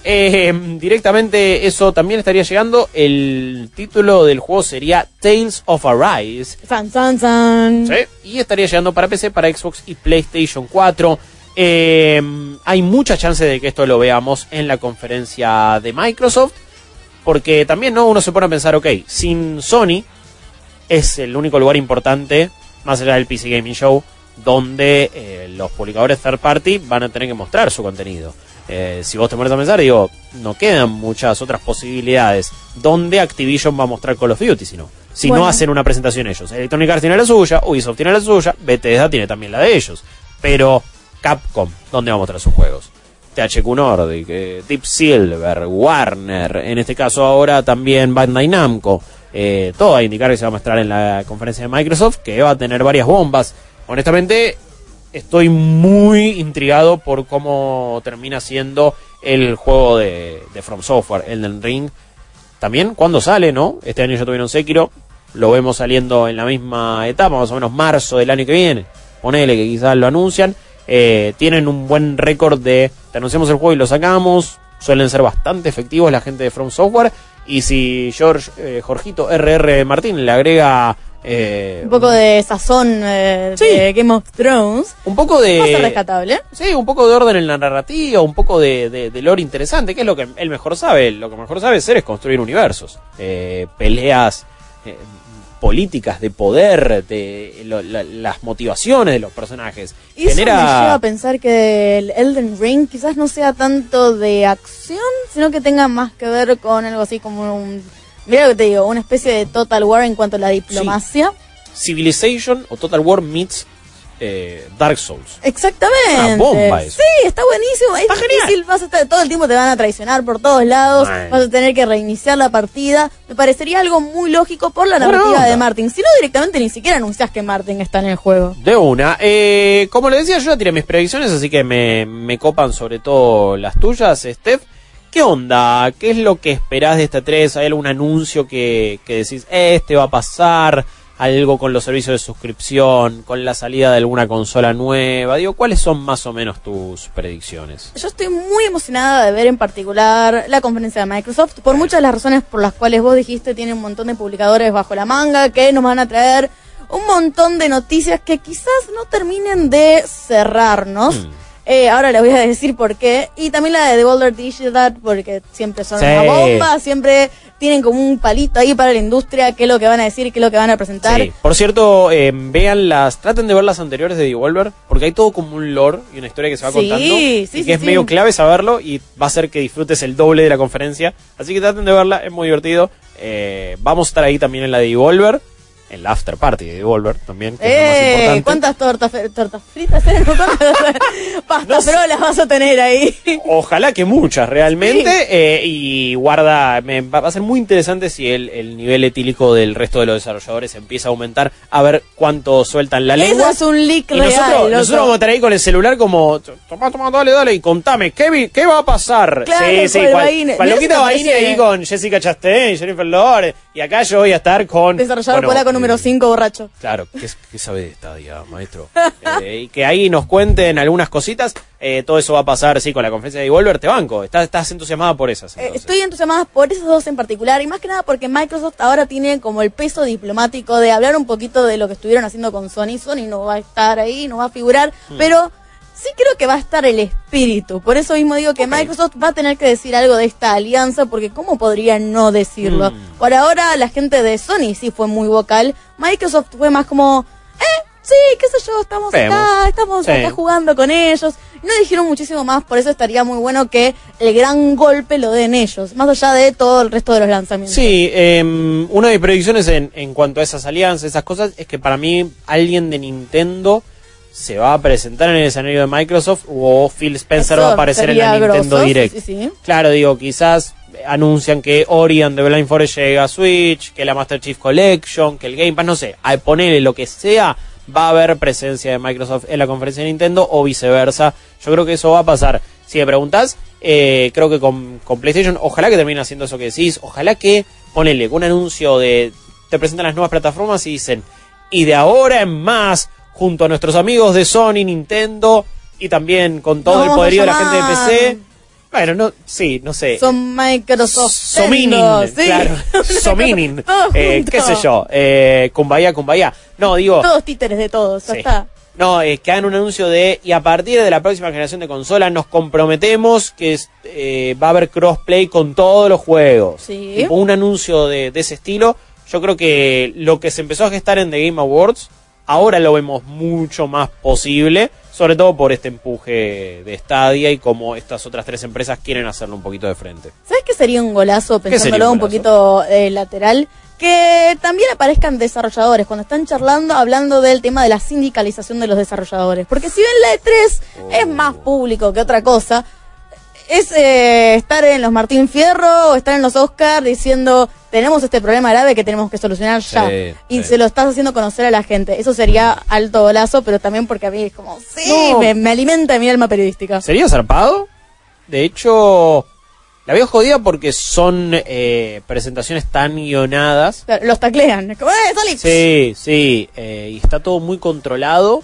Eh, directamente eso también estaría llegando. El título del juego sería Tales of Arise. San, san, san. Sí, Y estaría llegando para PC, para Xbox y PlayStation 4. Eh, hay mucha chance de que esto lo veamos en la conferencia de Microsoft. Porque también no uno se pone a pensar, ok, sin Sony es el único lugar importante, más allá del PC Gaming Show, donde eh, los publicadores third party van a tener que mostrar su contenido. Eh, si vos te pones a pensar, digo, no quedan muchas otras posibilidades donde Activision va a mostrar Call of Duty, si Bueno. no hacen una presentación ellos. Electronic Arts tiene la suya, Ubisoft tiene la suya, Bethesda tiene también la de ellos. Pero Capcom, ¿dónde va a mostrar sus juegos? THQ Nordic, eh, Deep Silver, Warner, en este caso ahora también Bandai Namco. Eh, todo a indicar que se va a mostrar en la conferencia de Microsoft, que va a tener varias bombas. Honestamente, estoy muy intrigado por cómo termina siendo el juego de, From Software, Elden Ring. También, cuando sale, ¿no? Este año ya tuvieron Sekiro, lo vemos saliendo en la misma etapa, más o menos marzo del año que viene. Ponele que quizás lo anuncian. Eh, tienen un buen récord de te anunciamos el juego y lo sacamos. Suelen ser bastante efectivos la gente de From Software. Y si George, eh, Jorgito RR Martín le agrega eh, Un poco de sazón eh, Sí. de Game of Thrones. un poco de rescatable. Sí, un poco de orden en la narrativa, un poco de, de, de lore interesante, que es lo que él mejor sabe. Lo que mejor sabe hacer es construir universos. Eh, peleas eh, políticas de poder, de lo- la- las motivaciones de los personajes. Y eso me lleva Genera... a pensar que el Elden Ring quizás no sea tanto de acción, sino que tenga más que ver con algo así como un Mira lo que te digo, una especie de Total War en cuanto a la diplomacia. Civilization o Total War meets eh, Dark Souls. Exactamente. Una bomba eso. Sí, está buenísimo. Está es genial. difícil, vas a estar, todo el tiempo te van a traicionar por todos lados, vas a tener que reiniciar la partida. Me parecería algo muy lógico por la Buena narrativa onda. de Martin. Si no, directamente ni siquiera anuncias que Martin está en el juego. De una. Eh, como le decía, yo ya tiré mis predicciones, así que me, me copan sobre todo las tuyas, Steph. ¿Qué onda? ¿Qué es lo que esperás de esta 3? ¿Hay algún anuncio que, que decís, este va a pasar? ¿Algo con los servicios de suscripción? ¿Con la salida de alguna consola nueva? Digo, ¿cuáles son más o menos tus predicciones? Yo estoy muy emocionada de ver en particular la conferencia de Microsoft por muchas de las razones por las cuales vos dijiste tiene un montón de publicadores bajo la manga que nos van a traer un montón de noticias que quizás no terminen de cerrarnos. Hmm. Eh, ahora les voy a decir por qué. Y también la de Devolver Digital, porque siempre son Sí. una bomba, siempre tienen como un palito ahí para la industria, qué es lo que van a decir qué es lo que van a presentar. Sí. Por cierto, eh, vean las, traten de ver las anteriores de Devolver, porque hay todo como un lore y una historia que se va Sí, contando. sí, y que es medio clave saberlo y va a hacer que disfrutes el doble de la conferencia. Así que traten de verla, es muy divertido. Eh, vamos a estar ahí también en la de Devolver, en la after party de Devolver también, que es lo más Eh. ¿Cuántas tortas, tortas fritas? eh? Pasta las vas a tener ahí. Ojalá que muchas realmente. eh, y guarda, me, va a ser muy interesante si el, el nivel etílico del resto de los desarrolladores empieza a aumentar. A ver cuánto sueltan la lengua. Eso es un leak Y real. nosotros, vamos a estar ahí con el celular como, toma, toma, dale, dale, y contame, ¿qué, qué va a pasar? Claro, sí, sí, con cual, Baine. cual Mirá loquita si me Baine parece- ahí con Jessica Chastain, Jennifer Lawrence, y acá yo voy a estar con... Desarrollador bueno, polaco eh, número 5, borracho. Claro, ¿qué, qué sabe de Stadia, maestro? Eh, y que ahí nos cuenten algunas cositas. Eh, todo eso va a pasar, sí, con la conferencia de Devolver. Te banco. Estás, estás entusiasmada por esas. Eh, estoy entusiasmada por esos dos en particular y más que nada porque Microsoft ahora tiene como el peso diplomático de hablar un poquito de lo que estuvieron haciendo con Sony. Sony no va a estar ahí, no va a figurar, Hmm. pero sí creo que va a estar el espíritu. Por eso mismo digo que Microsoft va a tener que decir algo de esta alianza porque ¿cómo podría no decirlo? Mm. Por ahora la gente de Sony sí fue muy vocal. Microsoft fue más como, eh, sí, qué sé yo, estamos Vemos. acá, estamos Sí. acá jugando con ellos. No dijeron muchísimo más, por eso estaría muy bueno que el gran golpe lo den ellos, más allá de todo el resto de los lanzamientos. Sí, eh, una de mis predicciones en, en cuanto a esas alianzas, esas cosas, es que para mí alguien de Nintendo se va a presentar en el escenario de Microsoft o Phil Spencer Eso va a aparecer en la Nintendo Direct. sí, sí. Claro, digo, quizás anuncian que Ori and the Blind Forest llega a Switch, que la Master Chief Collection, que el Game Pass, no sé, a ponerle lo que sea, va a haber presencia de Microsoft en la conferencia de Nintendo o viceversa. Yo creo que eso va a pasar. Si me preguntás, eh, creo que con, con PlayStation, ojalá que termine haciendo eso que decís, ojalá que, ponele, un anuncio de, te presentan las nuevas plataformas y dicen, y de ahora en más, junto a nuestros amigos de Sony, Nintendo, y también con todo el poderío de la gente de PC, bueno, no, sí, no sé. Son Microsoft. Sominin, sí. claro. Sominin. Eh, qué sé yo. Eh, Kumbaya, Kumbaya. No, digo. Todos títeres de todos, ya Sí. está. No, es que hagan un anuncio de. Y a partir de la próxima generación de consolas nos comprometemos que es, eh, va a haber crossplay con todos los juegos. Sí. Tipo un anuncio de, de ese estilo. Yo creo que lo que se empezó a gestar en The Game Awards, ahora lo vemos mucho más posible. Sobre todo por este empuje de Stadia y como estas otras tres empresas quieren hacerlo un poquito de frente. ¿Sabes qué sería un golazo, pensándolo un un, poquito eh, lateral? Que también aparezcan desarrolladores cuando están charlando, hablando del tema de la sindicalización de los desarrolladores. Porque si bien la E3 es más público que otra cosa, es eh, estar en los Martín Fierro o estar en los Oscars diciendo tenemos este problema grave que tenemos que solucionar ya. Sí, y sí. se lo estás haciendo conocer a la gente. Eso sería alto golazo, pero también porque a mí es como, sí, No. me, me alimenta mi alma periodística. ¿Sería zarpado? De hecho, la veo jodida porque son eh, presentaciones tan guionadas. Los taclean. Es como, ¡eh! Sí, sí, eh, y está todo muy controlado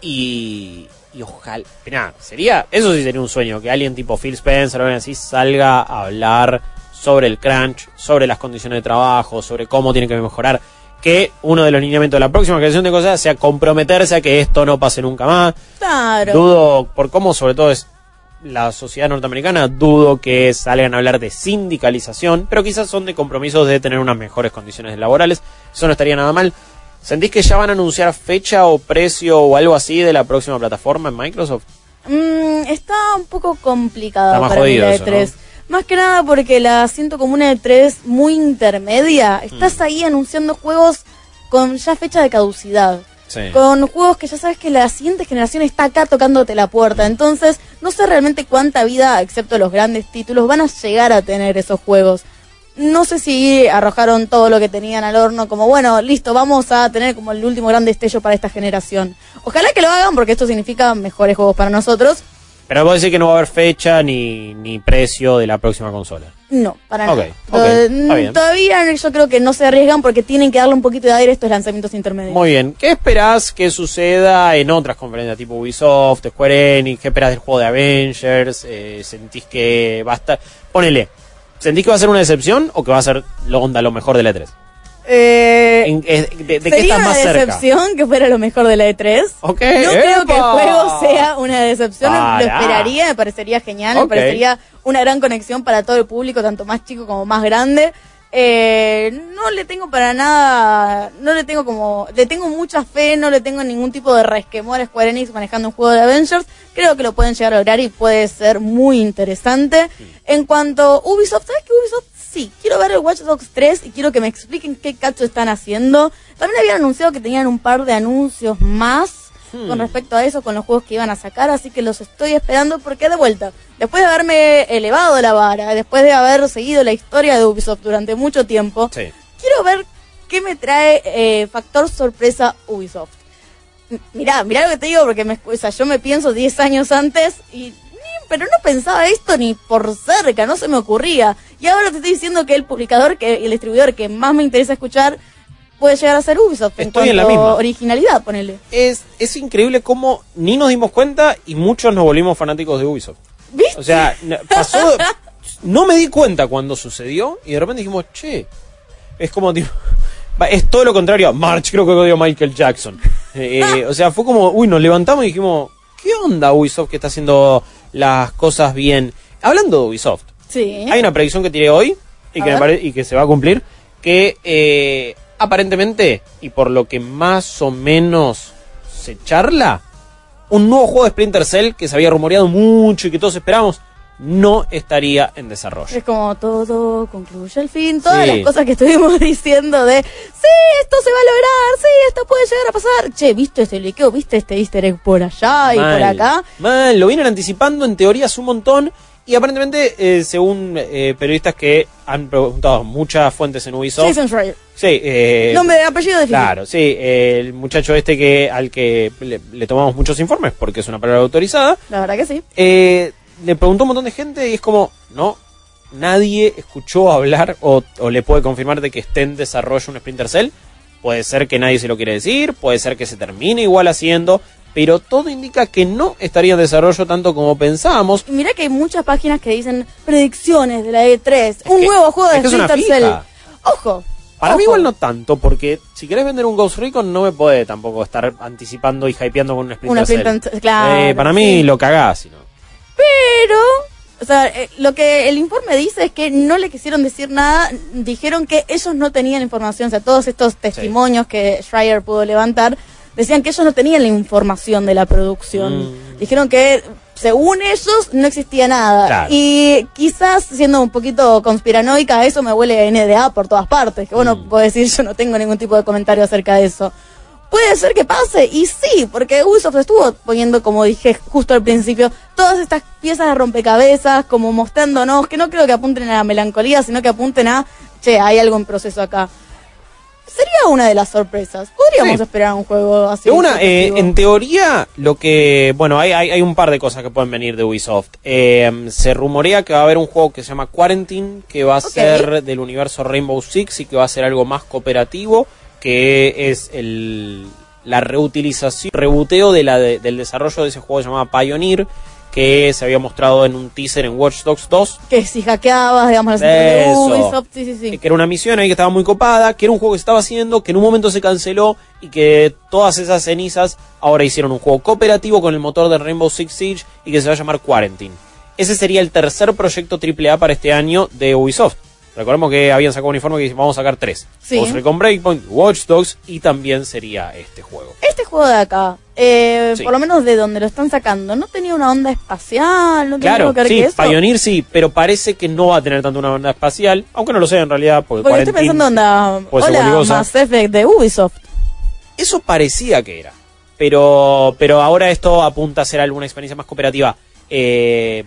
y, y ojalá, nada, sería, eso sí sería un sueño, que alguien tipo Phil Spencer o alguien así salga a hablar sobre el crunch, sobre las condiciones de trabajo, sobre cómo tiene que mejorar, que uno de los lineamientos de la próxima creación de cosas sea comprometerse a que esto no pase nunca más, Claro. Dudo, por cómo sobre todo es la sociedad norteamericana, dudo que salgan a hablar de sindicalización, pero quizás son de compromisos de tener unas mejores condiciones laborales. Eso no estaría nada mal. ¿Sentís que ya van a anunciar fecha o precio o algo así de la próxima plataforma en Microsoft? Mm, está un poco complicado Está más para mí jodido eso, E3. Más que nada porque la siento como una de tres muy intermedia. Estás ahí anunciando juegos con ya fecha de caducidad. Sí. Con juegos que ya sabes que la siguiente generación está acá tocándote la puerta. Entonces, no sé realmente cuánta vida, excepto los grandes títulos, van a llegar a tener esos juegos. No sé si arrojaron todo lo que tenían al horno, como bueno, listo, vamos a tener como el último gran destello para esta generación. Ojalá que lo hagan porque esto significa mejores juegos para nosotros. Pero vos decís que no va a haber fecha ni, ni precio de la próxima consola. No, para Ok, nada. bien. Todavía yo creo que no se arriesgan porque tienen que darle un poquito de aire a estos lanzamientos intermedios. Muy bien. ¿Qué esperás que suceda en otras conferencias tipo Ubisoft, Square Enix? ¿Qué esperás del juego de Avengers? Eh, ¿Sentís que va a estar...? Ponele. ¿Sentís que va a ser una decepción o que va a ser lo onda lo mejor de la E3? Eh, En- ¿De, de qué Sería estás una más cerca? decepción que fuera lo mejor de la E3. Ok, No creo que el juego sea una decepción, lo esperaría, me parecería genial, me parecería una gran conexión para todo el público, tanto más chico como más grande. Eh, no le tengo para nada, no le tengo como, le tengo mucha fe, no le tengo ningún tipo de resquemor a Square Enix manejando un juego de Avengers. Creo que lo pueden llegar a lograr y puede ser muy interesante. En cuanto a Ubisoft, ¿sabes qué Ubisoft? Sí, quiero ver el Watch Dogs 3 y quiero que me expliquen qué cacho están haciendo. También habían anunciado que tenían un par de anuncios más Hmm. con respecto a eso, con los juegos que iban a sacar, así que los estoy esperando porque de vuelta, después de haberme elevado la vara, después de haber seguido la historia de Ubisoft durante mucho tiempo, Sí. quiero ver qué me trae eh, factor sorpresa Ubisoft. Mirá, mirá lo que te digo, porque me, o sea, yo me pienso 10 años antes y... Pero no pensaba esto ni por cerca, no se me ocurría. Y ahora te estoy diciendo que el publicador, que el distribuidor que más me interesa escuchar puede llegar a ser Ubisoft. Estoy en en la cuanto a misma. originalidad, ponele. Es, es increíble cómo ni nos dimos cuenta y muchos nos volvimos fanáticos de Ubisoft. ¿Viste? O sea, pasó. no me di cuenta cuando sucedió y de repente dijimos, che. Es como tipo. Es todo lo contrario a March, creo que odio Michael Jackson. Eh, o sea, fue como, uy, nos levantamos y dijimos, ¿qué onda Ubisoft que está haciendo las cosas bien? Hablando de Ubisoft, Sí. hay una predicción que tiré hoy y que, me y que se va a cumplir, que eh, aparentemente, y por lo que más o menos se charla, un nuevo juego de Splinter Cell que se había rumoreado mucho y que todos esperamos, no estaría en desarrollo. Es como todo concluye al fin, todas Sí. las cosas que estuvimos diciendo de, sí, esto se va a lograr, sí, esto puede llegar a pasar. Che, ¿viste este liqueo? ¿Viste este easter egg por allá y por acá? Mal, lo vienen anticipando en teorías un montón y aparentemente, eh, según eh, periodistas que han preguntado muchas fuentes en Ubisoft, Jason Schreier. sí, eh, Nombre, apellido difícil. Claro, sí, el muchacho este que al que le, le tomamos muchos informes porque es una palabra autorizada, La verdad que sí. eh, le preguntó un montón de gente y es como, no, nadie escuchó hablar o, o le puede confirmar de que esté en desarrollo un Splinter Cell. Puede ser que nadie se lo quiere decir, puede ser que se termine igual haciendo, pero todo indica que no estaría en desarrollo tanto como pensábamos. Y mira que hay muchas páginas que dicen predicciones de la E3, un que- nuevo juego de Splinter Cell. Ojo. Para mí ojo. igual no tanto, porque si querés vender un Ghost Recon no me puede tampoco estar anticipando y hypeando con un Splinter Una Cell. Splinter claro, Eh, para mí sí. lo cagás, si no. Pero, o sea, eh, lo que el informe dice es que no le quisieron decir nada, dijeron que ellos no tenían información, o sea, todos estos testimonios que Schreier pudo levantar, decían que ellos no tenían la información de la producción. Mm. Dijeron que, según ellos, no existía nada. Claro. Y quizás, siendo un poquito conspiranoica, eso me huele a NDA por todas partes, que bueno, Mm. puedo decir, yo no tengo ningún tipo de comentario acerca de eso. Puede ser que pase, y sí, porque Ubisoft estuvo poniendo, como dije justo al principio, todas estas piezas de rompecabezas, como mostrándonos, que no creo que apunten a la melancolía, sino que apunten a, che, hay algo en proceso acá. Sería una de las sorpresas. Podríamos Sí. esperar un juego así. Una, eh, en teoría, lo que. Bueno, hay, hay, hay un par de cosas que pueden venir de Ubisoft. Eh, se rumorea que va a haber un juego que se llama Quarantine, que va a ser del universo Rainbow Six y que va a ser algo más cooperativo, que es el, la reutilización, rebuteo de la de- del desarrollo de ese juego llamado Pioneer, que se había mostrado en un teaser en Watch Dogs 2. Que si hackeabas, digamos, la. Ubisoft, sí, sí, sí. que era una misión ahí que estaba muy copada, que era un juego que se estaba haciendo, que en un momento se canceló y que todas esas cenizas ahora hicieron un juego cooperativo con el motor de Rainbow Six Siege y que se va a llamar Quarantine. Ese sería el tercer proyecto AAA para este año de Ubisoft. Recordemos que habían sacado un informe que dice vamos a sacar tres. Sí. Ghost Recon Breakpoint, Watch Dogs y también sería este juego. Este juego de acá, eh, Sí. por lo menos de donde lo están sacando, no tenía una onda espacial, no Claro, algo que ver sí, que eso. Pioneer sí, pero parece que no va a tener tanto una onda espacial, aunque no lo sé en realidad, porque, Porque estoy pensando onda, hola. Mass Effect de Ubisoft. Eso parecía que era. Pero, pero ahora esto apunta a ser alguna experiencia más cooperativa. Eh,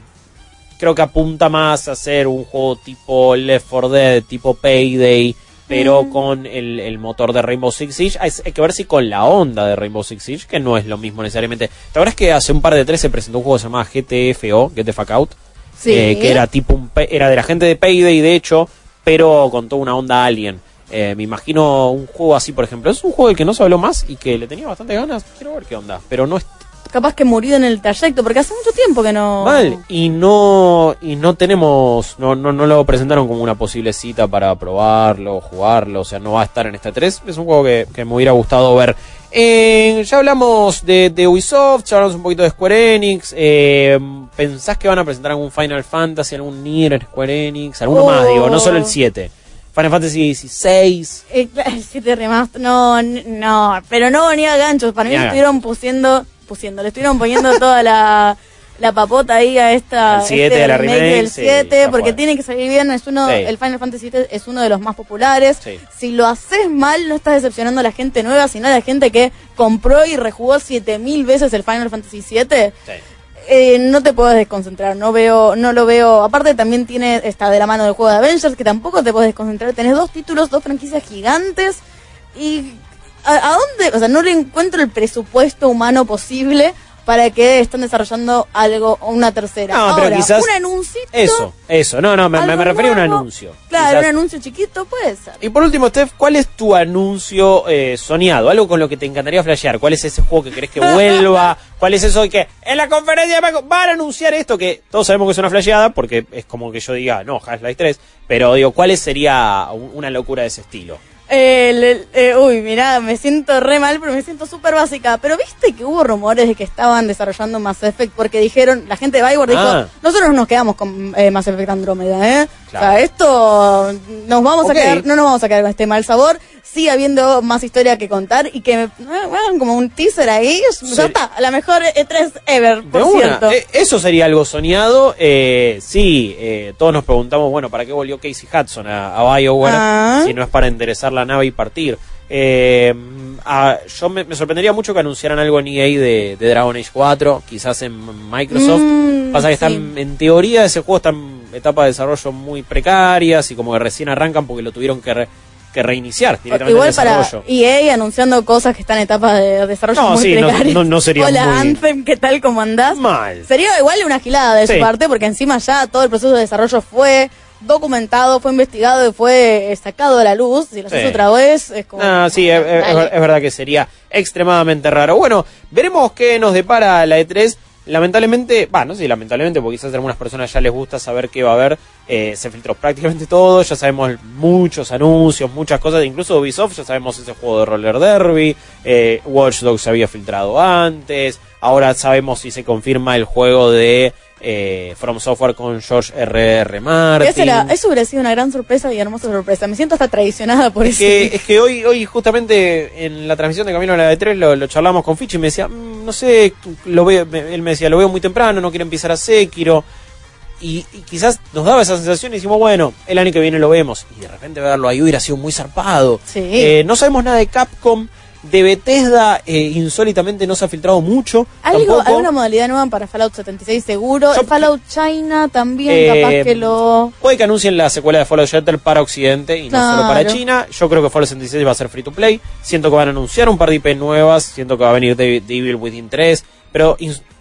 creo que apunta más a ser un juego tipo Left 4 Dead, tipo Payday, pero con el, el motor de Rainbow Six Siege. Hay, que ver si con la onda de Rainbow Six Siege, que no es lo mismo necesariamente. ¿Te acuerdas que hace un par de tres se presentó un juego que se llamaba GTFO, Get the Fuck Out? Sí. Eh, que era tipo un era de la gente de Payday de hecho pero con toda una onda alien Eh, me imagino un juego así por ejemplo es un juego del que no se habló más y que le tenía bastante ganas quiero ver qué onda pero no es Capaz que murió en el trayecto, porque hace mucho tiempo que no... mal y no y no tenemos no, no no lo presentaron como una posible cita para probarlo jugarlo o sea no va a estar en este 3 es un juego que, que me hubiera gustado ver Eh, ya hablamos de, de Ubisoft, ya hablamos un poquito de Square Enix. eh, ¿Pensás que van a presentar algún Final Fantasy, algún Nier en Square Enix? Alguno más, digo, no solo el 7. Final Fantasy XVI. Eh, claro, el 7 remaster, no, no, pero no venía ganchos, para mí estuvieron pusiendo, pusiendo, le estuvieron poniendo toda la, la papota ahí a esta, Al siete, este a la remake del sí, 7, ya porque tiene que salir bien, es uno, Sí. el Final Fantasy 7 es uno de los más populares, Sí. si lo haces mal no estás decepcionando a la gente nueva, sino a la gente que compró y rejugó 7000 veces el Final Fantasy 7, Sí. eh, no te puedes desconcentrar, no veo, no lo veo. Aparte también tiene, está de la mano del juego de Avengers, que tampoco te puedes desconcentrar. Tenés dos títulos, dos franquicias gigantes y ¿a, a dónde? O sea, no le encuentro el presupuesto humano posible para que estén desarrollando algo o una tercera. No, pero Ahora, quizás- un anuncio. Eso, eso. No, no, me, me- refería a un anuncio. Claro, Quizás- un anuncio chiquito puede ser. Y por último, Steph, ¿cuál es tu anuncio eh, soñado? Algo con lo que te encantaría flashear. ¿Cuál es ese juego que querés que vuelva? ¿Cuál es eso de que en la conferencia de van a anunciar esto? Que todos sabemos que es una flasheada, porque es como que yo diga, no, Half-Life 3. Pero digo, ¿cuál sería un- una locura de ese estilo? El- eh, uy, mirá, me siento re mal, pero me siento súper básica. Pero viste que hubo rumores de que estaban desarrollando Mass Effect porque dijeron, la gente de Bioware dijo, Ah. nosotros nos quedamos con eh, Mass Effect Andrómeda, ¿eh? Claro. O sea, esto nos vamos a quedar, no nos vamos a quedar con este mal sabor. Sigue habiendo más historia que contar y que me eh, hagan como un teaser ahí. Sí. Ya está, la mejor E3 ever, De por cierto. Eh, eso sería algo soñado. Eh, sí, eh, todos nos preguntamos, bueno, ¿para qué volvió Casey Hudson a, a BioWare Ah. si no es para enderezar la nave y partir? Eh, a- yo me, me sorprendería mucho que anunciaran algo en EA de, de Dragon Age 4, quizás en Microsoft. Mm, Pasa que sí. están, en teoría, ese juego está en etapa de desarrollo muy precarias y como que recién arrancan porque lo tuvieron que, re- que reiniciar directamente Igual el para. EA anunciando cosas que están en etapa de desarrollo No, muy sí, no- precarias. no- no sería Hola muy- Anthem, ¿qué tal? ¿Cómo andás? Mal. Sería igual una gilada de Sí. su parte, porque encima ya todo el proceso de desarrollo fue documentado, fue investigado y fue eh, sacado a la luz. Si lo haces Sí. otra vez, es como. Ah, sí, es, es- Dale. es verdad que sería extremadamente raro. Bueno, veremos qué nos depara la E3. Lamentablemente, va, no sé si lamentablemente, porque quizás a algunas personas ya les gusta saber qué va a haber. eh, se filtró prácticamente todo, ya sabemos muchos anuncios, muchas cosas, incluso Ubisoft, ya sabemos ese juego de roller derby. Eh, Watch Dogs se había filtrado antes. Ahora sabemos si se confirma el juego de eh, From Software con George R.R. Martin. Esa era- eso hubiera sido una gran sorpresa y hermosa sorpresa. Me siento hasta traicionada por Es eso. que, es que hoy, hoy justamente en la transmisión de Camino a la D3 lo, lo charlamos con Fichi y me decía, "Mm, no sé, lo veo, me- él me decía, lo veo muy temprano, no quiero empezar a Sekiro. Y, y quizás nos daba esa sensación y decimos, bueno, el año que viene lo vemos. Y de repente verlo ahí hubiera sido muy zarpado. Sí. Eh, no sabemos nada de Capcom. De Bethesda, eh, insólitamente no se ha filtrado mucho. Algo, tampoco. alguna modalidad nueva para Fallout 76 seguro. Yo- Fallout China también, Eh, capaz que lo... Puede que anuncien la secuela de Fallout Shelter para Occidente y no solo para. China. Yo creo que Fallout 76 va a ser free to play. Siento que van a anunciar un par de IP nuevas. Siento que va a venir Devil Within 3. Pero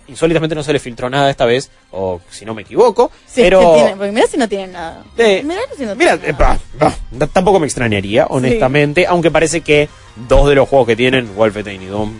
insólitamente no se le filtró nada esta vez. O si no me equivoco. Es pero. tiene- porque mirá si no tienen nada. Eh, mirá si no tienen eh, nada. bah, bah, tampoco me extrañaría, honestamente. Aunque parece que dos de los juegos que tienen, Wolfenstein y Doom,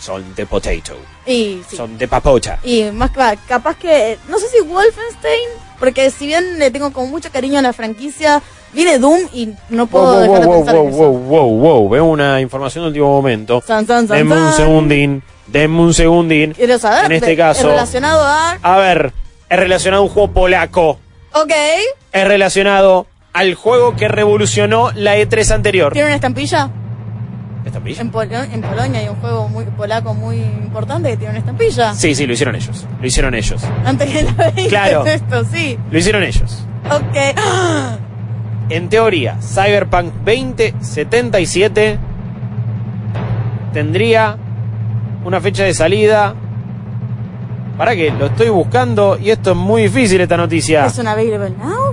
son de potato. Y sí. Son de papota. Y más que capaz que, no sé si Wolfenstein, porque si bien le tengo como mucho cariño a la franquicia, viene Doom y no puedo Wow, dejar de wow, pensar wow, en eso. wow, wow, wow. Veo una información de último momento. San, san, san, Denme un segundín. Denme un segundín. Quiero saber, En este de- caso. relacionado a... A ver, es relacionado a un juego polaco. Ok, Es relacionado al juego que revolucionó la E3 anterior. ¿tiene una estampilla? ¿Estampilla? En, Polo- en Polonia hay un juego muy polaco muy importante que tiene una estampilla. Sí, sí, lo hicieron ellos. Lo hicieron ellos. Antes que veis Claro. esto, sí. Lo hicieron ellos. Ok. En teoría, Cyberpunk 2077 tendría una fecha de salida. ¿Para qué? Lo estoy buscando y esto es muy difícil esta noticia. ¿Es un available now?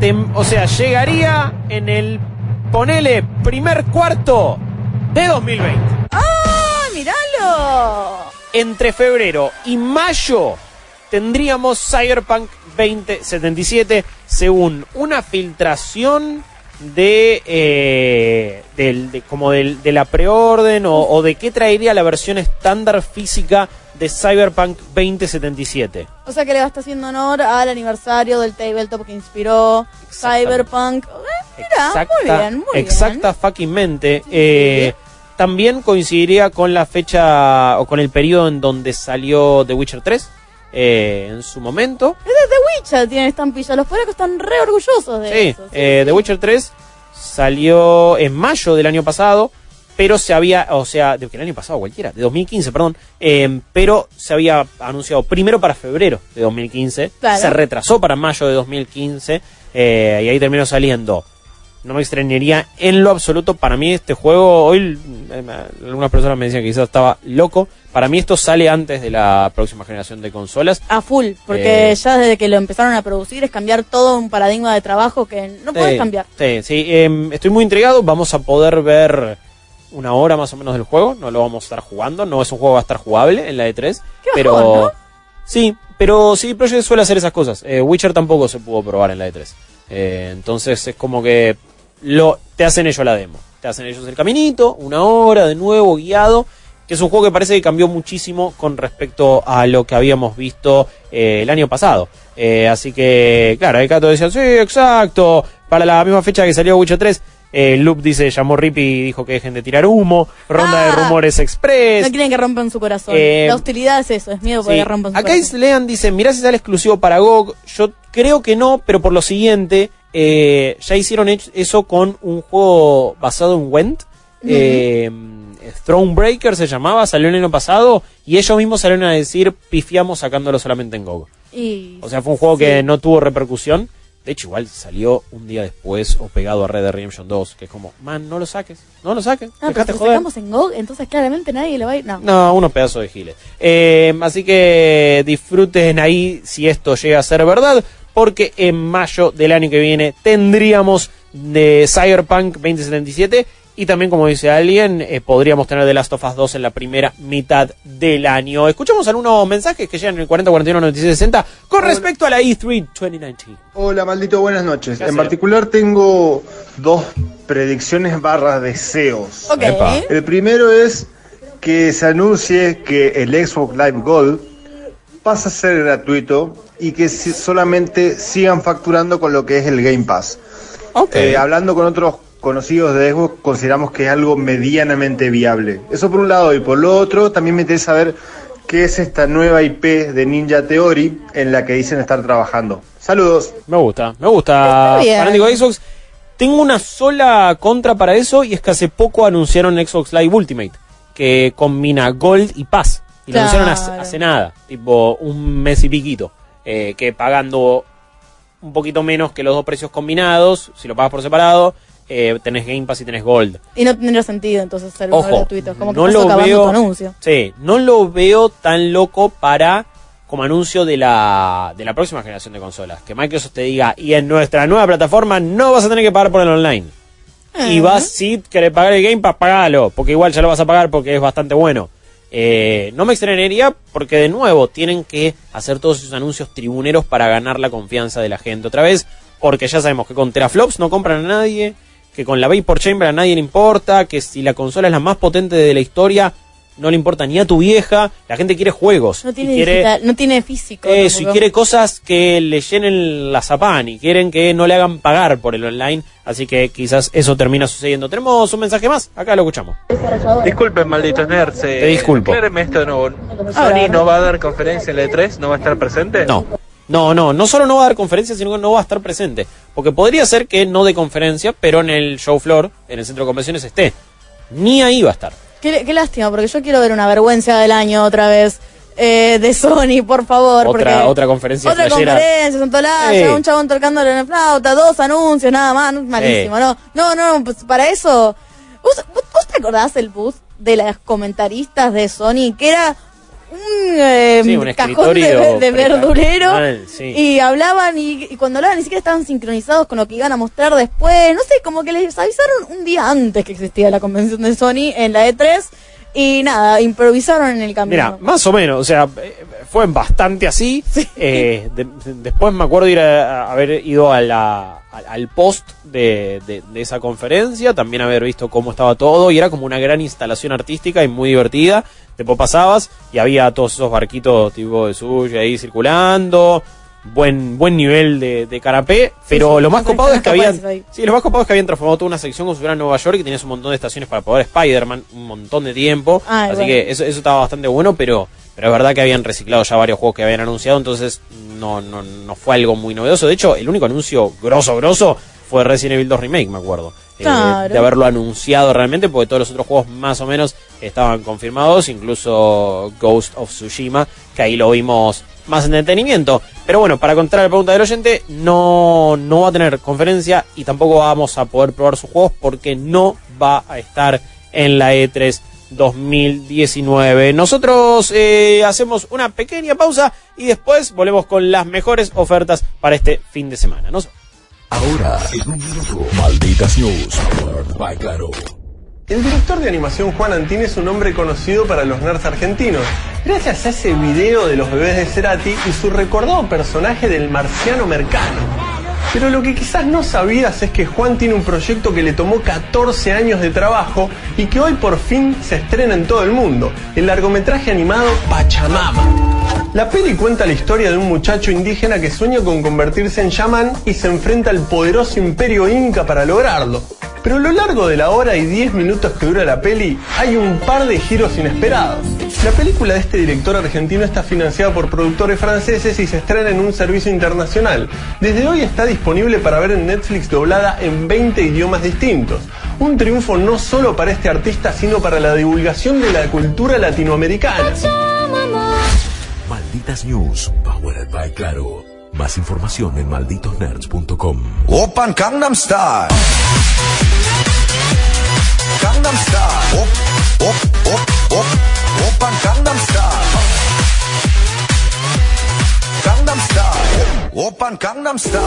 Tem- o sea, llegaría en el, ponele, primer cuarto de 2020. ¡Ah, míralo! Entre febrero y mayo tendríamos Cyberpunk 2077 según una filtración de, eh, del- de- como del- de la preorden o, o de qué traería la versión estándar física de Cyberpunk 2077. O sea que le va a estar haciendo honor al aniversario del tabletop que inspiró Cyberpunk. Eh, mira, muy bien, muy exacta fuckingmente. Eh, también coincidiría con la fecha o con el periodo en donde salió The Witcher 3 eh, en su momento. Es de The Witcher, tiene estampilla. Los polacos están re orgullosos de Sí, eso. sí, eh. The Witcher 3 salió en mayo del año pasado, pero se había, o sea, de que el año pasado cualquiera, de 2015, perdón, eh, pero se había anunciado primero para febrero de 2015, Claro. se retrasó para mayo de 2015 eh, y ahí terminó saliendo. No me extrañaría en lo absoluto. Para mí este juego, hoy eh, algunas personas me decían que quizás estaba loco. Para mí esto sale antes de la próxima generación de consolas. A full, porque Eh. ya desde que lo empezaron a producir es cambiar todo un paradigma de trabajo que no puedes cambiar. Sí, sí. eh, estoy muy intrigado. Vamos a poder ver una hora más o menos del juego. No lo vamos a estar jugando. No es un juego que va a estar jugable en la E3. Qué pero bajón, ¿no? sí, pero sí, Project suele hacer esas cosas. Eh, Witcher tampoco se pudo probar en la E3. Eh, entonces es como que lo te hacen ellos la demo. Te hacen ellos el caminito, una hora de nuevo guiado. Que es un juego que parece que cambió muchísimo con respecto a lo que habíamos visto eh, el año pasado. Eh, así que, claro, el Cato decía, sí, exacto, para la misma fecha que salió Witcher 3. Eh, Loop dice, llamó Rippy y dijo que dejen de tirar humo. Ronda de Ah. rumores express. No quieren que rompan su corazón. Eh, la hostilidad es eso, es miedo por Sí. que rompan su Acá corazón. es Lean dice, mirá si sale exclusivo para GOG. Yo creo que no, pero por lo siguiente, eh, ya hicieron eso con un juego basado en Went. Eh, Thronebreaker se llamaba, salió el año pasado y ellos mismos salieron a decir pifiamos sacándolo solamente en GOG. Y- O sea, fue un juego sí. que no tuvo repercusión. De hecho, igual salió un día después o pegado a Red Dead Redemption 2, que es como, man, no lo saques, no lo saques, Ah, pero si lo joder. sacamos en GOG, entonces claramente nadie le va a ir. No. No, unos pedazos de giles. Eh, así que disfruten ahí si esto llega a ser verdad, porque en mayo del año que viene tendríamos de Cyberpunk 2077 y también, como dice alguien, eh, podríamos tener The Last of Us 2 en la primera mitad del año. Escuchamos algunos mensajes que llegan en el 40, 41, 96, 60 con respecto a la E E3 2019. Hola, maldito, buenas noches. ¿Qué En particular tengo dos predicciones barra deseos. Ok. Epa. El primero es que se anuncie que el Xbox Live Gold pasa a ser gratuito y que si- solamente sigan facturando con lo que es el Game Pass. Ok. Eh, hablando con otros conocidos de Xbox, consideramos que es algo medianamente viable. Eso por un lado. Y por lo otro, también me interesa saber qué es esta nueva IP de Ninja Theory en la que dicen estar trabajando. Saludos. Me gusta, me gusta. Fanático de Xbox. Tengo una sola contra para eso y es que hace poco anunciaron Xbox Live Ultimate, que combina Gold y Pass. Y lo anunciaron hace, hace nada, tipo un mes y piquito. Eh, que pagando un poquito menos que los dos precios combinados, si lo pagas por separado, eh, tenés Game Pass y tenés Gold. Y no tendría sentido entonces ser Ojo, gratuito. Como que no estás lo veo. tu anuncio. Sí, no lo veo tan loco para como anuncio de la de la próxima generación de consolas. Que Microsoft te diga, y en nuestra nueva plataforma no vas a tener que pagar por el online. Y vas, si querés pagar el Game Pass, pagalo, porque igual ya lo vas a pagar porque es bastante bueno. Eh, no me extrañaría porque de nuevo tienen que hacer todos esos anuncios tribuneros para ganar la confianza de la gente otra vez, porque ya sabemos que con teraflops no compran a nadie, que con la Vapor Chamber a nadie le importa, que si la consola es la más potente de la historia, no le importa ni a tu vieja, la gente quiere juegos. No y tiene quiere, digital, no tiene físico. eso, y quiere cosas que le llenen la zapan y quieren que no le hagan pagar por el online. Así que quizás eso termina sucediendo. Tenemos un mensaje más, acá lo escuchamos. Disculpen, malditos nerds. Te disculpo. acláreme esto de nuevo. A ver. ¿Sony no va a dar conferencia en la E3? ¿No va a estar presente? No, No, no, no solo no va a dar conferencia, sino que no va a estar presente. Porque podría ser que no de conferencia, pero en el show floor, en el centro de convenciones esté. Ni ahí va a estar. Qué, qué lástima, porque yo quiero ver una vergüenza del año otra vez eh, de Sony, por favor. Otra, otra conferencia Otra conferencia, Sí. un chabón tocándole en la flauta, dos anuncios, nada más, malísimo, Sí. no, no, no, pues para eso, ¿vos, vos- vos te acordás el bus de las comentaristas de Sony? Que era un, eh, Sí, un cajón de, Mal, sí. y hablaban y, y cuando hablaban ni siquiera estaban sincronizados con lo que iban a mostrar después, no sé, como que les avisaron un día antes que existía la convención de Sony en la E3 y nada, improvisaron en el camino. Mira, más o menos, o sea, eh, fue bastante así. Eh, de- de- después me acuerdo ir a, a haber ido a la, al, al post de, de- de esa conferencia, también haber visto cómo estaba todo y era como una gran instalación artística y muy divertida. Después pasabas y había todos esos barquitos tipo de sushi ahí circulando. Buen, buen nivel de, de canapé, pero sí, lo más copado es que habían. Sí, lo más copado es que habían transformado toda una sección como si fuera Nueva York y tenías un montón de estaciones para poder Spider-Man, un montón de tiempo. Ah, así bueno. que eso, eso estaba bastante bueno, pero, pero es verdad que habían reciclado ya varios juegos que habían anunciado, entonces no, no, no fue algo muy novedoso. De hecho, el único anuncio grosso, grosso fue Resident Evil 2 Remake, me acuerdo. Eh, de haberlo anunciado realmente, porque todos los otros juegos más o menos estaban confirmados, incluso Ghost of Tsushima, que ahí lo vimos más en detenimiento. Pero bueno, para contar la pregunta del oyente, no, no va a tener conferencia y tampoco vamos a poder probar sus juegos porque no va a estar en la E E3 2019. Nosotros eh, hacemos una pequeña pausa y después volvemos con las mejores ofertas para este fin de semana. Nos Ahora, en un minuto, Malditas News, by Claro. El director de animación Juan Antín es un hombre conocido para los nerds argentinos, gracias a ese video de los bebés de Cerati y su recordado personaje del marciano Mercano. Pero lo que quizás no sabías es que Juan tiene un proyecto que le tomó 14 años de trabajo y que hoy por fin se estrena en todo el mundo, el largometraje animado Pachamama. La peli cuenta la historia de un muchacho indígena que sueña con convertirse en chamán y se enfrenta al poderoso imperio inca para lograrlo. Pero a lo largo de la hora y 10 minutos que dura la peli, hay un par de giros inesperados. La película de este director argentino está financiada por productores franceses y se estrena en un servicio internacional. Desde hoy está disponible para ver en Netflix doblada en 20 idiomas distintos. Un triunfo no solo para este artista, sino para la divulgación de la cultura latinoamericana. Malditas News, powered by Claro. Más información en malditosnerds.com. Open Gangnam Style. Gangnam Style. Op, op, op, op. Open Gangnam Style. Open Gangnam Style.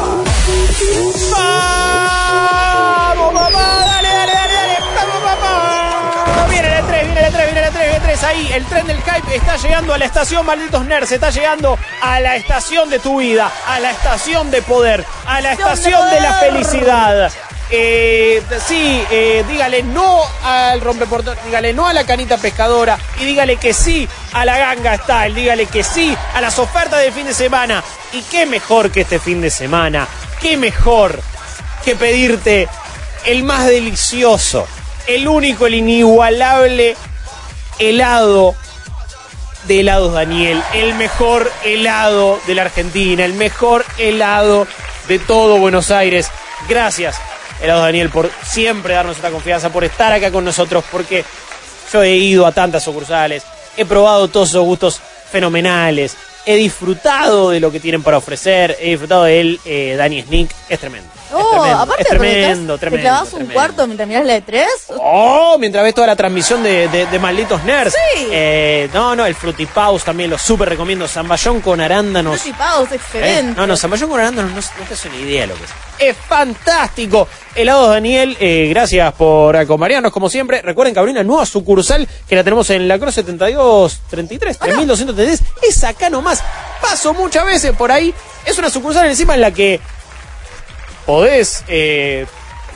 ¡Vamos, papá! ¡Dale, dale, dale, dale! ¡Vamos, papá! Viene el 3, viene el 3, viene el 3, viene el 3 ahí. El tren del hype está llegando a la estación Malditos Nerds. Está llegando a la estación de tu vida, a la estación de poder, a la estación de la felicidad. Eh, sí, eh, dígale no al rompeportón, dígale no a la canita pescadora y dígale que sí a la ganga style, dígale que sí a las ofertas del fin de semana. Y qué mejor que este fin de semana, qué mejor que pedirte el más delicioso, el único, el inigualable helado de helados Daniel, el mejor helado de la Argentina, el mejor helado de todo Buenos Aires. Gracias, helado Daniel, por siempre darnos esta confianza, por estar acá con nosotros, porque yo he ido a tantas sucursales, he probado todos esos gustos fenomenales, he disfrutado de lo que tienen para ofrecer, he disfrutado de él, eh, Dani Sneak, es tremendo. Oh, tremendo, aparte de tremendo, te tremendo. clavas un tremendo. cuarto mientras miras la de tres. Oh, mientras ves toda la transmisión de, de- de Malditos Nerds. Sí. Eh, no, no, el Frutipaus también lo súper recomiendo. Zamballón con arándanos. Fruity Paus, ¿Eh? excelente. No, no, Zamballón con arándanos no, no te hace ni idea lo que es. Es fantástico. Helados Daniel, eh, gracias por acompañarnos como siempre. Recuerden que abrió una nueva sucursal que la tenemos en la Cruz 7233, 3233. Es acá nomás. Paso muchas veces por ahí. Es una sucursal encima en la que podés eh,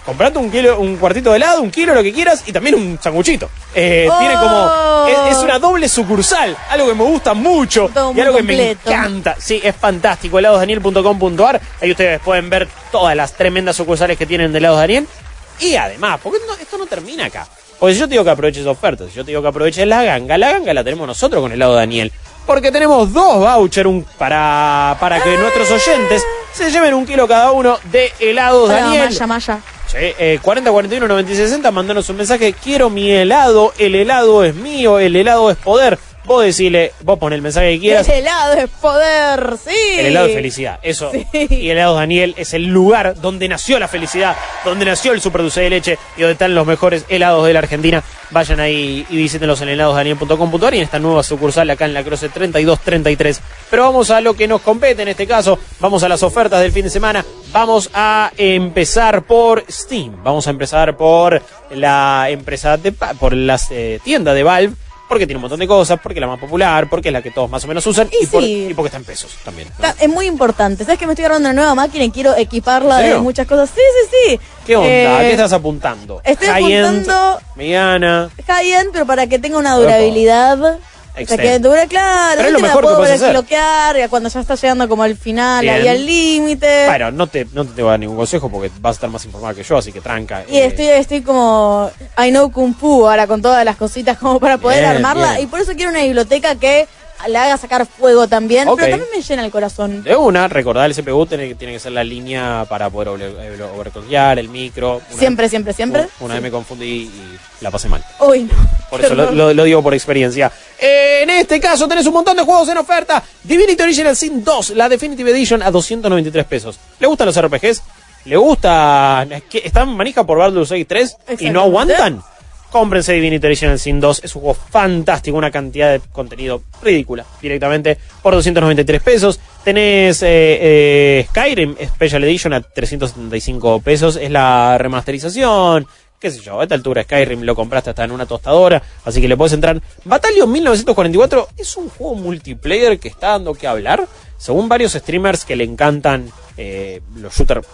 comprarte un kilo, un cuartito de helado, un kilo, lo que quieras, y también un sanguchito. Eh, Oh. Tiene como. Es, es una doble sucursal, algo que me gusta mucho Todo y algo que me encanta. Sí, es fantástico. heladosdaniel.com.ar. Ahí ustedes pueden ver todas las tremendas sucursales que tienen de helados Daniel. Y además, porque no- esto no termina acá. Porque si yo te digo que aproveches ofertas, si yo te digo que aproveches la ganga, la ganga la tenemos nosotros con helado Daniel. Porque tenemos dos vouchers para, para que nuestros oyentes se lleven un kilo cada uno de helados Hola, Daniel. Maya, Maya. Sí, eh, 40 41 90 y 60, mandanos un mensaje. Quiero mi helado, el helado es mío, el helado es poder. Vos decirle, vos pon el mensaje que quieras. El helado es poder, sí. El helado es felicidad, eso. Sí. Y el helado Daniel es el lugar donde nació la felicidad, donde nació el super dulce de leche y donde están los mejores helados de la Argentina. Vayan ahí y visítenlos en heladosdaniel.com.ar y en esta nueva sucursal acá en la Croce 3233. Pero vamos a lo que nos compete en este caso. Vamos a las ofertas del fin de semana. Vamos a empezar por Steam. Vamos a empezar por la empresa de, por las eh, tiendas de Valve. Porque tiene un montón de cosas, porque es la más popular, porque es la que todos más o menos usan y, por- sí. y porque está en pesos también. Está- es muy importante. ¿Sabes que me estoy agarrando una nueva máquina y quiero equiparla ¿En de muchas cosas? Sí, sí, sí. ¿Qué onda? Eh, ¿A ¿Qué estás apuntando? estoy High-end, apuntando- mediana. High-end, pero para que tenga una durabilidad. O sea, que claro, Pero es lo la mejor que puedo hacer. desbloquear ya cuando ya está llegando como al final, Bien. ahí al límite. Bueno, no te, no te voy a dar ningún consejo porque vas a estar más informada que yo, así que tranca. Y Eh, estoy, estoy como I know Kung Fu ahora con todas las cositas como para poder Bien, armarla. bien. Y por eso quiero una biblioteca que la haga sacar fuego también. Pero también me llena el corazón. De una, recordar el CPU tiene, que- tiene que ser la línea para poder eh, overclockear, el micro. Una Siempre, siempre, siempre. Una vez me confundí y la pasé mal. Uy, no. Por eso lo, lo- lo digo por experiencia. En este caso tenés un montón de juegos en oferta. Divinity Original Sin 2, la Definitive Edition a 293 pesos. ¿Le gustan los RPGs? ¿Le gusta? ¿Están manija por Baldur's Gate 3 y no aguantan? Cómprense Divinity Original Sin 2. Es un juego fantástico, una cantidad de contenido ridícula. Directamente por 293 pesos. Tenés eh, eh, Skyrim Special Edition a 375 pesos. Es la remasterización. Qué sé yo, a esta altura Skyrim lo compraste hasta en una tostadora, así que le puedes entrar. Battalion 1944 es un juego multiplayer que está dando que hablar. Según varios streamers que le encantan eh, los shooters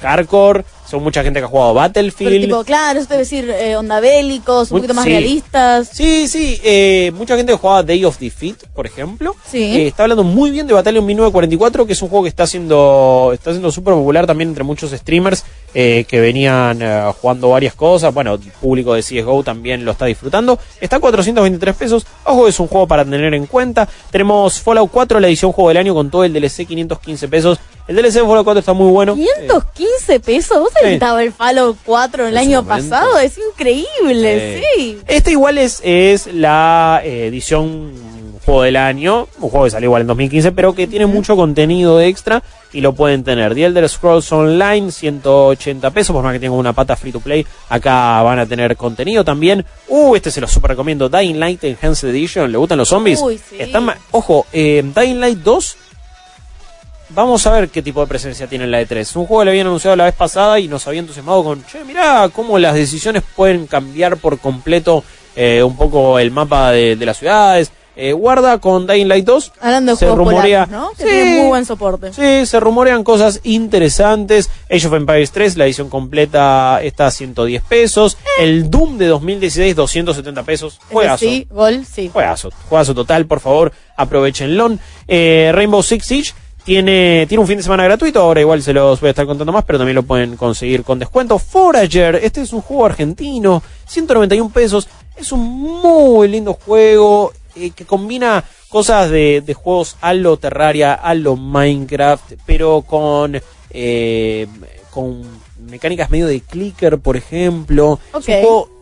hardcore, son mucha gente que ha jugado Pero Battlefield. tipo, claro, eso debe decir eh, onda bélicos, un Muy- poquito más sí. realistas. Sí, sí, eh, mucha gente que jugaba Day of Defeat, por ejemplo. Sí. Eh, está hablando muy bien de Battalion 1944, que es un juego que está siendo está siendo súper popular también entre muchos streamers eh, que venían jugando varias cosas. Bueno, el público de CSGO también lo está disfrutando. Está a 423 pesos. Ojo, es un juego para tener en cuenta. Tenemos Fallout 4, la edición juego del año con todo el DLC, 515 pesos. El DLC de Fallout 4 está muy bueno. 515 pesos. ¿Vos sabés Sí. que estaba el Fallout 4 el año momento. pasado? Es increíble, sí. Este igual es, es la eh, edición juego del año, un juego que salió igual en 2015, pero que tiene mucho contenido extra y lo pueden tener. The Elder Scrolls Online, 180 pesos, por más que tenga una pata free to play, acá van a tener contenido también. Uh, este se lo super recomiendo, Dying Light Enhanced Edition, ¿le gustan los zombies? Uy, sí. Están Ojo, eh, Dying Light 2 Vamos a ver qué tipo de presencia tiene en la E3. Un juego que le habían anunciado la vez pasada y nos había entusiasmado con, che, mirá cómo las decisiones pueden cambiar por completo eh, un poco el mapa de, de las ciudades. Eh, guarda con Dying Light 2. Hablando de se juegos rumorea, polacos, ¿no? Que Sí. tienen muy buen soporte. Sí, se rumorean cosas interesantes. Age of Empires 3, la edición completa está a 110 pesos. El Doom de 2016, 270 pesos. Juegazo. sí, gol, sí. Juegazo, juegazo total, por favor, aprovechenlo. Eh, Rainbow Six Siege tiene, tiene un fin de semana gratuito, ahora igual se los voy a estar contando más, pero también lo pueden conseguir con descuento. Forager, este es un juego argentino, 191 pesos, es un muy lindo juego eh, que combina cosas de, de juegos a lo Terraria, a lo Minecraft, pero con, eh, con mecánicas medio de clicker, por ejemplo. Es un juego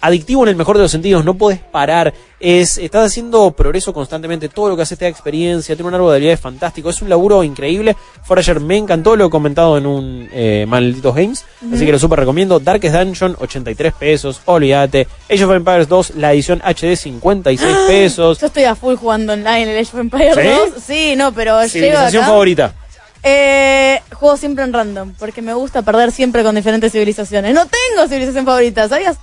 adictivo en el mejor de los sentidos, no puedes parar, es, estás haciendo progreso constantemente, todo lo que haces te da experiencia, tiene un árbol de habilidades fantástico, es un laburo increíble, Forager me encantó, lo he comentado en un eh, Malditos Games, así que lo super recomiendo, Darkest Dungeon, 83 pesos, olvídate, Age of Empires 2, la edición HD, 56 pesos, Yo estoy a full jugando online el Age of Empires ¿Sí? 2. Sí, no, pero llego civilización acá. favorita. Eh, juego siempre en random, porque me gusta perder siempre con diferentes civilizaciones. No tengo civilización favorita, ¿sabías?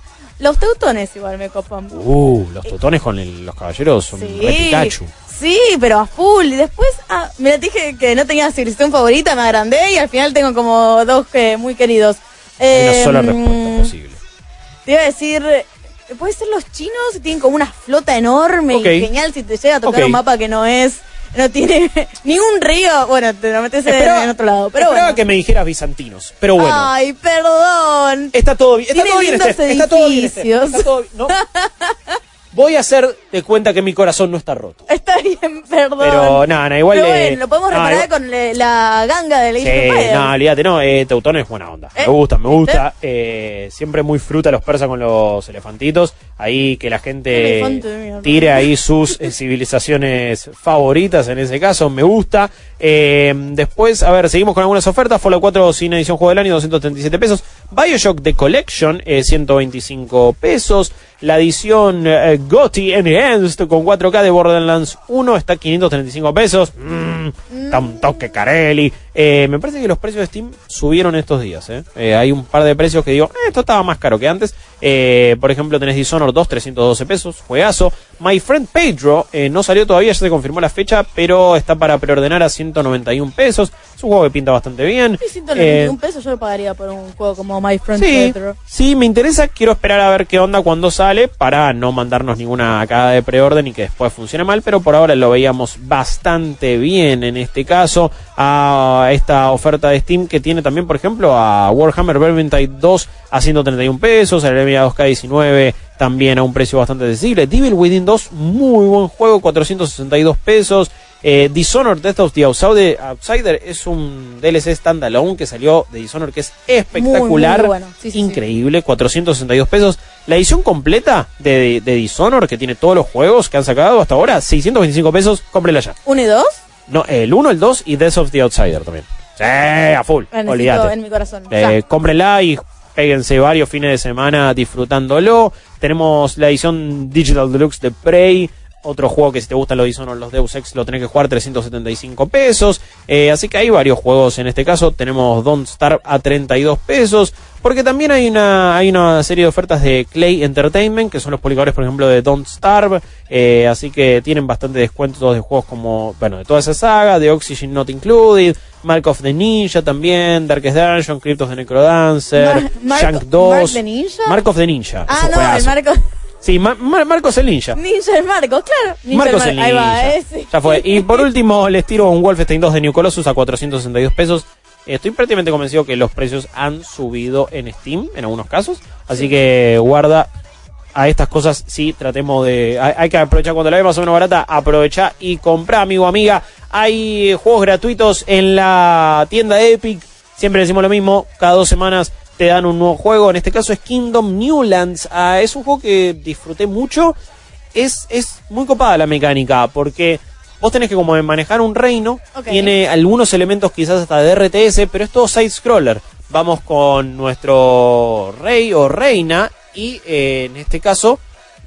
Los teutones igual me copan. Uh, los totones con el- los caballeros son re Pikachu. Sí, pero a full. Y después, ah, mira, te dije que no tenía civilización favorita, me agrandé y al final tengo como dos que muy queridos. Hay Eh, una sola mm, respuesta posible. Te iba a decir, eh, puede ser los chinos, tienen como una flota enorme Ok. y genial si te llega a tocar Ok. un mapa que no es, no tiene ningún río. Bueno, te lo metes en, otro lado. Pero Esperaba bueno. que me dijeras bizantinos, pero bueno. Ay, perdón. Está todo bien. Está Tiene todo bien, Estef, Está todo bien, Estef. Está todo bien. No. Voy a hacer de cuenta que mi corazón no está roto. Está bien, perdón. Pero nada, no, igual Pero bueno, lo podemos no, reparar igual- con le- la ganga de Lady Sí, no, olvídate, no, eh, Teutón es buena onda. ¿Eh? Me gusta, me gusta. Eh, siempre muy fruta los persas con los elefantitos. Ahí que la gente Elefante tire ahí sus eh, civilizaciones favoritas en ese caso, me gusta. Eh, después, a ver, seguimos con algunas ofertas. Fallout 4 sin edición juego del año, 237 pesos. Bioshock The Collection, eh, 125 pesos. La edición eh, GOTY Enhanced con 4K de Borderlands 1 está 535 pesos. Mm, está un toque Carelli. Eh, me parece que los precios de Steam subieron estos días. eh. Eh, hay un par de precios que digo, esto estaba más caro que antes. Por ejemplo, tenés Dishonored 2, 312 pesos. Juegazo. My Friend Pedro no salió todavía, ya se confirmó la fecha, pero está para preordenar a 191 pesos. Es un juego que pinta bastante bien. Y 191 Eh, pesos yo lo pagaría por un juego como My Friend Sí, Pedro. sí, me interesa. Quiero esperar a ver qué onda cuando sale para no mandarnos ninguna cagada de preorden y que después funcione mal. Pero por ahora lo veíamos bastante bien en este caso. A esta oferta de Steam que tiene también, por ejemplo, a Warhammer Vermintide 2 a 131 pesos. El Enemy 2K19 también a un precio bastante accesible. Devil Within 2, muy buen juego, 462 pesos. Eh, Dishonored Death of the Outsider, Outsider es un DLC standalone que salió de Dishonored que es espectacular, Muy, muy bueno. Sí, sí, sí. increíble, 462 pesos. La edición completa de, de Dishonored que tiene todos los juegos que han sacado hasta ahora, 625 pesos, cómprela ya. ¿Uno y dos? No, el 1, el 2 y Death of the Outsider también. Sí, a full, olvídate. en mi corazón. Eh, cómprenla y péguense varios fines de semana disfrutándolo. Tenemos la edición Digital Deluxe de Prey. Otro juego que si te gustan los Dishonored, los Deus Ex, lo tenés que jugar 375 pesos. Eh, así que hay varios juegos en este caso. Tenemos Don't Starve a 32 pesos. Porque también hay una, hay una serie de ofertas de Clay Entertainment, que son los publicadores, por ejemplo, de Don't Starve. Eh, así que tienen bastante descuentos de juegos como, bueno, de toda esa saga, de Oxygen Not Included, Mark of the Ninja también, Darkest Dungeon, Crypt of the Necrodancer, Mar- Shank 2. Mark the Ninja? Mark of the Ninja. Ah, no, juegazo. el Marco. Sí, Ma- Ma- Marcos el Ninja. Ninja el Marco, claro. Ninja Marcos Mar- el Ahí va, Ninja. ese. Ya fue. Y por último, les tiro un Wolfenstein 2 de New Colossus a 462 pesos. Estoy prácticamente convencido que los precios han subido en Steam en algunos casos. Así que guarda a estas cosas. Sí, tratemos de. Hay, que aprovechar cuando la ve más o menos barata. Aprovecha y compra, amigo, amiga. Hay juegos gratuitos en la tienda de Epic. Siempre decimos lo mismo. Cada dos semanas te dan un nuevo juego. En este caso es Kingdom Newlands. Ah, es un juego que disfruté mucho. Es, es muy copada la mecánica porque vos tenés que como manejar un reino. Ok. Tiene algunos elementos quizás hasta de RTS, pero es todo side-scroller. Vamos con nuestro rey o reina y eh, en este caso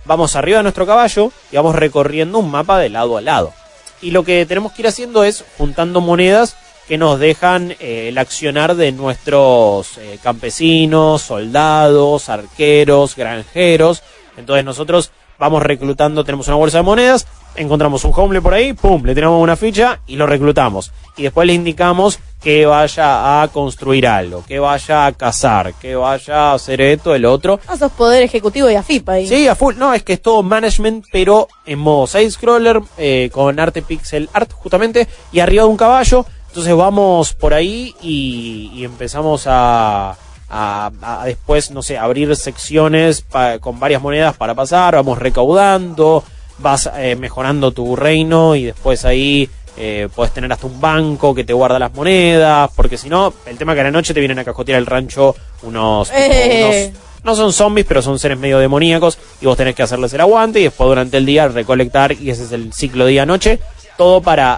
vamos arriba de nuestro caballo y vamos recorriendo un mapa de lado a lado. Y lo que tenemos que ir haciendo es juntando monedas que nos dejan eh, el accionar de nuestros eh, campesinos, soldados, arqueros, granjeros. Entonces nosotros vamos reclutando, tenemos una bolsa de monedas, encontramos un hombre por ahí, pum, le tiramos una ficha y lo reclutamos. Y después le indicamos que vaya a construir algo, que vaya a cazar, que vaya a hacer esto, el otro. Ah, sos poder ejecutivo y AFIP ahí. Sí, a full. No, es que es todo management, pero en modo side-scroller, eh, con arte pixel art, justamente, y arriba de un caballo. Entonces vamos por ahí y, y empezamos a, a, a después, no sé, abrir secciones pa- con varias monedas para pasar. Vamos recaudando, vas eh, mejorando tu reino y después ahí eh, puedes tener hasta un banco que te guarda las monedas. Porque si no, el tema que a la noche te vienen a cajotear el rancho unos, Eh. unos no son zombies, pero son seres medio demoníacos y vos tenés que hacerles el aguante y después durante el día recolectar y ese es el ciclo día-noche. Todo para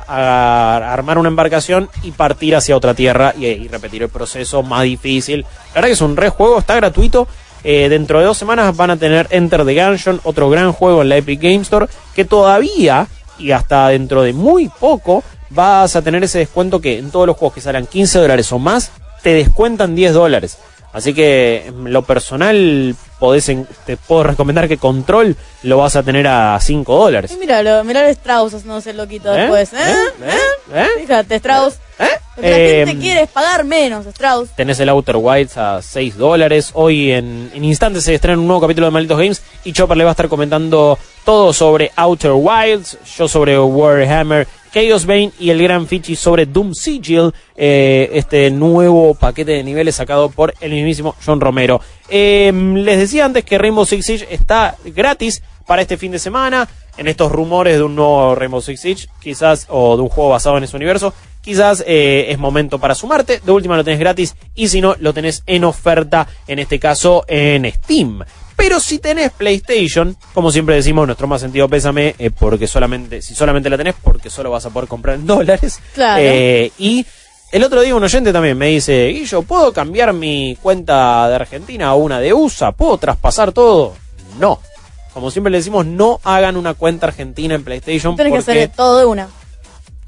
armar una embarcación y partir hacia otra tierra y, y repetir el proceso más difícil. La verdad que es un re juego, está gratuito. Eh, dentro de dos semanas van a tener Enter the Gungeon, otro gran juego en la Epic Game Store, que todavía y hasta dentro de muy poco vas a tener ese descuento que en todos los juegos que salgan 15 dólares o más te descuentan 10 dólares. Así que en lo personal podés en- te puedo recomendar que Control lo vas a tener a 5 dólares. Y míralo, a Strauss haciéndose el loquito ¿Eh? después. ¿Eh? ¿Eh? ¿Eh? Fíjate, Strauss. La Eh, gente quiere es pagar menos, Strauss. Tenés el Outer Wilds a 6 dólares. Hoy en, en instantes se estrena un nuevo capítulo de Malditos Games y Chopper le va a estar comentando todo sobre Outer Wilds, yo sobre Warhammer, Chaos Bane y el gran Fichi sobre Doom Sigil, eh, este nuevo paquete de niveles sacado por el mismísimo John Romero. Eh, les decía antes que Rainbow Six Siege está gratis para este fin de semana, en estos rumores de un nuevo Rainbow Six Siege, quizás, o de un juego basado en ese universo, quizás eh, es momento para sumarte. De última lo tenés gratis y si no, lo tenés en oferta, en este caso en Steam. Pero si tenés PlayStation, como siempre decimos, nuestro más sentido pésame, eh, porque solamente, si solamente la tenés, porque solo vas a poder comprar en dólares. Claro. Eh, y el otro día un oyente también me dice, Guillo, ¿puedo cambiar mi cuenta de Argentina a una de USA? ¿Puedo traspasar todo? No. Como siempre le decimos, no hagan una cuenta argentina en PlayStation Tienes que hacer todo de una.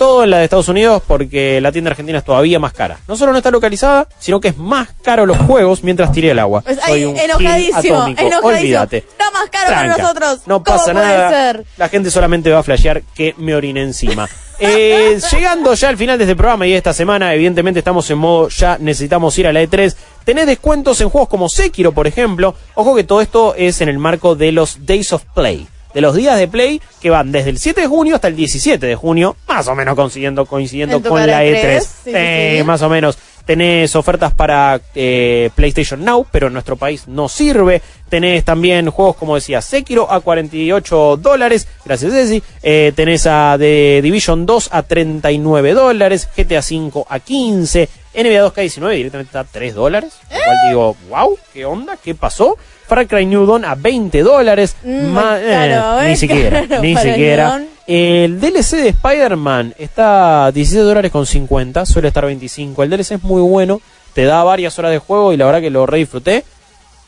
Todo en la de Estados Unidos porque la tienda argentina es todavía más cara. No solo no está localizada, sino que es más caro los juegos mientras tiré el agua. Pues, Soy ay, un enojadísimo, atómico. enojadísimo. Olvídate. Está más caro Tranca. nosotros. No ¿Cómo pasa nada. ser? La gente solamente va a flashear que me orine encima. Eh, llegando ya al final de este programa y esta semana, evidentemente estamos en modo ya necesitamos ir a la E3. Tenés descuentos en juegos como Sekiro, por ejemplo. Ojo que todo esto es en el marco de los Days of Play. De los días de Play que van desde el 7 de junio hasta el 17 de junio, más o menos coincidiendo, coincidiendo con la E3, E3. sí, Eh, sí. Más o menos. Tenés ofertas para eh, PlayStation Now, pero en nuestro país no sirve. Tenés también juegos, como decía, Sekiro a 48 dólares. Gracias, Ceci. Eh, tenés a The Division 2 a 39 dólares. GTA 5 a 15. NBA 2K19 directamente a 3 dólares. Lo cual digo, wow, ¿qué onda? ¿Qué pasó? Far Cry New Dawn a 20 dólares. Mm, caro, eh, ni siquiera, ni siquiera. El DLC de Spider-Man está a 17 dólares con 50, suele estar 25. El DLC es muy bueno, te da varias horas de juego y la verdad que lo re disfruté.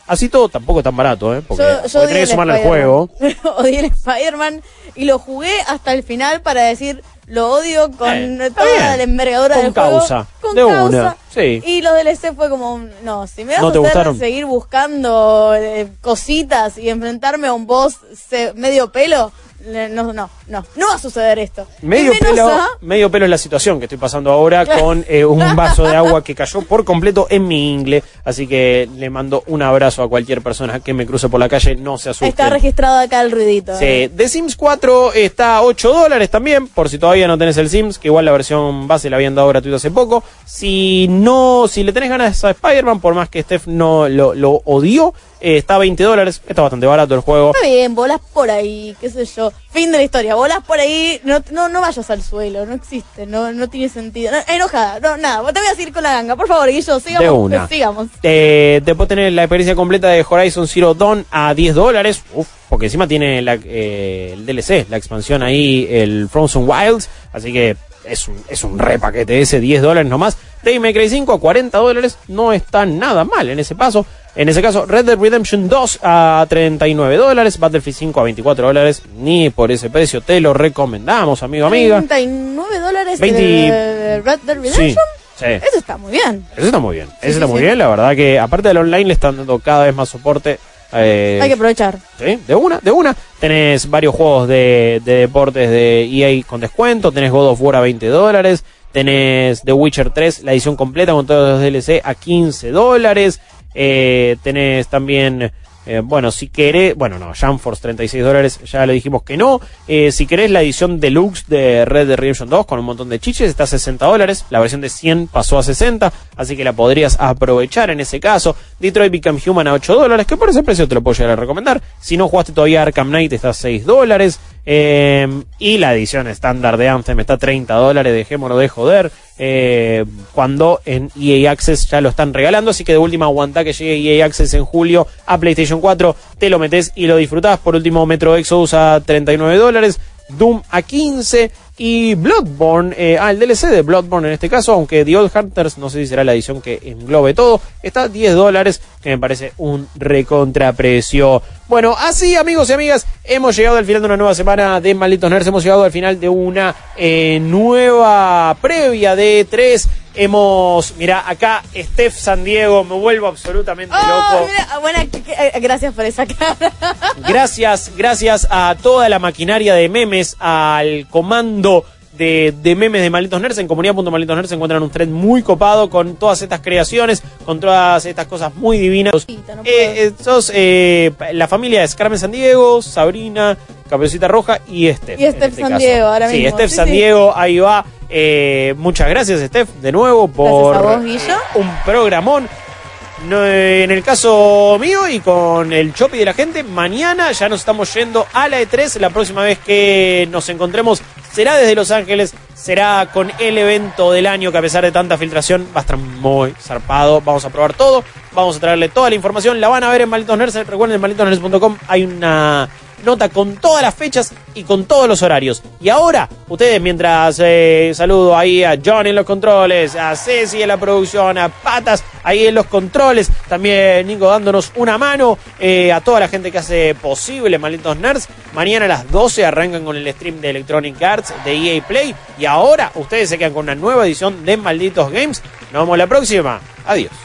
Así todo tampoco es tan barato, ¿eh? Porque, Yo, porque yo tenés que sumarle al juego. odié el Spider-Man y lo jugué hasta el final para decir lo odio con Eh, toda la envergadura Con del causa, juego. Con de causa. una, sí. Y los DLC fue como, no, si me vas ¿No a hacer seguir buscando eh, cositas y enfrentarme a un boss se- medio pelo, no, no, no, no va a suceder esto. Medio pelo, a- medio pelo es la situación que estoy pasando ahora con eh, un vaso de agua que cayó por completo en mi ingle. Así que le mando un abrazo a cualquier persona que me cruce por la calle. No se asusten. Está registrado acá el ruidito. Sí, eh. The Sims 4 está a 8 dólares también, por si todavía no tenés el Sims, que igual la versión base la habían dado gratuita hace poco. Si no, si le tenés ganas a Spider-Man, por más que Steph no lo, lo odió, eh, está a 20 dólares, está bastante barato el juego. Está bien, bolas por ahí, qué sé yo. Fin de la historia, bolas por ahí, no, no, no vayas al suelo, no existe, no, no tiene sentido. No, enojada, no, nada, te voy a seguir con la ganga, por favor, Guillo, sigamos. De una. sigamos. Eh, después tenés la experiencia completa de Horizon Zero Dawn a 10 dólares. Uf, porque encima tiene la, eh, el DLC, la expansión ahí, el Frozen Wilds. Así que es un, es un re paquete ese, 10 dólares nomás. Devil May Cry 5 a 40 dólares. No está nada mal en ese paso. En ese caso, Red Dead Redemption 2 a 39 dólares. Battlefield 5 a 24 dólares. Ni por ese precio te lo recomendamos, amigo, amiga. 39 dólares 20 de Red Dead Redemption. Sí, sí. Eso está muy bien. Eso está muy bien. Eso Sí, está sí, muy bien. La verdad que, aparte del online, le están dando cada vez más soporte. eh, Hay que aprovechar. Sí, de una, de una. Tenés varios juegos de, de deportes de EA con descuento. Tenés God of War a 20 dólares. Tenés The Witcher 3, la edición completa con todos los DLC a 15 dólares. Eh, tenés también, eh, bueno, si querés, bueno, no, Jamforce 36 dólares, ya le dijimos que no. Eh, si querés la edición deluxe de Red Dead Redemption 2 con un montón de chiches, está a 60 dólares. La versión de 100 pasó a 60, así que la podrías aprovechar en ese caso. Detroit Become Human a 8 dólares, que por ese precio te lo puedo llegar a recomendar. Si no jugaste todavía Arkham Knight, está a 6 dólares. Eh, y la edición estándar de Anthem está a 30 dólares, dejémonos de joder. eh, cuando en EA Access ya lo están regalando, así que de última aguanta que llegue EA Access en julio a PlayStation 4, te lo metes y lo disfrutás. Por último, Metro Exodus a 39 dólares, Doom a 15 y Bloodborne, eh, ah, el DLC de Bloodborne en este caso, aunque The Old Hunters, no sé si será la edición que englobe todo, está a 10 dólares, que me parece un recontraprecio. Bueno, así amigos y amigas, hemos llegado al final de una nueva semana de Malditos Nerds, hemos llegado al final de una eh, nueva previa de 3 Hemos, mira, acá Steph San Diego, me vuelvo absolutamente Oh, loco. mira, que- eh, gracias por esa cara. Gracias, gracias a toda la maquinaria de memes, al comando de, de memes de Malditos Nerds. En comunidad.malditos nerds se encuentran un thread muy copado con todas estas creaciones, con todas estas cosas muy divinas. Eh, eh, sos eh, la familia es Carmen San Diego, Sabrina, Caperucita Roja y Steph. Y Steph este San caso. Diego, ahora sí, mismo. Steph Sí, San sí. Diego, ahí va. Eh, muchas gracias, Steph, de nuevo por vos, un programón. En el caso mío y con el Chopi de la gente, mañana ya nos estamos yendo a la E3. La próxima vez que nos encontremos será desde Los Ángeles, será con el evento del año que a pesar de tanta filtración va a estar muy zarpado. Vamos a probar todo, vamos a traerle toda la información. La van a ver en Malditos Nerds. Recuerden en malditosnerds.com hay una nota con todas las fechas y con todos los horarios. Y ahora, ustedes mientras eh, saludo ahí a John en los controles, a Ceci en la producción, a Patas ahí en los controles, también Nico dándonos una mano, eh, a toda la gente que hace posible Malditos Nerds. Mañana a las 12 arrancan con el stream de Electronic Arts de EA Play. Y ahora ustedes se quedan con una nueva edición de Malditos Games. Nos vemos la próxima. Adiós.